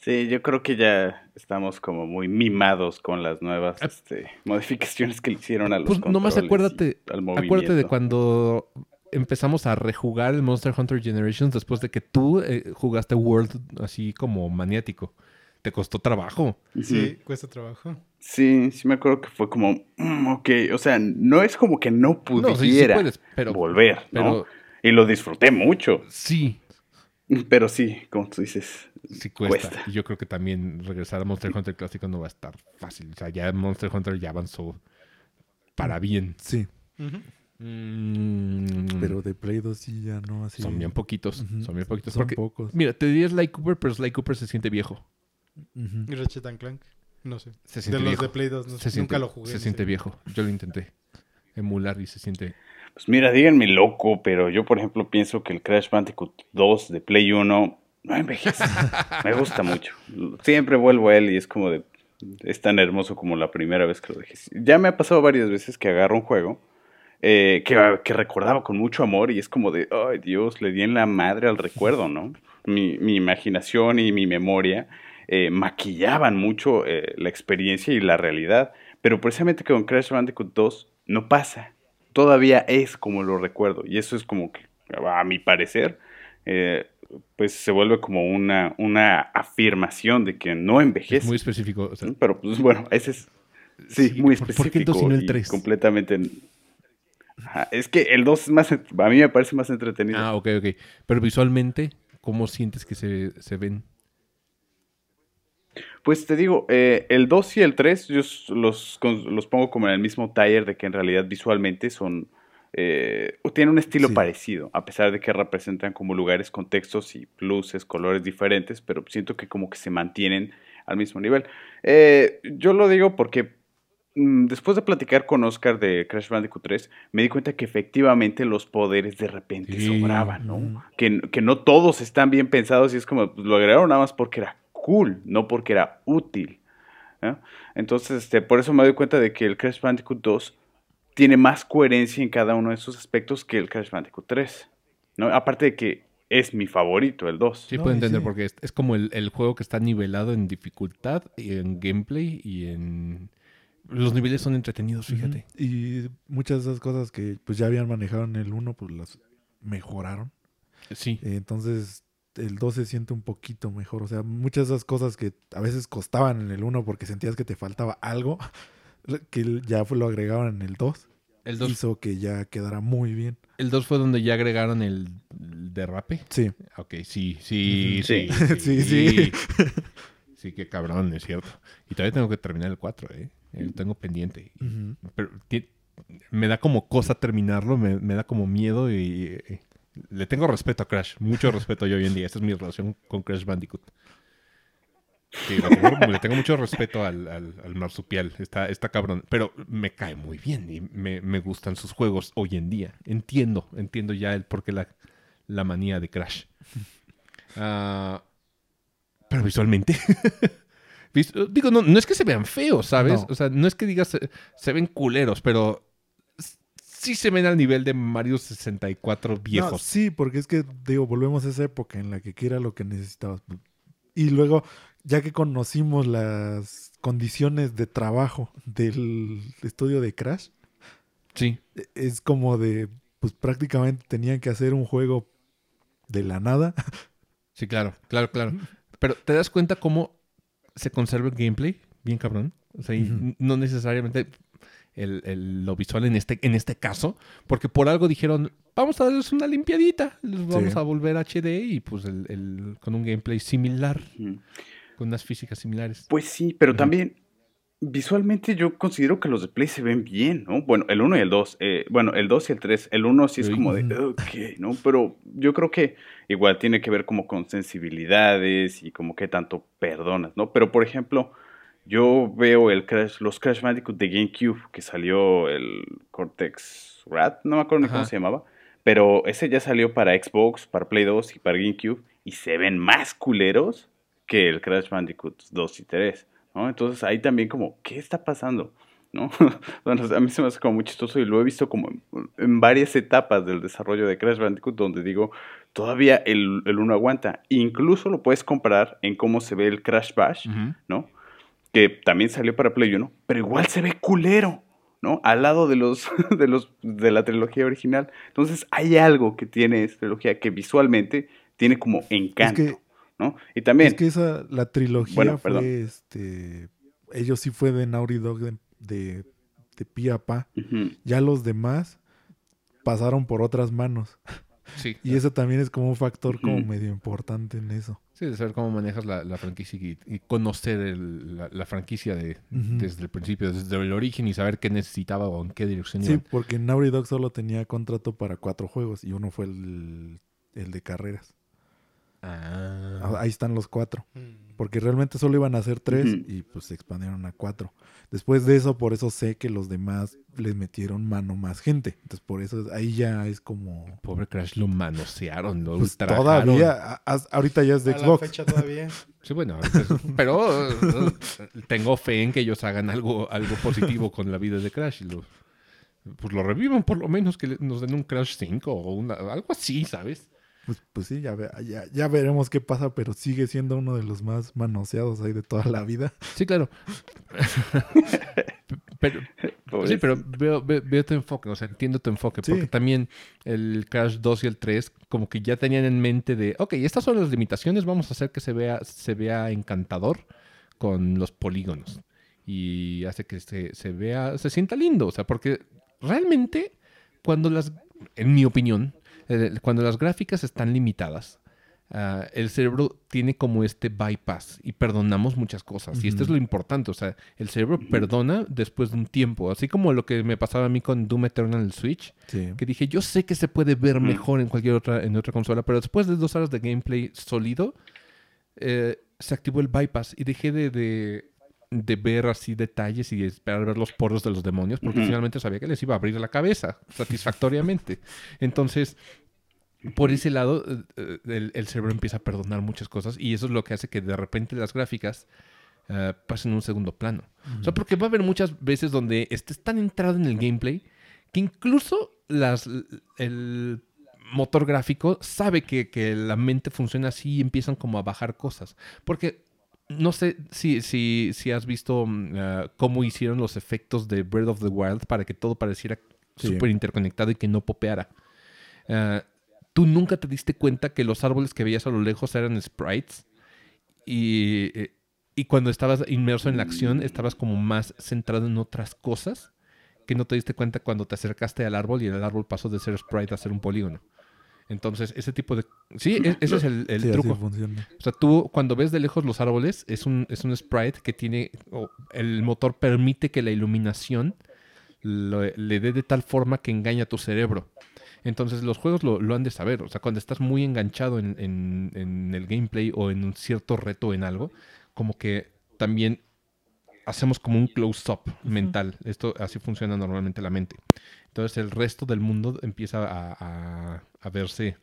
Sí, yo creo que ya estamos como muy mimados con las nuevas este, (laughs) modificaciones que le hicieron a los Pues nomás controles acuérdate, y al acuérdate de cuando empezamos a rejugar el Monster Hunter Generations después de que tú eh, jugaste World así como maniático. Te costó trabajo. Sí, cuesta trabajo. Sí, sí me acuerdo que fue como, mm, ok, o sea, no es como que no No, sí, sí pudiera puedes, pero, volver, ¿no? pero Y lo disfruté mucho, sí, pero sí, como tú dices, sí cuesta. Cuesta. Y yo creo que también regresar a Monster Hunter clásico no va a estar fácil. O sea, ya Monster Hunter ya avanzó para bien. Sí, Ujú. Mm, pero de Play 2 sí ya no así. son bien poquitos. Son bien poquitos. Son porque, pocos. mira, te diría Sly Cooper, pero Sly Cooper se siente viejo. Y Ratchet and Clank. No sé. Se De los de Play 2. no sé, siente, nunca lo jugué. Se siente viejo. Yo lo intenté emular y se siente. Pues mira, díganme loco, pero yo por ejemplo pienso que el Crash Bandicoot 2 de Play 1 no envejece. (laughs) Me gusta mucho. Siempre vuelvo a él y es como de... Es tan hermoso como la primera vez que lo dejé. Ya me ha pasado varias veces que agarro un juego eh, que, que recordaba con mucho amor y es como de, ay Dios, le di en la madre al recuerdo, ¿no? Mi, mi imaginación y mi memoria eh, maquillaban mucho eh, la experiencia y la realidad. Pero precisamente con Crash Bandicoot 2 no pasa todavía es como lo recuerdo. Y eso es como que, a mi parecer, eh, pues se vuelve como una, una afirmación de que no Es envejece. muy específico. o sea. Pero pues bueno, ese es sí, Sí, muy ¿por- por qué el dos específico y no el y tres? completamente Ajá, Es que el 2 es más, a mí me parece más entretenido. Ah, ok, ok. Pero visualmente, ¿cómo sientes que se, se ven? Pues te digo, eh, el 2 y el 3 yo los, los pongo como en el mismo taller de que en realidad visualmente son... eh, tienen un estilo Sí. parecido, a pesar de que representan como lugares, contextos y luces, colores diferentes, pero siento que como que se mantienen al mismo nivel. Eh, yo lo digo porque después de platicar con Oscar de Crash Bandicoot 3, me di cuenta que efectivamente los poderes de repente Sí. sobraban, ¿no? Que, que no todos están bien pensados y es como, pues, lo agregaron nada más porque era cool, no porque era útil. ¿no? Entonces, este, por eso me doy cuenta de que el Crash Bandicoot 2 tiene más coherencia en cada uno de esos aspectos que el Crash Bandicoot 3. ¿no? Aparte de que es mi favorito, el 2. Sí, No, puedo entender sí. porque es, es como el, el juego que está nivelado en dificultad, y en gameplay y en... Los niveles son entretenidos, fíjate. Y muchas de esas cosas que pues ya habían manejado en el 1, pues las mejoraron. Sí. Eh, Entonces el 2 se siente un poquito mejor. O sea, muchas de esas cosas que a veces costaban en el 1 porque sentías que te faltaba algo, (laughs) que ya fue- lo agregaban en el 2, El 2, hizo que ya quedara muy bien. el 2 fue donde ya agregaron el, el derrape. Sí. Ok, sí, sí, Ujú. (laughs) sí. Sí, sí. Sí, qué cabrón, es cierto. Y todavía tengo que terminar el 4, ¿eh? Lo tengo pendiente. Pero me da como cosa terminarlo, me, me da como miedo y, y- le tengo respeto a Crash, mucho respeto yo hoy en día. Esa es mi relación con Crash Bandicoot. Sí, le tengo, (laughs) le tengo mucho respeto al, al, al marsupial, está, está cabrón, pero me cae muy bien y me, me gustan sus juegos hoy en día. Entiendo, entiendo ya el por qué la, la manía de Crash. (laughs) Ah, pero visualmente. (laughs) vis- Digo, no, no es que se vean feos, ¿sabes? No. O sea, no es que digas se, se ven culeros, pero sí se ven al nivel de Mario 64 No, viejos. sí, porque es que, digo, volvemos a esa época en la que ¿qué era lo que necesitabas. Y luego, ya que conocimos las condiciones de trabajo del estudio de Crash, Sí. e- es como de, pues prácticamente tenían que hacer un juego de la nada. Sí, claro, claro, claro. (laughs) Pero te das cuenta cómo se conserva el gameplay, bien cabrón. O sea, y no necesariamente el, el- lo visual en este, en este caso, porque por algo dijeron, vamos a darles una limpiadita, les vamos Sí. a volver HD y pues el, el- con un gameplay similar, con unas físicas similares. Pues sí, pero también visualmente yo considero que los de Play se ven bien, ¿no? Bueno, el 1 y el 2. eh, bueno, el 2 y el 3. El 1 sí es como de, ok, ¿no? Pero yo creo que igual tiene que ver como con sensibilidades y como que tanto perdonas, ¿no? Pero por ejemplo, yo veo el Crash, los Crash Bandicoot de GameCube, que salió el Cortex Rat, no me acuerdo ni cómo se llamaba. Pero ese ya salió para Xbox, para Play 2 y para GameCube. Y se ven más culeros que el Crash Bandicoot 2 y 3. ¿No? Entonces ahí también como, ¿qué está pasando? ¿No? (laughs) bueno, a mí se me hace como muy chistoso y lo he visto como en, varias etapas del desarrollo de Crash Bandicoot donde digo, todavía el, el uno aguanta. Incluso lo puedes comparar en cómo se ve el Crash Bash. ¿no? Que también salió para Play 1, pero igual se ve culero, ¿no? Al lado de los, (laughs) de los de la trilogía original. Entonces hay algo que tiene esta trilogía que visualmente tiene como encanto, que- ¿no? Y también... Es que esa, la trilogía Bueno, fue, perdón. este, ellos sí fue de Naughty Dog de, de, de pi a pa. Ujú. Ya los demás pasaron por otras manos. Sí, (laughs) Y eso también es como un factor como medio importante en eso. sí, de saber cómo manejas la, la franquicia y, y conocer el- la, la franquicia de, desde el principio, desde el origen y saber qué necesitaba o en qué dirección Sí, iban. porque Naughty Dog solo tenía contrato para cuatro juegos y uno fue el, el de carreras. Ah. Ah, Ahí están los cuatro. Mm. Porque realmente solo iban a ser tres y pues se expandieron a cuatro. Después de eso, por eso sé que los demás les metieron mano más gente. Entonces por eso ahí ya es como... Pobre Crash lo manosearon, lo Pues ultrajaron. todavía, a- a- ahorita ya es de A la Xbox. fecha todavía. (laughs) Sí, bueno, ahorita es- pero eh, tengo fe en que ellos hagan algo, algo positivo con la vida de Crash y lo, pues lo revivan por lo menos, que nos den un Crash 5 o una, algo así, ¿sabes? Pues, pues sí, ya, ve- ya, ya veremos qué pasa, pero sigue siendo uno de los más manoseados ahí de toda la vida. Sí, claro. (laughs) pero, sí, pero veo, veo, veo tu enfoque, o sea, entiendo tu enfoque, Sí. porque también el Crash 2 y el 3 como que ya tenían en mente de, ok, estas son las limitaciones, vamos a hacer que se vea, se vea encantador con los polígonos. Y hace que se, se vea, se sienta lindo, o sea, porque realmente cuando las, en mi opinión, cuando las gráficas están limitadas, ah, el cerebro tiene como este bypass y perdonamos muchas cosas. Y esto es lo importante, o sea, el cerebro perdona después de un tiempo, así como lo que me pasaba a mí con Doom Eternal en el Switch, Sí. que dije, yo sé que se puede ver Mm. mejor en cualquier otra, en otra consola, pero después de dos horas de gameplay sólido, eh, se activó el bypass y dejé de, de, de ver así detalles y esperar ver los poros de los demonios, porque finalmente sabía que les iba a abrir la cabeza satisfactoriamente. Entonces, por ese lado, eh, eh, el, el cerebro empieza a perdonar muchas cosas y eso es lo que hace que de repente las gráficas eh, pasen a un segundo plano. O sea, porque va a haber muchas veces donde estés tan entrado en el gameplay que incluso las, el motor gráfico sabe que, que la mente funciona así y empiezan como a bajar cosas. Porque no sé si, si, si has visto mm, ah, cómo hicieron los efectos de Breath of the Wild para que todo pareciera Sí. súper interconectado y que no popeara. Ah, Tú nunca te diste cuenta que los árboles que veías a lo lejos eran sprites y, eh, y cuando estabas inmerso en la acción estabas como más centrado en otras cosas que no te diste cuenta cuando te acercaste al árbol y el árbol pasó de ser sprite a ser un polígono. Entonces, ese tipo de... Sí, e- ese es el, el Sí, truco. O sea, tú cuando ves de lejos los árboles, es un, es un sprite que tiene... o el motor permite que la iluminación lo- le dé de tal forma que engaña a tu cerebro. Entonces los juegos lo, lo han de saber. O sea, cuando estás muy enganchado en, en- en el gameplay o en un cierto reto en algo, como que también hacemos como un close-up mental. Esto así funciona normalmente la mente. Entonces el resto del mundo empieza a, a- a verse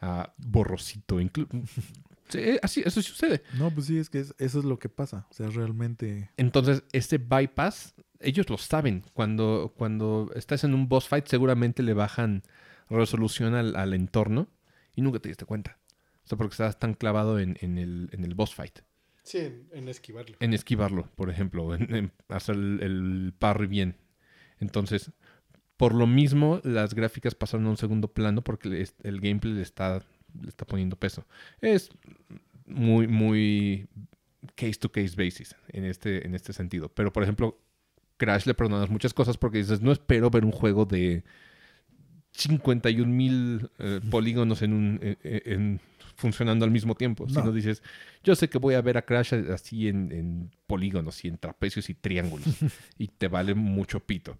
a borrosito. inclu- (laughs) Sí, así, eso sí sucede. No, pues sí, es que es- eso es lo que pasa. O sea, realmente. Entonces, ese bypass, ellos lo saben. Cuando, cuando estás en un boss fight, seguramente le bajan resolución al, al entorno y nunca te diste cuenta. O sea, porque estabas tan clavado en, en el, en el boss fight. Sí, en, en esquivarlo. En esquivarlo, por ejemplo, en, en hacer el, el parry bien. Entonces, por lo mismo, las gráficas pasaron a un segundo plano porque el gameplay le está, le está poniendo peso. Es muy, muy case to case basis en este, en este sentido. Pero, por ejemplo, Crash le perdonas muchas cosas porque dices, no espero ver un juego de 51 mil eh, (laughs) polígonos en un, en- en- funcionando al mismo tiempo. No. Sino dices, yo sé que voy a ver a Crash así en, en polígonos y en trapecios y triángulos. (laughs) y te vale mucho pito.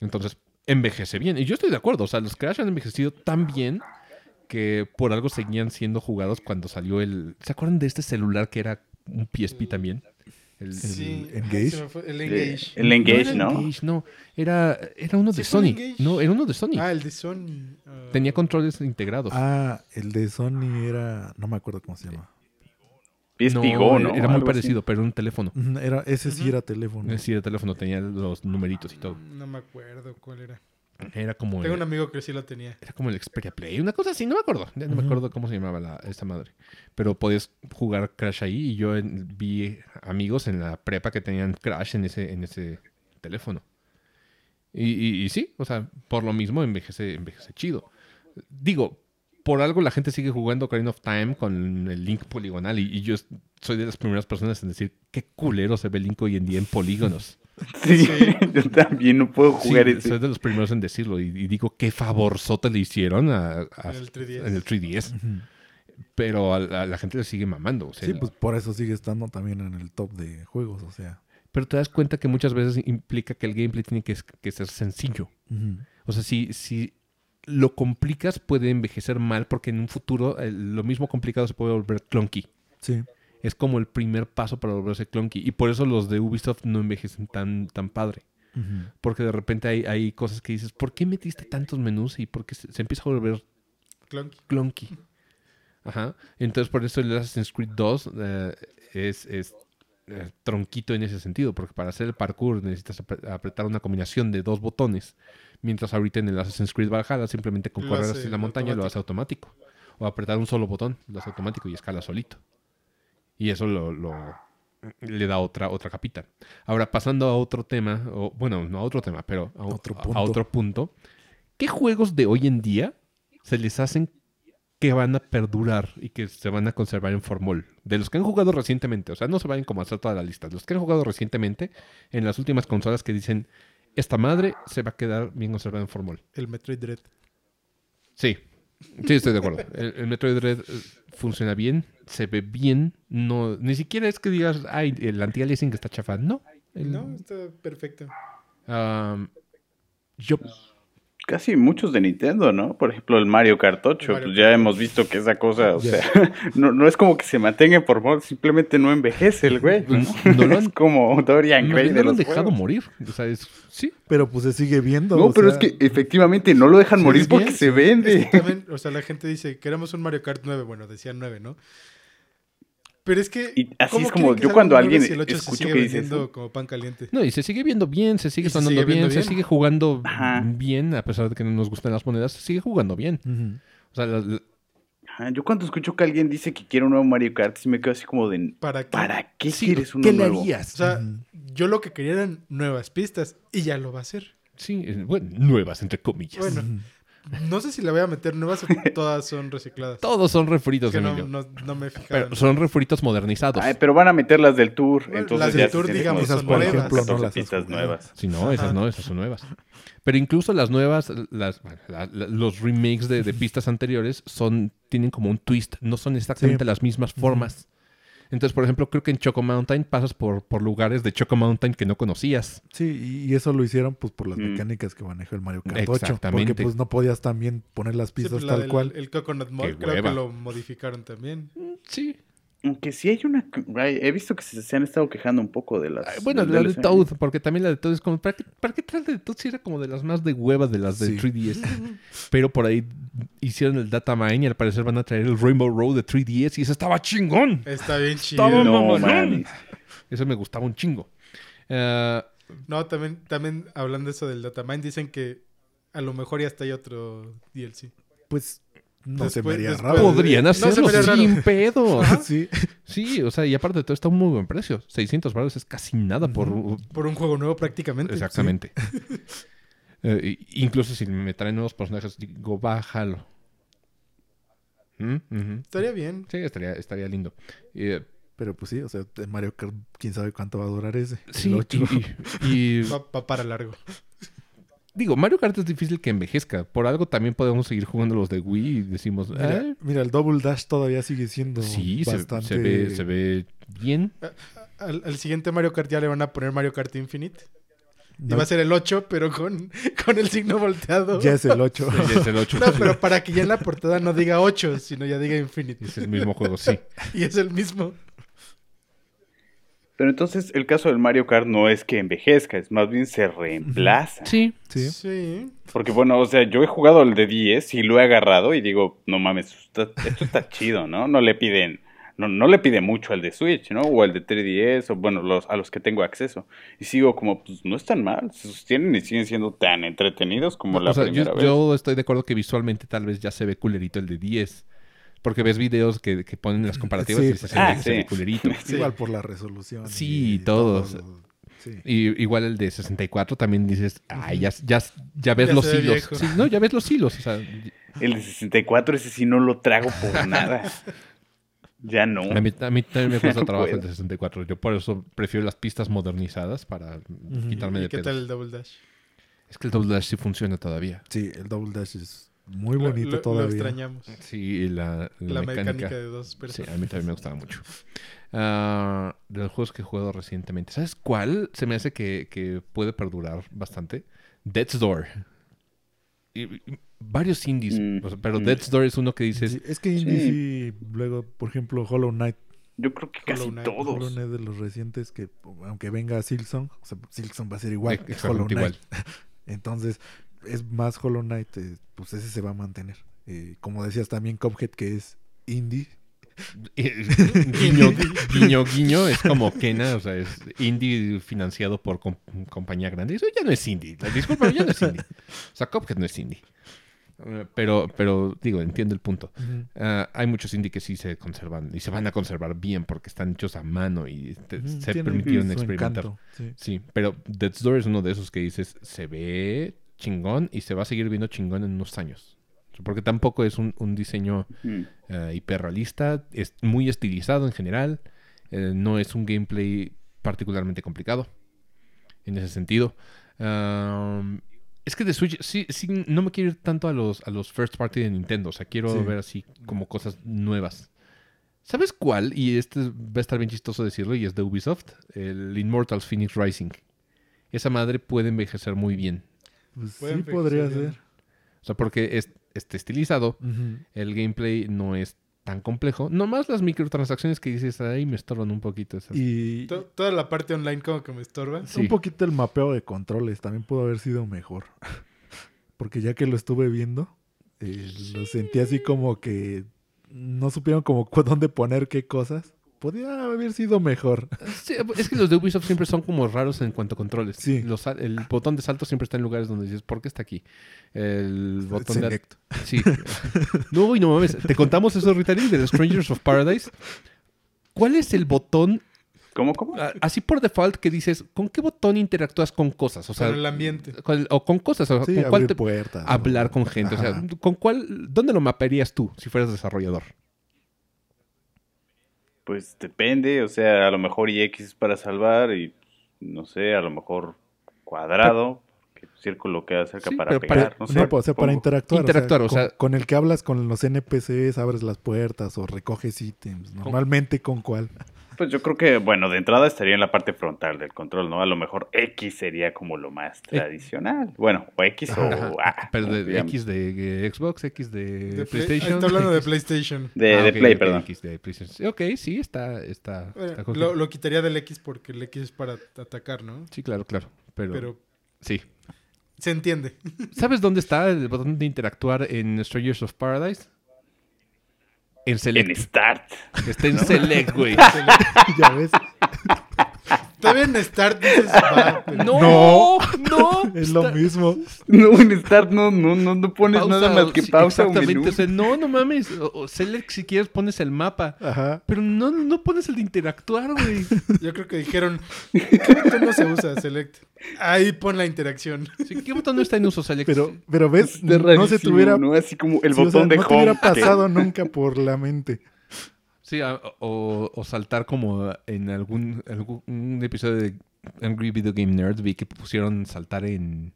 Entonces, envejece bien. Y yo estoy de acuerdo. O sea, los Crash han envejecido tan bien que por algo seguían siendo jugados cuando salió el... ¿Se acuerdan de este celular que era un PSP también? El, Sí, el Engage. el Engage. el Engage, era ¿no? Engage, no. Era, era uno de Sony. Engage. No, era uno de Sony. Ah, el de Sony. ah, Tenía controles integrados. Ah, el de Sony era. No me acuerdo cómo se llama. PSP Go, ¿no? Era muy así. parecido, pero era un teléfono. Era, ese sí era teléfono. Sí, de teléfono tenía los numeritos y todo. No me acuerdo cuál era. Era como, Tengo el, un amigo que sí lo tenía. era como el Xperia Play, una cosa así, no me acuerdo. Ya no me acuerdo cómo se llamaba la, esta madre. Pero podías jugar Crash ahí y yo en- vi amigos en la prepa que tenían Crash en ese, en ese teléfono. Y, y- y sí, o sea, por lo mismo envejece, envejece chido. Digo, por algo la gente sigue jugando Ocarina of Time con el Link poligonal y, y yo soy de las primeras personas en decir qué culero se ve Link hoy en día en polígonos. (laughs) Sí, (laughs) yo también no puedo jugar Sí, ese. soy de los primeros en decirlo y, y digo qué favorzote le hicieron a, a- En el 3DS. en el 3DS. Ujú. Pero a, la- a la gente le sigue mamando. o sea, Sí, pues por eso sigue estando también en el top de juegos, o sea. Pero te das cuenta que muchas veces implica que el gameplay tiene que, que ser sencillo. O sea, si, si lo complicas puede envejecer mal porque en un futuro eh, lo mismo complicado se puede volver clunky. Sí. Es como el primer paso para volverse clunky. Y por eso los de Ubisoft no envejecen tan, tan padre. Porque de repente hay, hay cosas que dices, ¿por qué metiste tantos menús? Y porque se, se empieza a volver Clunky. clunky. Ajá. Entonces, por eso el Assassin's Creed 2 eh, es, es, eh, tronquito en ese sentido, porque para hacer el parkour necesitas apre- apretar una combinación de dos botones, mientras ahorita en el Assassin's Creed Valhalla simplemente con Lo correr hacia la montaña lo hace automático. O apretar un solo botón, lo hace automático y escala solito. Y eso lo, lo- le da otra, otra capita. Ahora, pasando a otro tema, o bueno, no a otro tema, pero a, Otro a- a punto. otro punto. ¿Qué juegos de hoy en día se les hacen que van a perdurar y que se van a conservar en formol? De los que han jugado recientemente, o sea, no se vayan como a hacer toda la lista. Los que han jugado recientemente en las últimas consolas que dicen, esta madre se va a quedar bien conservada en formol. El Metroid Dread. Sí, sí, estoy de acuerdo. El, el Metroid Dread eh, funciona bien, se ve bien. No, ni siquiera es que digas, ay, el anti-aliasing está chafa. No. El- No, está perfecto. um, yo Casi muchos de Nintendo, ¿no? Por ejemplo, el Mario Kart 8, Mario pues ya Kart hemos visto que esa cosa, o sea, (laughs) no, no es como que se mantenga en formol, simplemente no envejece el güey. ¿no? No lo (laughs) han- es como Dorian no, Gray no de lo han dejado juegos. morir. O sea, es, sí. Pero pues se sigue viendo. No, o pero sea, es que efectivamente no lo dejan morir porque bien, se vende. también, o sea, la gente dice, queremos un Mario Kart 9. Bueno, decían 9, ¿no? Pero es que. Y así ¿cómo es como yo cuando un 9 alguien si el 8 se escucho sigue que dice vendiendo eso? como pan caliente? No, y se sigue viendo bien, se sigue se sonando sigue bien, se sigue jugando Ajá. bien, a pesar de que no nos gustan las monedas, se sigue jugando bien. O sea, la- la- Ajá, yo cuando escucho que alguien dice que quiere un nuevo Mario Kart, sí me quedo así como de, ¿Para qué? ¿para qué sí, quieres uno ¿qué le nuevo? harías? O sea, yo lo que quería eran nuevas pistas y ya lo va a hacer. Sí, eh, bueno, nuevas, entre comillas. Bueno, no sé si le voy a meter nuevas o (laughs) todas son recicladas. Todos son Es refritos, que no, Emilio. no, no me. Pero son refritos modernizados. Ay, pero van a meter las del Tour, Bueno, entonces las del Tour, digamos, son nuevas. Por ejemplo, no 14 las jugado. nuevas. Sí, no, esas Ajá. no, esas son nuevas. Pero incluso las nuevas, las, bueno, la- la- los remakes de, de (laughs) pistas anteriores son, tienen como un twist, no son exactamente Sí. las mismas formas. Entonces, por ejemplo, creo que en Choco Mountain pasas por, por lugares de Choco Mountain que no conocías. Sí, y eso lo hicieron pues por las Mm. mecánicas que maneja el Mario Kart 8. Exactamente. Porque pues no podías también poner las Sí, pistas pues, la tal del- cual. El Coconut Mall, creo hueva. que lo modificaron también. Sí. Aunque sí hay una... He visto que se, se han estado quejando un poco de las... Ay, Bueno, la de. Toad, porque también la de Toad es como, ¿para qué, ¿para qué traes la de Toad si era como de las más de hueva de las de Sí. 3DS? (laughs) Pero por ahí hicieron el data mine y al parecer van a traer el Rainbow Road de 3DS y eso estaba chingón. Está bien chido. Estaba No. Eso me gustaba un chingo. Ah, No, también, también hablando de eso del Datamine, dicen que a lo mejor ya está ahí otro DLC. Pues no se Después- me haría después- raro. podrían hacerlo sin pedo. (laughs) Sí. Sí, o sea, y aparte de todo está a un muy buen precio. 600 baros es casi nada por... Por un juego nuevo prácticamente. Exactamente. (laughs) Eh, incluso si me traen nuevos personajes, digo, bájalo. ¿Mm? Estaría bien. Sí, estaría, estaría lindo. Eh, Pero pues sí, o sea, Mario Kart, quién sabe cuánto va a durar ese. sí, y, y- y- (laughs) Va, va para largo. Digo, Mario Kart es difícil que envejezca. Por algo también podemos seguir jugando los de Wii y decimos, Mira, "Ay, mira, el Double Dash todavía sigue siendo sí, bastante... se ve, se ve bien. Al, al siguiente Mario Kart ya le van a poner Mario Kart Infinite. Y No, va a ser el 8, pero con, con el signo volteado. Ya es el 8. Es el 8. No, pero para que ya en la portada no diga 8, sino ya diga Infinite. Es el mismo juego, sí. (laughs) Y es el mismo. Pero entonces el caso del Mario Kart no es que envejezca, es más bien se reemplaza. Sí, sí. Sí. Porque bueno, o sea, yo he jugado el de 10 y lo he agarrado y digo, no mames, esto está, esto está (laughs) chido, ¿no? No le piden, no, no le pide mucho al de Switch, ¿no? O al de 3DS, o bueno, los, a los que tengo acceso. Y sigo como, pues no están mal, se sostienen y siguen siendo tan entretenidos como la o sea, primera yo, vez. yo estoy de acuerdo que visualmente tal vez ya se ve culerito el de 10. Porque ves videos que, que ponen las comparativas Sí, y se, ve ah, ve sí. culerito. (laughs) Sí. Igual por la resolución. Sí, y todos. todo. Sí. Y igual el de 64 también dices, ay, ya, ya, ya ves Ya los hilos. no, ya ves los hilos. O sea, (laughs) El de 64, ese sí no lo trago por (laughs) nada. Ya no. a mí, a mí también me cuesta trabajo el de 64. Yo por eso prefiero las pistas modernizadas para quitarme ¿Y de qué pedos. tal el Double Dash? Es que el Double Dash sí funciona todavía. Sí, el Double Dash es muy Lo- bonito lo, lo todavía. extrañamos. Sí, y la, la La mecánica. mecánica de dos Sí, personas. a mí también me gustaba mucho. Ah, de los juegos que he jugado recientemente. ¿Sabes cuál se me hace que, que puede perdurar bastante? Death's Door. Y- y- varios indies, Mm, o sea, pero mm. Death's Door es uno que dices, Sí, es que Indie sí, luego, por ejemplo, Hollow Knight. Yo creo que casi Hollow Knight, todos. Hollow Knight de los recientes que, aunque venga Silksong, o sea, Silksong va a ser igual. es Hollow Knight. igual. (laughs) Entonces, es más Hollow Knight, eh, pues ese se va a mantener. Eh, como decías también, Cuphead, que es indie. (laughs) Guiño, (laughs) guiño, guiño, es como Kena, o sea, es indie financiado por com- compañía grande. Eso ya no es indie. Disculpa, ya no es indie. O sea, Cuphead no es indie. Eh, Pero, pero digo, entiendo el punto. Ah, hay muchos indie que sí se conservan y se van a conservar bien porque están hechos a mano y te- se tiene permitieron experimentar. encanto, sí. Sí, pero Death's Door es uno de esos que dices, se ve chingón y se va a seguir viendo chingón en unos años. Porque tampoco es un, un diseño Mm. eh, hiperrealista, es muy estilizado en general, eh, no es un gameplay particularmente complicado en ese sentido. Um, es que de Switch, sí, sí, no me quiero ir tanto a los, a los first party de Nintendo. O sea, quiero Sí. ver así como cosas nuevas. ¿Sabes cuál? Y este va a estar bien chistoso decirlo, y es de Ubisoft. El Immortals Phoenix Rising. Esa madre puede envejecer muy bien. Pues sí, podría ser. O sea, porque es, está estilizado. El gameplay no es tan complejo. Nomás las microtransacciones que dices ahí me estorban un poquito. esas. Y To- Toda la parte online como que me estorba. Sí. un poquito el mapeo de controles también pudo haber sido mejor. (laughs) Porque ya que lo estuve viendo, eh, lo sentí así como que no supieron como dónde poner qué cosas. Podría haber sido mejor. Sí, es que los de Ubisoft siempre son como raros en cuanto a controles. Sí. Los sal- el botón de salto siempre está en lugares donde dices, ¿por qué está aquí? El botón de... Select. Sí. (laughs) No, y no mames. Te contamos eso, Ritari, de los Strangers of Paradise. ¿Cuál es el botón, ¿Cómo, cómo? así por default, que dices, ¿con qué botón interactúas con cosas? O sea, Con el ambiente. con- o con cosas, o Sí, con cuál te... puertas. Hablar con gente. O sea. ¿con cuál... ¿Dónde lo mapearías tú si fueras desarrollador? Pues depende, o sea, a lo mejor y X es para salvar y no sé, a lo mejor cuadrado, que círculo queda cerca Sí, para pegar, para- no sé. No, pues, o sea, para interactuar. Interactuar, o con, sea- con el que hablas con los NPCs, abres las puertas o recoges ítems. Normalmente, ¿con cuál? Pues yo creo que, bueno, de entrada estaría en la parte frontal del control, ¿no? A lo mejor X sería como lo más tradicional. Bueno, o X o. A. Pero. X de eh, Xbox, X de, De Play- PlayStation. Está hablando de PlayStation. De, Ah, de ok, Play, perdón. X de PlayStation. Ok, sí, está... está, Bueno, está cool. lo, lo quitaría del X porque el X es para atacar, ¿no? Sí, claro, claro. Pero, Pero sí. se entiende. ¿Sabes dónde está el botón de interactuar en Strangers of Paradise? En Select. En Start. Está en Select, güey. (laughs) ya ves, Todavía en Start dices, va, pero- No, no. es lo está- mismo. No, en Start no, no, no, no pones pausa, nada más que sí, pausa o Exactamente. menú. o sea, no, no mames. O- o Select, si quieres, pones el mapa. Ajá. Pero no, no pones el de interactuar, güey. (laughs) Yo creo que dijeron, ¿qué botón no se usa? Select. Ahí pon la interacción. Sí, ¿Qué botón no está en uso, Select? Pero, pero ves, no se tuviera, ¿no? Así como el sí, o botón sea, de no te home. hubiera que- pasado nunca por la mente. Sí, a- o, o saltar como en algún, algún episodio de Angry Video Game Nerd vi que pusieron saltar en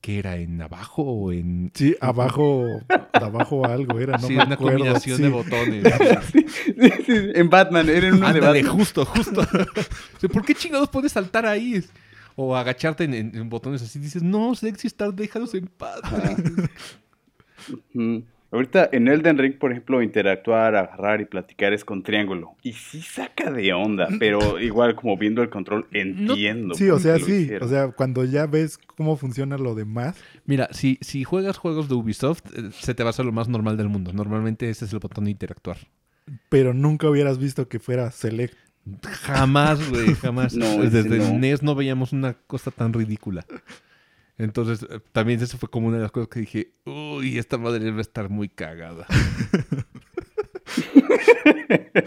¿qué era? ¿En abajo o en Sí, abajo, abajo algo era, no sí, me una acuerdo. combinación sí. de botones? (laughs) Sí, sí, sí, en Batman, era en uno de Batman. justo, justo. O sea, ¿Por qué chingados puedes saltar ahí? O agacharte en, en- en botones así. Dices, no, Sexy Star, déjalos en paz. (laughs) güey". Mm. Ahorita en Elden Ring, por ejemplo, interactuar, agarrar y platicar es con triángulo. Y sí saca de onda, pero igual como viendo el control entiendo. Sí, o sea, sí. hicieron. O sea, cuando ya ves cómo funciona lo demás, Mira, si, si juegas juegos de Ubisoft, eh, se te va a hacer lo más normal del mundo. Normalmente ese es el botón de interactuar. pero nunca hubieras visto que fuera select. Jamás, güey, jamás. (laughs) No, Desde no. NES no veíamos una cosa tan ridícula. Entonces, eh, también eso fue como una de las cosas que dije, uy, esta madre va a estar muy cagada. (laughs)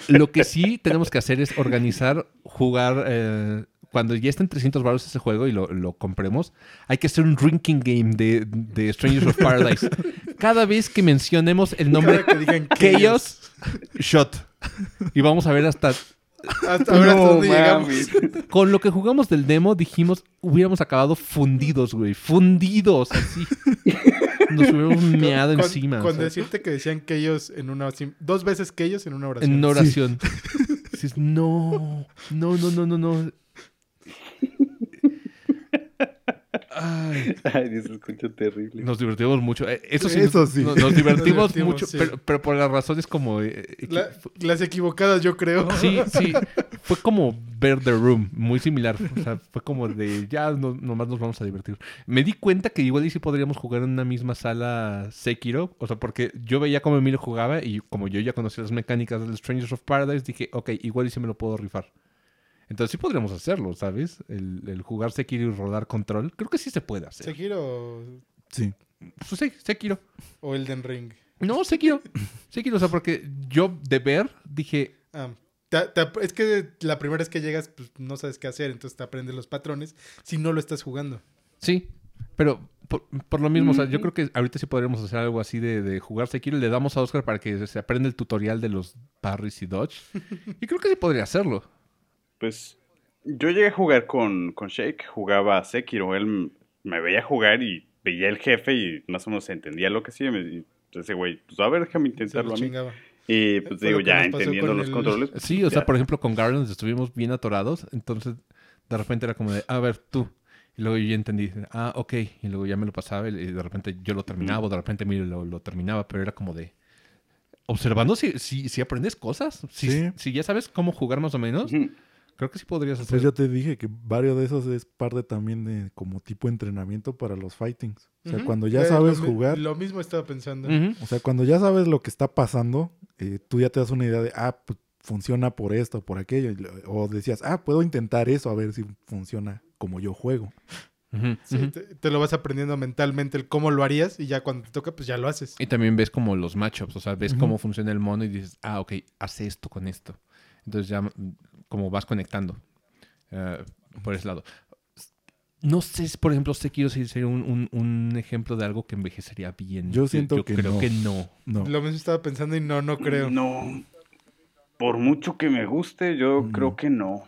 Lo que sí tenemos que hacer es organizar, jugar, eh, cuando ya estén 300 baros ese juego y lo, lo compremos, hay que hacer un drinking game de, de Strangers of Paradise. Cada vez que mencionemos el nombre Cada que digan Chaos, shot. Y vamos a ver hasta Hasta ahora No dónde llegamos. con lo que jugamos del demo, dijimos, hubiéramos acabado fundidos, güey. Fundidos, así. Nos hubiéramos meado Con, encima. con decirte que decían que ellos en una oración- dos veces que ellos en una oración. en una oración. Dices, no, no, no, no, no, no. Ay, (laughs) Ay, Dios, se escucha terrible. nos divertimos mucho. Eh, Eso sí, Eso nos- sí. Nos, nos divertimos Nos divertimos, mucho, sí. pero, pero por las razones como... eh, equi- La- las equivocadas, yo creo. Sí, (laughs) sí. Fue como ver The Room, muy similar. O sea, fue como de ya no, nomás nos vamos a divertir. Me di cuenta que igual y sí podríamos jugar en una misma sala Sekiro. O sea, porque yo veía cómo Emilio jugaba y como yo ya conocía las mecánicas del Strangers of Paradise, dije, ok, igual y sí me lo puedo rifar. Entonces sí podríamos hacerlo, ¿sabes? El, el jugar Sekiro y rodar control. Creo que sí se puede hacer. Sekiro Sí. Pues sí, Sekiro. o Elden Ring. No, Sekiro. Sekiro, o sea, porque yo de ver dije, Ah, te- te- es que la primera vez que llegas, pues no sabes qué hacer, entonces te aprendes los patrones si no lo estás jugando. Sí, pero por, por lo mismo, o sea, yo creo que ahorita sí podríamos hacer algo así de, de jugar Sekiro. Le damos a Oscar para que se aprenda el tutorial de los parries y dodge. (laughs) Y creo que sí podría hacerlo. Pues yo llegué a jugar con, con Shake, jugaba a Sekiro. Él me veía jugar y veía el jefe y más o menos entendía lo que hacía. Y ese güey, pues a ver, déjame intentarlo lo a mí. Y pues Fue digo, ya entendiendo con los el- controles. Sí, o sea, por ejemplo, con Garland estuvimos bien atorados, entonces de repente era como de, a ver, tú. Y luego yo ya entendí, ah, ok. Y luego ya me lo pasaba y de repente yo lo terminaba, o de repente mire, lo, lo terminaba, pero era como de... Observando si, si, si aprendes cosas, si, Sí. si ya sabes cómo jugar más o menos. Creo que sí podrías hacer. Pues yo te dije que varios de esos es parte también de como tipo entrenamiento para los fightings. O sea, cuando ya Eh, sabes lo jugar, Lo mismo estaba pensando. O sea, cuando ya sabes lo que está pasando, eh, tú ya te das una idea de, ah, pues funciona por esto, por aquello. O decías, ah, puedo intentar eso a ver si funciona como yo juego. Sí, te, te lo vas aprendiendo mentalmente el cómo lo harías y ya cuando te toca, pues ya lo haces. Y también ves como los matchups, o sea, ves cómo funciona el mono y dices, ah, ok, hace esto con esto. Entonces ya como vas conectando eh, por ese lado. No sé, si, por ejemplo, Sekiro si sería un, un- un ejemplo de algo que envejecería bien. Yo siento que creo no. que no. No. Lo mismo estaba pensando y no, no creo. No. Por mucho que me guste, yo Mm. creo que no.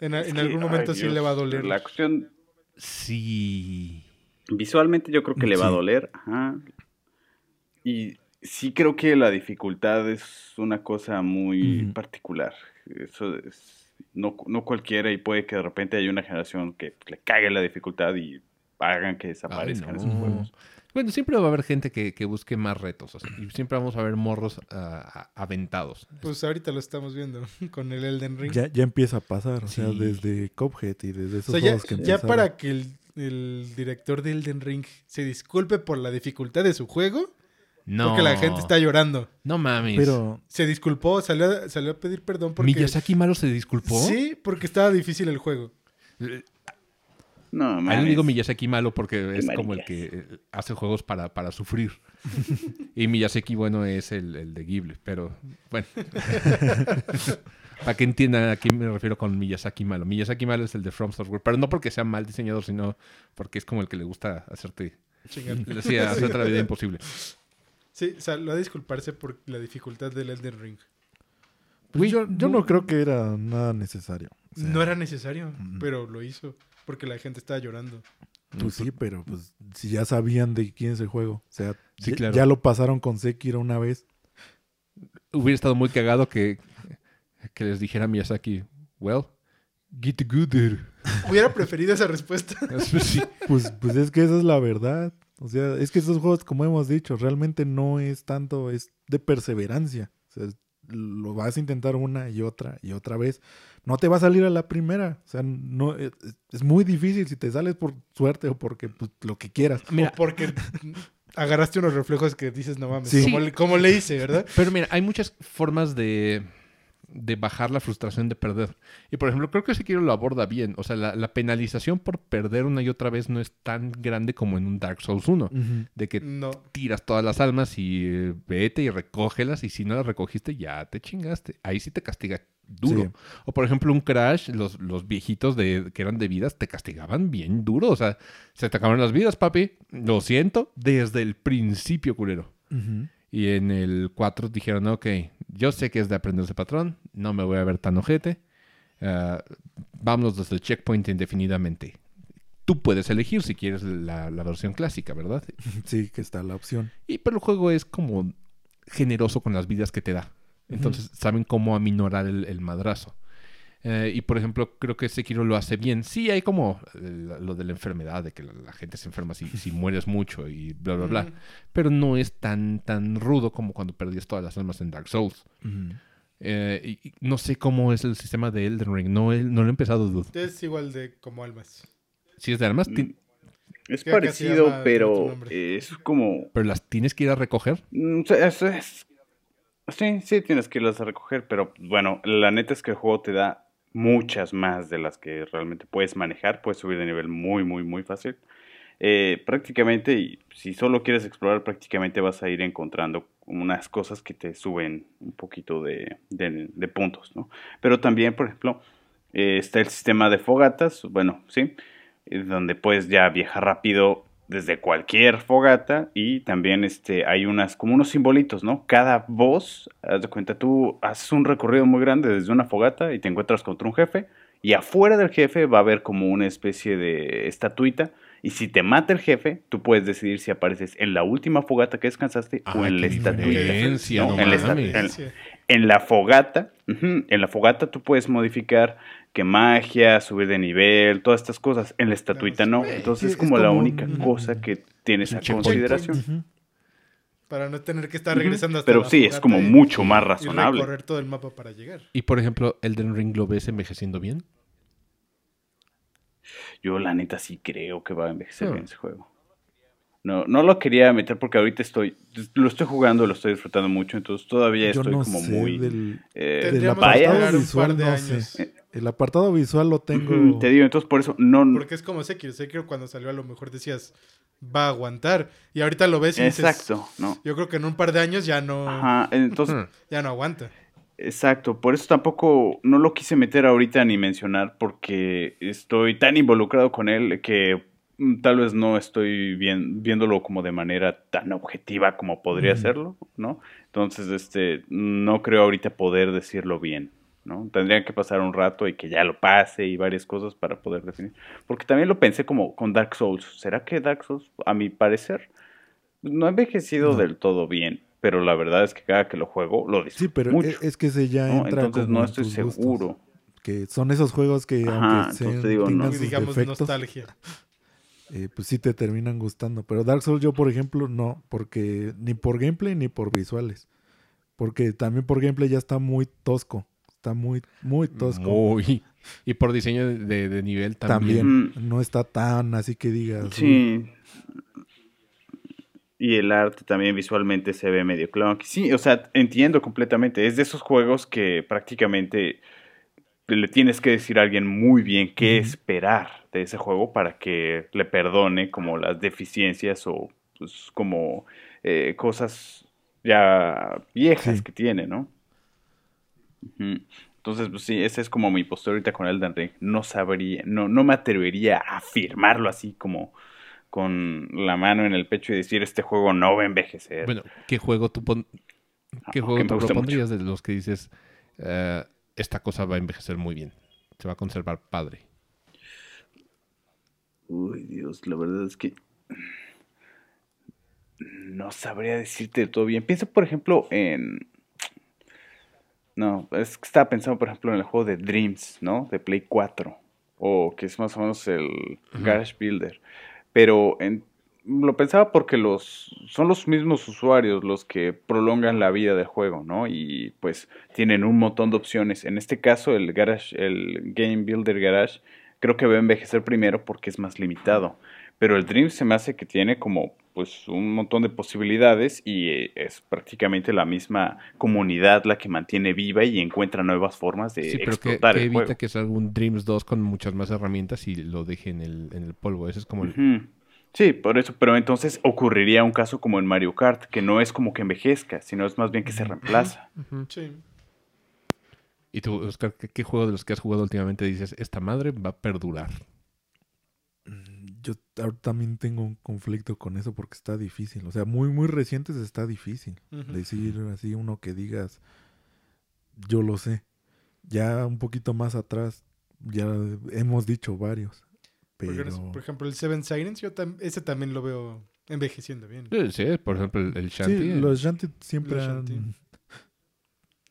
En, Es en que, algún momento ay, sí Dios, le va a doler. La cuestión, Sí. visualmente yo creo que le va a doler. Ajá. Y sí creo que la dificultad es una cosa muy Ujú. particular. Eso es, no, no cualquiera y puede que de repente haya una generación que le cague la dificultad y hagan que Ay, desaparezcan no. esos juegos. Bueno, siempre va a haber gente que, que busque más retos. o sea, y siempre vamos a ver morros ah, aventados. Pues ahorita lo estamos viendo (laughs) con el Elden Ring. Ya, ya empieza a pasar, o sea, desde Cuphead y desde o esos sea, ya, juegos que ya para que el, el director de Elden Ring se disculpe por la dificultad de su juego, No. porque la gente está llorando. No mames. Pero Se disculpó, salió, a- salió a pedir perdón porque... ¿Miyazaki Malo se disculpó? Sí, porque estaba difícil el juego. No, A él mames. le digo Miyazaki malo porque es Qué como el que eh, hace juegos para, para sufrir. y Miyazaki, bueno, es el, el de Ghibli, pero bueno. (laughs) para que entiendan a quién me refiero con Miyazaki malo. Miyazaki malo es el de From Software, pero no porque sea mal diseñador, sino porque es como el que le gusta hacerte, sí, hacerte la vida imposible. (laughs) Sí, salió a disculparse por la dificultad del Elden Ring. pues, yo, yo no- no creo que era nada necesario. O sea, no era necesario, pero lo hizo porque la gente estaba llorando. Pues sí, pero pues si ya sabían de quién es el juego. O sea, Sí, ya, claro. ya lo pasaron con Sekiro una vez. Hubiera estado muy cagado que, que les dijera a Miyazaki, well, get good there. Hubiera preferido esa respuesta. (laughs) Sí. Pues, pues es que esa es la verdad. O sea, es que esos juegos, como hemos dicho, realmente no es tanto, es de perseverancia. O sea, lo vas a intentar una y otra y otra vez. No te va a salir a la primera. O sea, no es, es muy difícil si te sales por suerte o porque pues, lo que quieras. Mira, O porque (laughs) agarraste unos reflejos que dices, no mames, Sí. ¿cómo, le, cómo le hice, verdad? Pero mira, hay muchas formas de, de bajar la frustración de perder. Y por ejemplo, creo que Sekiro lo aborda bien. O sea, la, la penalización por perder una y otra vez no es tan grande como en un Dark Souls 1. De que No. tiras todas las almas y eh, vete y recógelas. Y si no las recogiste, ya te chingaste. Ahí sí te castiga duro. Sí. O por ejemplo, un Crash, los, los viejitos de, que eran de vidas te castigaban bien duro. O sea, se te acabaron las vidas, papi. Lo siento, desde el principio, culero. Ujú. Y en el 4 dijeron, ok, yo sé que es de aprenderse patrón, no me voy a ver tan ojete. ah, vámonos desde el checkpoint indefinidamente. Tú puedes elegir si quieres la, la versión clásica, ¿verdad? (laughs) Sí, que está la opción. Y pero el juego es como generoso con las vidas que te da. Entonces saben cómo aminorar el, el madrazo. Eh, y por ejemplo, creo que Sekiro lo hace bien. Sí, hay como eh, lo de la enfermedad, de que la, la gente se enferma si, (laughs) si mueres mucho y bla, bla, bla. Pero no es tan, tan rudo como cuando perdías todas las almas en Dark Souls. Eh, y, y no sé cómo es el sistema de Elden Ring. No, no lo he empezado, dude. Es igual de como almas. Si es de almas, Mm. Es parecido, llama pero es como... pero las tienes que ir a recoger. Mm, Sí, sí, tienes que irlas a recoger, pero bueno, la neta es que el juego te da muchas más de las que realmente puedes manejar, puedes subir de nivel muy, muy, muy fácil. Eh, prácticamente, y si solo quieres explorar, prácticamente vas a ir encontrando unas cosas que te suben un poquito de, de- puntos, ¿no? Pero también, por ejemplo, eh, está el sistema de fogatas, bueno, sí, eh, donde puedes ya viajar rápido desde cualquier fogata y también este hay unas como unos simbolitos, ¿no? Cada voz, haz de cuenta tú haces un recorrido muy grande desde una fogata y te encuentras contra un jefe Y afuera del jefe va a haber como una especie de estatuita. Y si te mata el jefe, tú puedes decidir si apareces en la última fogata que descansaste o Ah, en la diferencia, ¿no? no En la en- en la fogata, en la fogata tú puedes modificar que magia, subir de nivel, todas estas cosas. En la estatuita no. Entonces es es como la única un- cosa que tienes a consideración. Para no tener que estar regresando hasta Pero la sí, es como y- mucho más y razonable. recorrer todo el mapa para llegar. Y por ejemplo, Elden Ring lo ves envejeciendo bien. Yo la neta sí creo que va a envejecer Ah. bien ese juego. No, no lo quería meter porque ahorita estoy, lo estoy jugando, lo estoy disfrutando mucho, entonces todavía Yo estoy no como sé muy... del, eh, del apartado visual, no sé. El apartado visual lo tengo... Te digo, entonces por eso no... Porque es como Sekiro. Sekiro cuando salió a lo mejor decías, va a aguantar. Y ahorita lo ves y dices, Exacto, ¿no? yo creo que en un par de años ya no, Ajá, entonces, ya no aguanta. exacto, por eso tampoco no lo quise meter ahorita ni mencionar porque estoy tan involucrado con él que tal vez no estoy bien, viéndolo como de manera tan objetiva como podría Ujú. serlo, ¿no? Entonces, este, no creo ahorita poder decirlo bien, ¿no? Tendría que pasar un rato y que ya lo pase y varias cosas para poder definir. Porque también lo pensé como con Dark Souls. ¿Será que Dark Souls, a mi parecer, no ha envejecido No. del todo bien? Pero la verdad es que cada que lo juego, lo disfruto Sí, pero mucho. es, es que ese ya ¿no? entra Entonces no estoy gustos. seguro. Que son esos juegos que Ajá, aunque sean, te digo, tengan sus digamos defectos, nostalgia. Eh, pues sí te terminan gustando. Pero Dark Souls yo, por ejemplo, no, porque ni por gameplay ni por visuales. Porque también por gameplay ya está muy tosco. Está muy, muy tosco. Muy. Y por diseño de, de nivel también. También no está tan así que digas. "Uy, Sí. Y el arte también visualmente se ve medio clunky. Sí, o sea, entiendo completamente. Es de esos juegos que prácticamente le tienes que decir a alguien muy bien qué esperar de ese juego para que le perdone como las deficiencias o pues, como eh, cosas ya viejas Sí. que tiene, ¿no? Entonces, pues sí, esa es como mi postura ahorita con Elden Ring. No sabría, no, no me atrevería a afirmarlo así como con la mano en el pecho y decir este juego no va a envejecer. Bueno, ¿qué juego tú pon- ¿Qué Ah, juego tú propondrías de los que dices eh, esta cosa va a envejecer muy bien? Se va a conservar padre. Uy, Dios, la verdad es que no sabría decirte todo bien. Piensa, por ejemplo, en... No, es que estaba pensando, por ejemplo, en el juego de Dreams, ¿no? De Play 4. O que es más o menos el. Garage Builder. Pero en- lo pensaba porque los son los mismos usuarios los que prolongan la vida del juego, ¿no? Y pues tienen un montón de opciones. En este caso, el Garage, el Game Builder Garage, creo que va a envejecer primero porque es más limitado. Pero el Dream se me hace que tiene como pues un montón de posibilidades y eh, es prácticamente la misma comunidad la que mantiene viva y encuentra nuevas formas de Sí, pero que, explotar que el evita juego. que salga un Dreams 2 con muchas más herramientas y lo deje en el, en el polvo. Ese es como el... Sí, por eso, pero entonces ocurriría un caso como en Mario Kart, que no es como que envejezca, sino es más bien que se reemplaza. Sí. Y tú, Oscar, ¿qué, qué juego de los que has jugado últimamente dices, esta madre va a perdurar? Mm, Yo también tengo un conflicto con eso porque está difícil. O sea, muy, muy recientes está difícil. Decir así uno que digas, yo lo sé. Ya un poquito más atrás, ya hemos dicho varios. Pero por ejemplo, el Seven Silence, yo tam- ese también lo veo envejeciendo bien. Sí, por ejemplo, el, el Shanty. sí, los Shanty siempre Los han...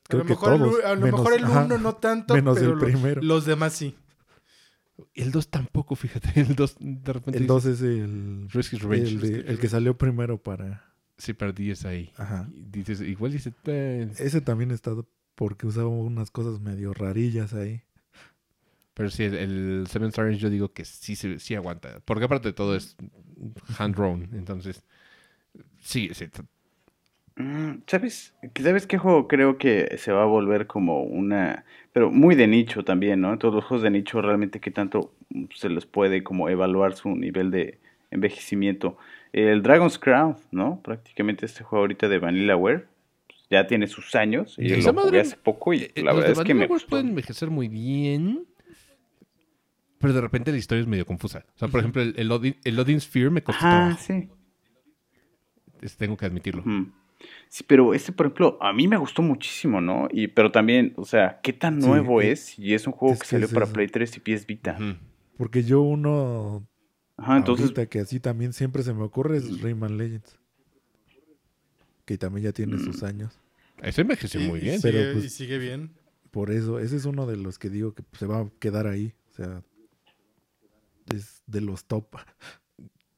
A lo que mejor, el, todos, a lo menos- mejor el ajá, uno no tanto, menos pero el primero. los demás sí. El 2 tampoco, fíjate. (laughs) El 2 de repente... El 2 es el, Risky's Revenge. el, de- el que salió primero para... Sí, perdí esa ahí. Ajá. Y dices, igual dice... eh, Ese también está porque usaba unas cosas medio rarillas ahí. Pero sí, el, el Seven Stars yo digo que sí, se- sí aguanta. Porque aparte de todo es hand-drawn. Entonces, sí, sí. Mm, ¿Sabes? ¿Sabes qué juego creo que se va a volver como una... pero muy de nicho también, ¿no? Todos los juegos de nicho realmente qué tanto se les puede como evaluar su nivel de envejecimiento. El Dragon's Crown, ¿no? Prácticamente este juego ahorita de Vanillaware ya tiene sus años y lo jugué madre- hace poco y eh, la los verdad de es que me gustó. pueden envejecer muy bien. Pero de repente la historia es medio confusa. O sea, por ejemplo, el, el, Odin, el Odin Sphere me costó trabajo. sí. Es- Tengo que admitirlo. Sí, pero este, por ejemplo, a mí me gustó muchísimo, ¿no? Y, pero también, o sea, ¿qué tan Sí, nuevo eh, es? Y es un juego es que que salió es para. Play 3 y PS Vita. Porque yo uno Ajá, entonces, ahorita que así también siempre se me ocurre es Rayman Legends. Que también ya tiene sus Mm. años. Ese envejeció Y- muy y bien. sigue- Pero, pues, y sigue bien. Por eso, ese es uno de los que digo que pues, se va a quedar ahí. O sea, es de los top.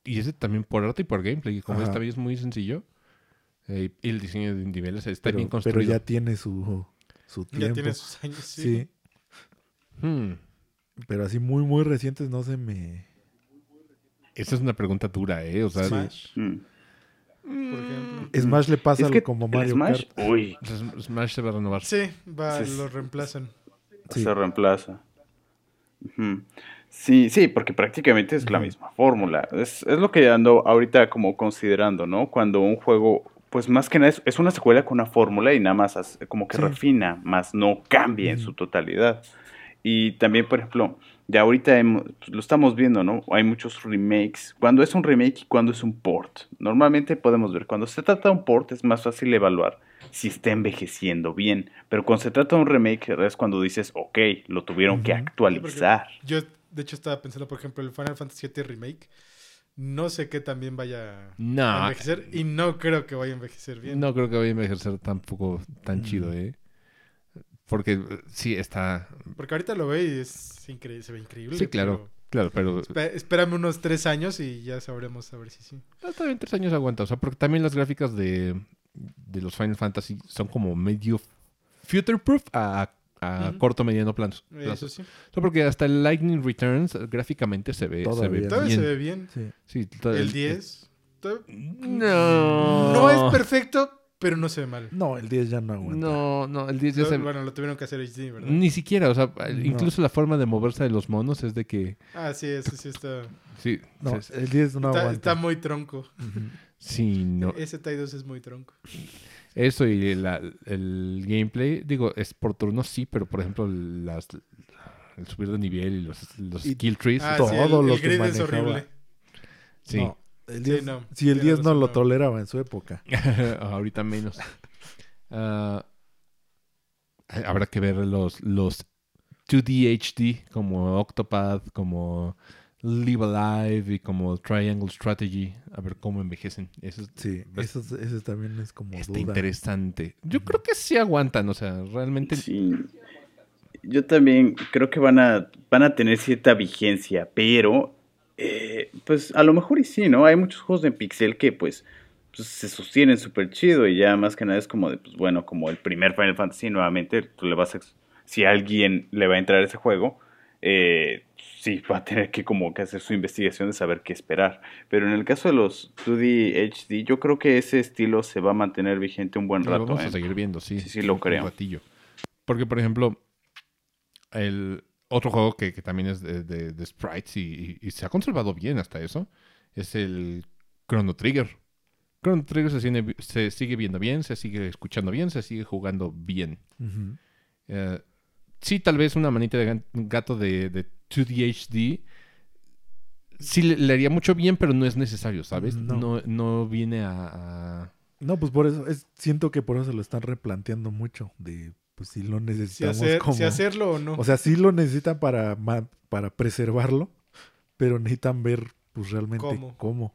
Y ese también por arte y por gameplay. y Como Ajá. esta vez es muy sencillo. Eh, y el diseño de niveles está Pero, bien pero construido. ya tiene su, su tiempo. Ya tiene sus años, sí. sí. Hmm. Pero así muy, muy recientes no se me... Esa es una pregunta dura, ¿eh? O sea, Smash, mm. por ejemplo. Smash le pasa es que como Mario Smash, Kart. uy, Smash se va a renovar. Sí, va, Sí, lo reemplazan. Sí. se reemplaza. Sí, sí, porque prácticamente es la misma fórmula. Es, es lo que ando ahorita como considerando, ¿no? Cuando un juego, pues más que nada es, es una secuela con una fórmula y nada más como que Sí. refina, más no cambia en su totalidad. Y también, por ejemplo, ya ahorita hemos- lo estamos viendo, ¿no? Hay muchos remakes. Cuando es un remake y cuando es un port. Normalmente podemos ver, cuando se trata de un port es más fácil evaluar si está envejeciendo bien. Pero cuando se trata de un remake es cuando dices, ok, lo tuvieron que actualizar. Yo, de hecho, estaba pensando, por ejemplo, el Final Fantasy VII Remake. No sé qué también vaya a No, envejecer y no creo que vaya a envejecer bien. no creo que vaya a envejecer tampoco tan chido, ¿eh? Porque eh, sí está... Porque ahorita lo ve y es increíble, se ve increíble. Sí, claro, claro, pero... espérame unos tres años y ya sabremos a ver si sí. Ah, También tres años aguanta. O sea, porque también las gráficas de, de los Final Fantasy son como medio future proof a, a Ujú. corto mediano plazo. Eso sí. Porque hasta el Lightning Returns eh, gráficamente se ve, se Todavía. ve Todavía bien. se ve bien. Sí. Sí, El 10 to- No. no es perfecto, pero no se ve mal. No, el 10 ya no aguanta. No, no, el 10 ya Lo- se Bueno, lo tuvieron que hacer HD, ¿verdad? Ni siquiera, o sea, No. incluso la forma de moverse de los monos es de que... Ah, sí, eso sí está. Sí, No, el 10 no está, aguanta. está muy tronco. Ujú. sí, no. Ese Tai 2 es muy tronco. Eso y la- el gameplay, digo, es por turnos, sí, pero por ejemplo, las, el subir de nivel y los, los Y skill trees, Ah, todo sí, el, lo el que grid es manejaba. horrible. sí. No, el Sí, 10, no, si el tienes 10 no lo toleraba en su época. (laughs) Ahorita menos. Ah, habrá que ver los, los 2D HD como Octopath, como Live Alive y como Triangle Strategy. A ver cómo envejecen. Eso es- Sí, eso, es- ese también es como está duda. interesante. Yo creo que sí aguantan, o sea, realmente... Sí. Yo también creo que van a, van a tener cierta vigencia, pero eh, pues a lo mejor y sí, ¿no? Hay muchos juegos de Pixel que pues, pues, se sostienen súper chido y ya más que nada es como de, pues bueno, como el primer Final Fantasy nuevamente, tú le vas a, si alguien le va a entrar a ese juego, eh, sí va a tener que como que hacer su investigación de saber qué esperar. Pero en el caso de los 2D HD, yo creo que ese estilo se va a mantener vigente un buen Lo rato. vamos ¿eh? a seguir viendo, sí. Sí, sí, lo un creo. ratillo. Porque, por ejemplo, el otro juego que, que también es de, de- de sprites y, y- y se ha conservado bien hasta eso es el Chrono Trigger. Chrono Trigger se, sigue- se sigue viendo bien, se sigue escuchando bien, se sigue jugando bien. Ujú. Eh, sí, tal vez una manita de gato de, de 2D HD sí le, le haría mucho bien, pero no es necesario, ¿sabes? No. No, no viene a- a No, pues por eso, es, siento que por eso se lo están replanteando mucho. De, pues si lo Si, necesitamos hacer- como... si hacerlo o no. O sea, sí lo necesitan para, para preservarlo, pero necesitan ver pues realmente ¿Cómo? cómo.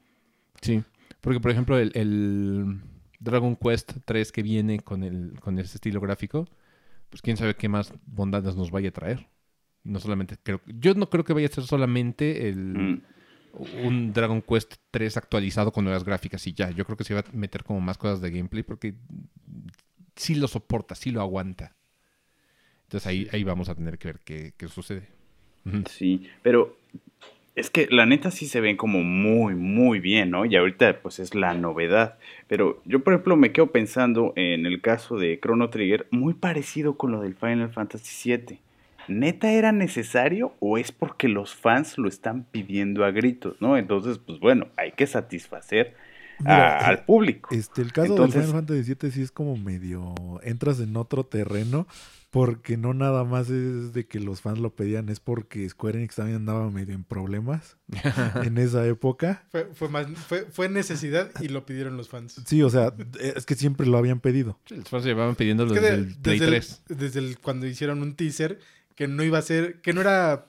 Sí, porque por ejemplo el, el Dragon Quest 3 que viene con, el, con ese estilo gráfico, pues quién sabe qué más bondades nos vaya a traer. No solamente creo, yo no creo que vaya a ser solamente el, Mm. un Dragon Quest 3 actualizado con nuevas gráficas y ya. Yo creo que se va a meter como más cosas de gameplay porque sí lo soporta, sí lo aguanta. Entonces ahí, ahí vamos a tener que ver qué, qué sucede. Sí, pero es que la neta sí se ven como muy, muy bien, ¿no? Y ahorita pues es la novedad. Pero yo, por ejemplo, me quedo pensando en el caso de Chrono Trigger, muy parecido con lo del Final Fantasy VII. ¿Neta era necesario o es porque los fans lo están pidiendo a gritos, ¿no? Entonces, pues bueno, hay que satisfacer Mira, a- al público. Este, el caso Entonces- del Final Fantasy VII sí es como medio... Entras en otro terreno porque no nada más es de que los fans lo pedían, es porque Square Enix también andaba medio en problemas (laughs) en esa época. Fue, fue, más, fue, fue necesidad y lo pidieron los fans. Sí, o sea, es que siempre lo habían pedido. Los fans llevaban pidiéndolo Es que desde de- el Play desde, 3. el, desde el- cuando hicieron un teaser que no iba a ser, que no era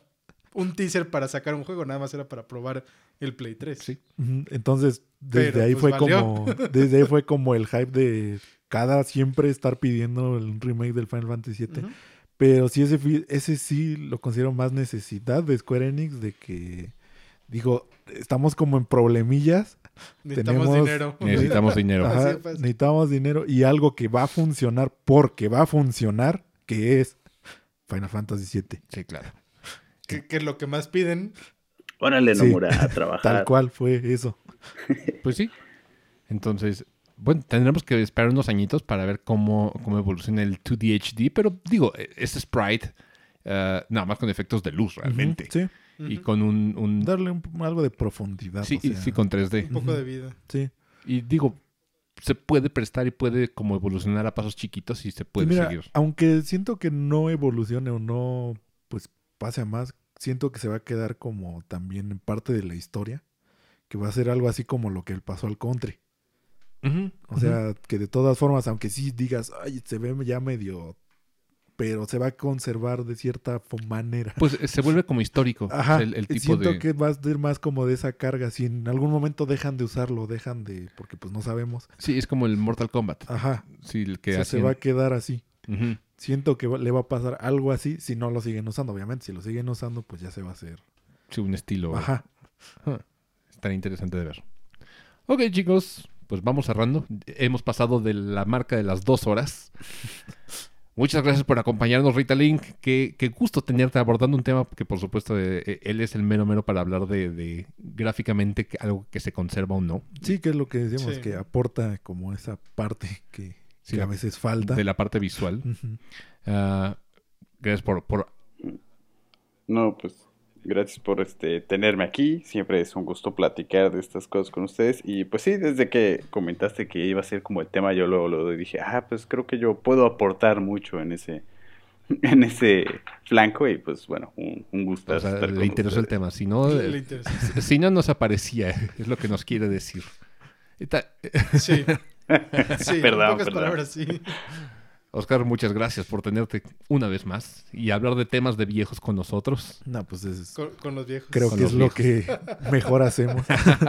un teaser para sacar un juego, nada más era para probar el Play 3. Sí. Entonces, desde Pero, ahí pues, fue valió. como (laughs) desde ahí fue como el hype de cada siempre estar pidiendo el remake del Final Fantasy VII. Ujú. Pero sí ese fi- ese sí lo considero más necesidad de Square Enix de que digo, estamos como en problemillas, Necesitamos Tenemos- dinero. Necesitamos dinero. Ajá. Necesitamos dinero y algo que va a funcionar porque va a funcionar, que es Final Fantasy VII. Sí, claro. que, que es lo que más piden. Órale, Sí. Nomura, a (laughs) trabajar. Tal cual fue eso. (laughs) Pues sí. Entonces, bueno, tendremos que esperar unos añitos para ver cómo, cómo evoluciona el 2D HD, pero digo, e- ese sprite, eh, nada más con efectos de luz realmente. Sí, Y con un... un- darle un- algo de profundidad. sí, o sea, sí, con 3D. Un poco de vida. sí. Y digo, se puede prestar y puede como evolucionar a pasos chiquitos y se puede Y mira, seguir. aunque siento que no evolucione o no, pues pase a más, siento que se va a quedar como también parte de la historia, que va a ser algo así como lo que pasó al country. Ujú, O sea, que de todas formas, aunque sí digas, ay, se ve ya medio, pero se va a conservar de cierta manera. Pues eh, se vuelve como histórico Ajá, el, el tipo siento de... que va a ser más como de esa carga. Si en algún momento dejan de usarlo, dejan de, porque pues no sabemos. Sí, es como el Mortal Kombat. Ajá, Sí, el o que se va a quedar así. Siento que le va a pasar algo así si no lo siguen usando. Obviamente, si lo siguen usando, pues ya se va a hacer. Sí, un estilo... Ajá. Estaría interesante de ver. Ok, chicos, pues vamos cerrando. Hemos pasado de la marca de las dos horas. Muchas gracias por acompañarnos, Rita Link. Qué, qué gusto tenerte abordando un tema que, por supuesto, eh, eh, él es el mero mero para hablar de, de gráficamente que- algo que se conserva o no. Sí, que es lo que decíamos, Sí. que aporta como esa parte que, Sí, que a veces falta. De la parte visual. Ah, gracias por, por No, pues gracias por este tenerme aquí. Siempre es un gusto platicar de estas cosas con ustedes. Y pues sí, desde que comentaste que iba a ser como el tema, yo lo, lo dije, ah, pues creo que yo puedo aportar mucho en ese (laughs) en ese flanco y pues bueno, un, un gusto o sea, estar le con interesó el tema. Si no, Le eh, si no nos aparecía, es lo que nos quiere decir. Está- Sí. (laughs) Sí, Perdón, en pocas perdón. palabras, sí. Oscar, muchas gracias por tenerte una vez más y hablar de temas de viejos con nosotros. No, pues es- Con, con los viejos. creo Con que es lo que (laughs) mejor hacemos.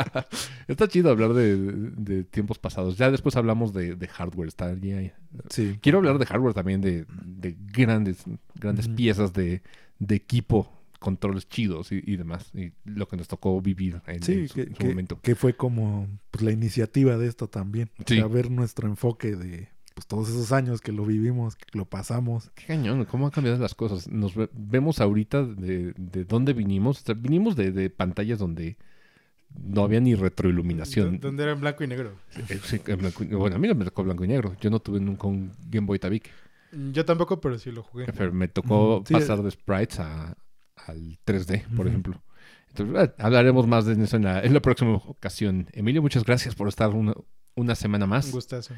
(laughs) Está chido hablar de, de tiempos pasados. Ya después hablamos de, de hardware. Estaría... Sí. Quiero hablar de hardware también, de, de grandes, grandes piezas de, de equipo, controles chidos y, y demás. Y lo que nos tocó vivir en, Sí, en su, que, en su que- momento. que fue como pues, la iniciativa de esto también. Sí. sea, ver nuestro enfoque de pues, todos esos años que lo vivimos, que lo pasamos. Qué cañón, cómo han cambiado las cosas. Nos ve- vemos ahorita de, de dónde vinimos. O sea, vinimos de, de pantallas donde no había ni retroiluminación. Do- Donde era en blanco y negro. Eh, sí, en blanco y- bueno, a mí no me tocó blanco y negro. Yo no tuve nunca un Game Boy Tabique. Yo tampoco, pero sí lo jugué. Pero me tocó sí. pasar de sprites a, al 3D, por ejemplo. Entonces, eh, hablaremos más de eso en la, en la próxima ocasión. Emilio, muchas gracias por estar una, una semana Un más. gustazo.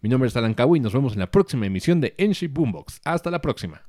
Mi nombre es Alan Cabo y nos vemos en la próxima emisión de Enshi Boombox. Hasta la próxima.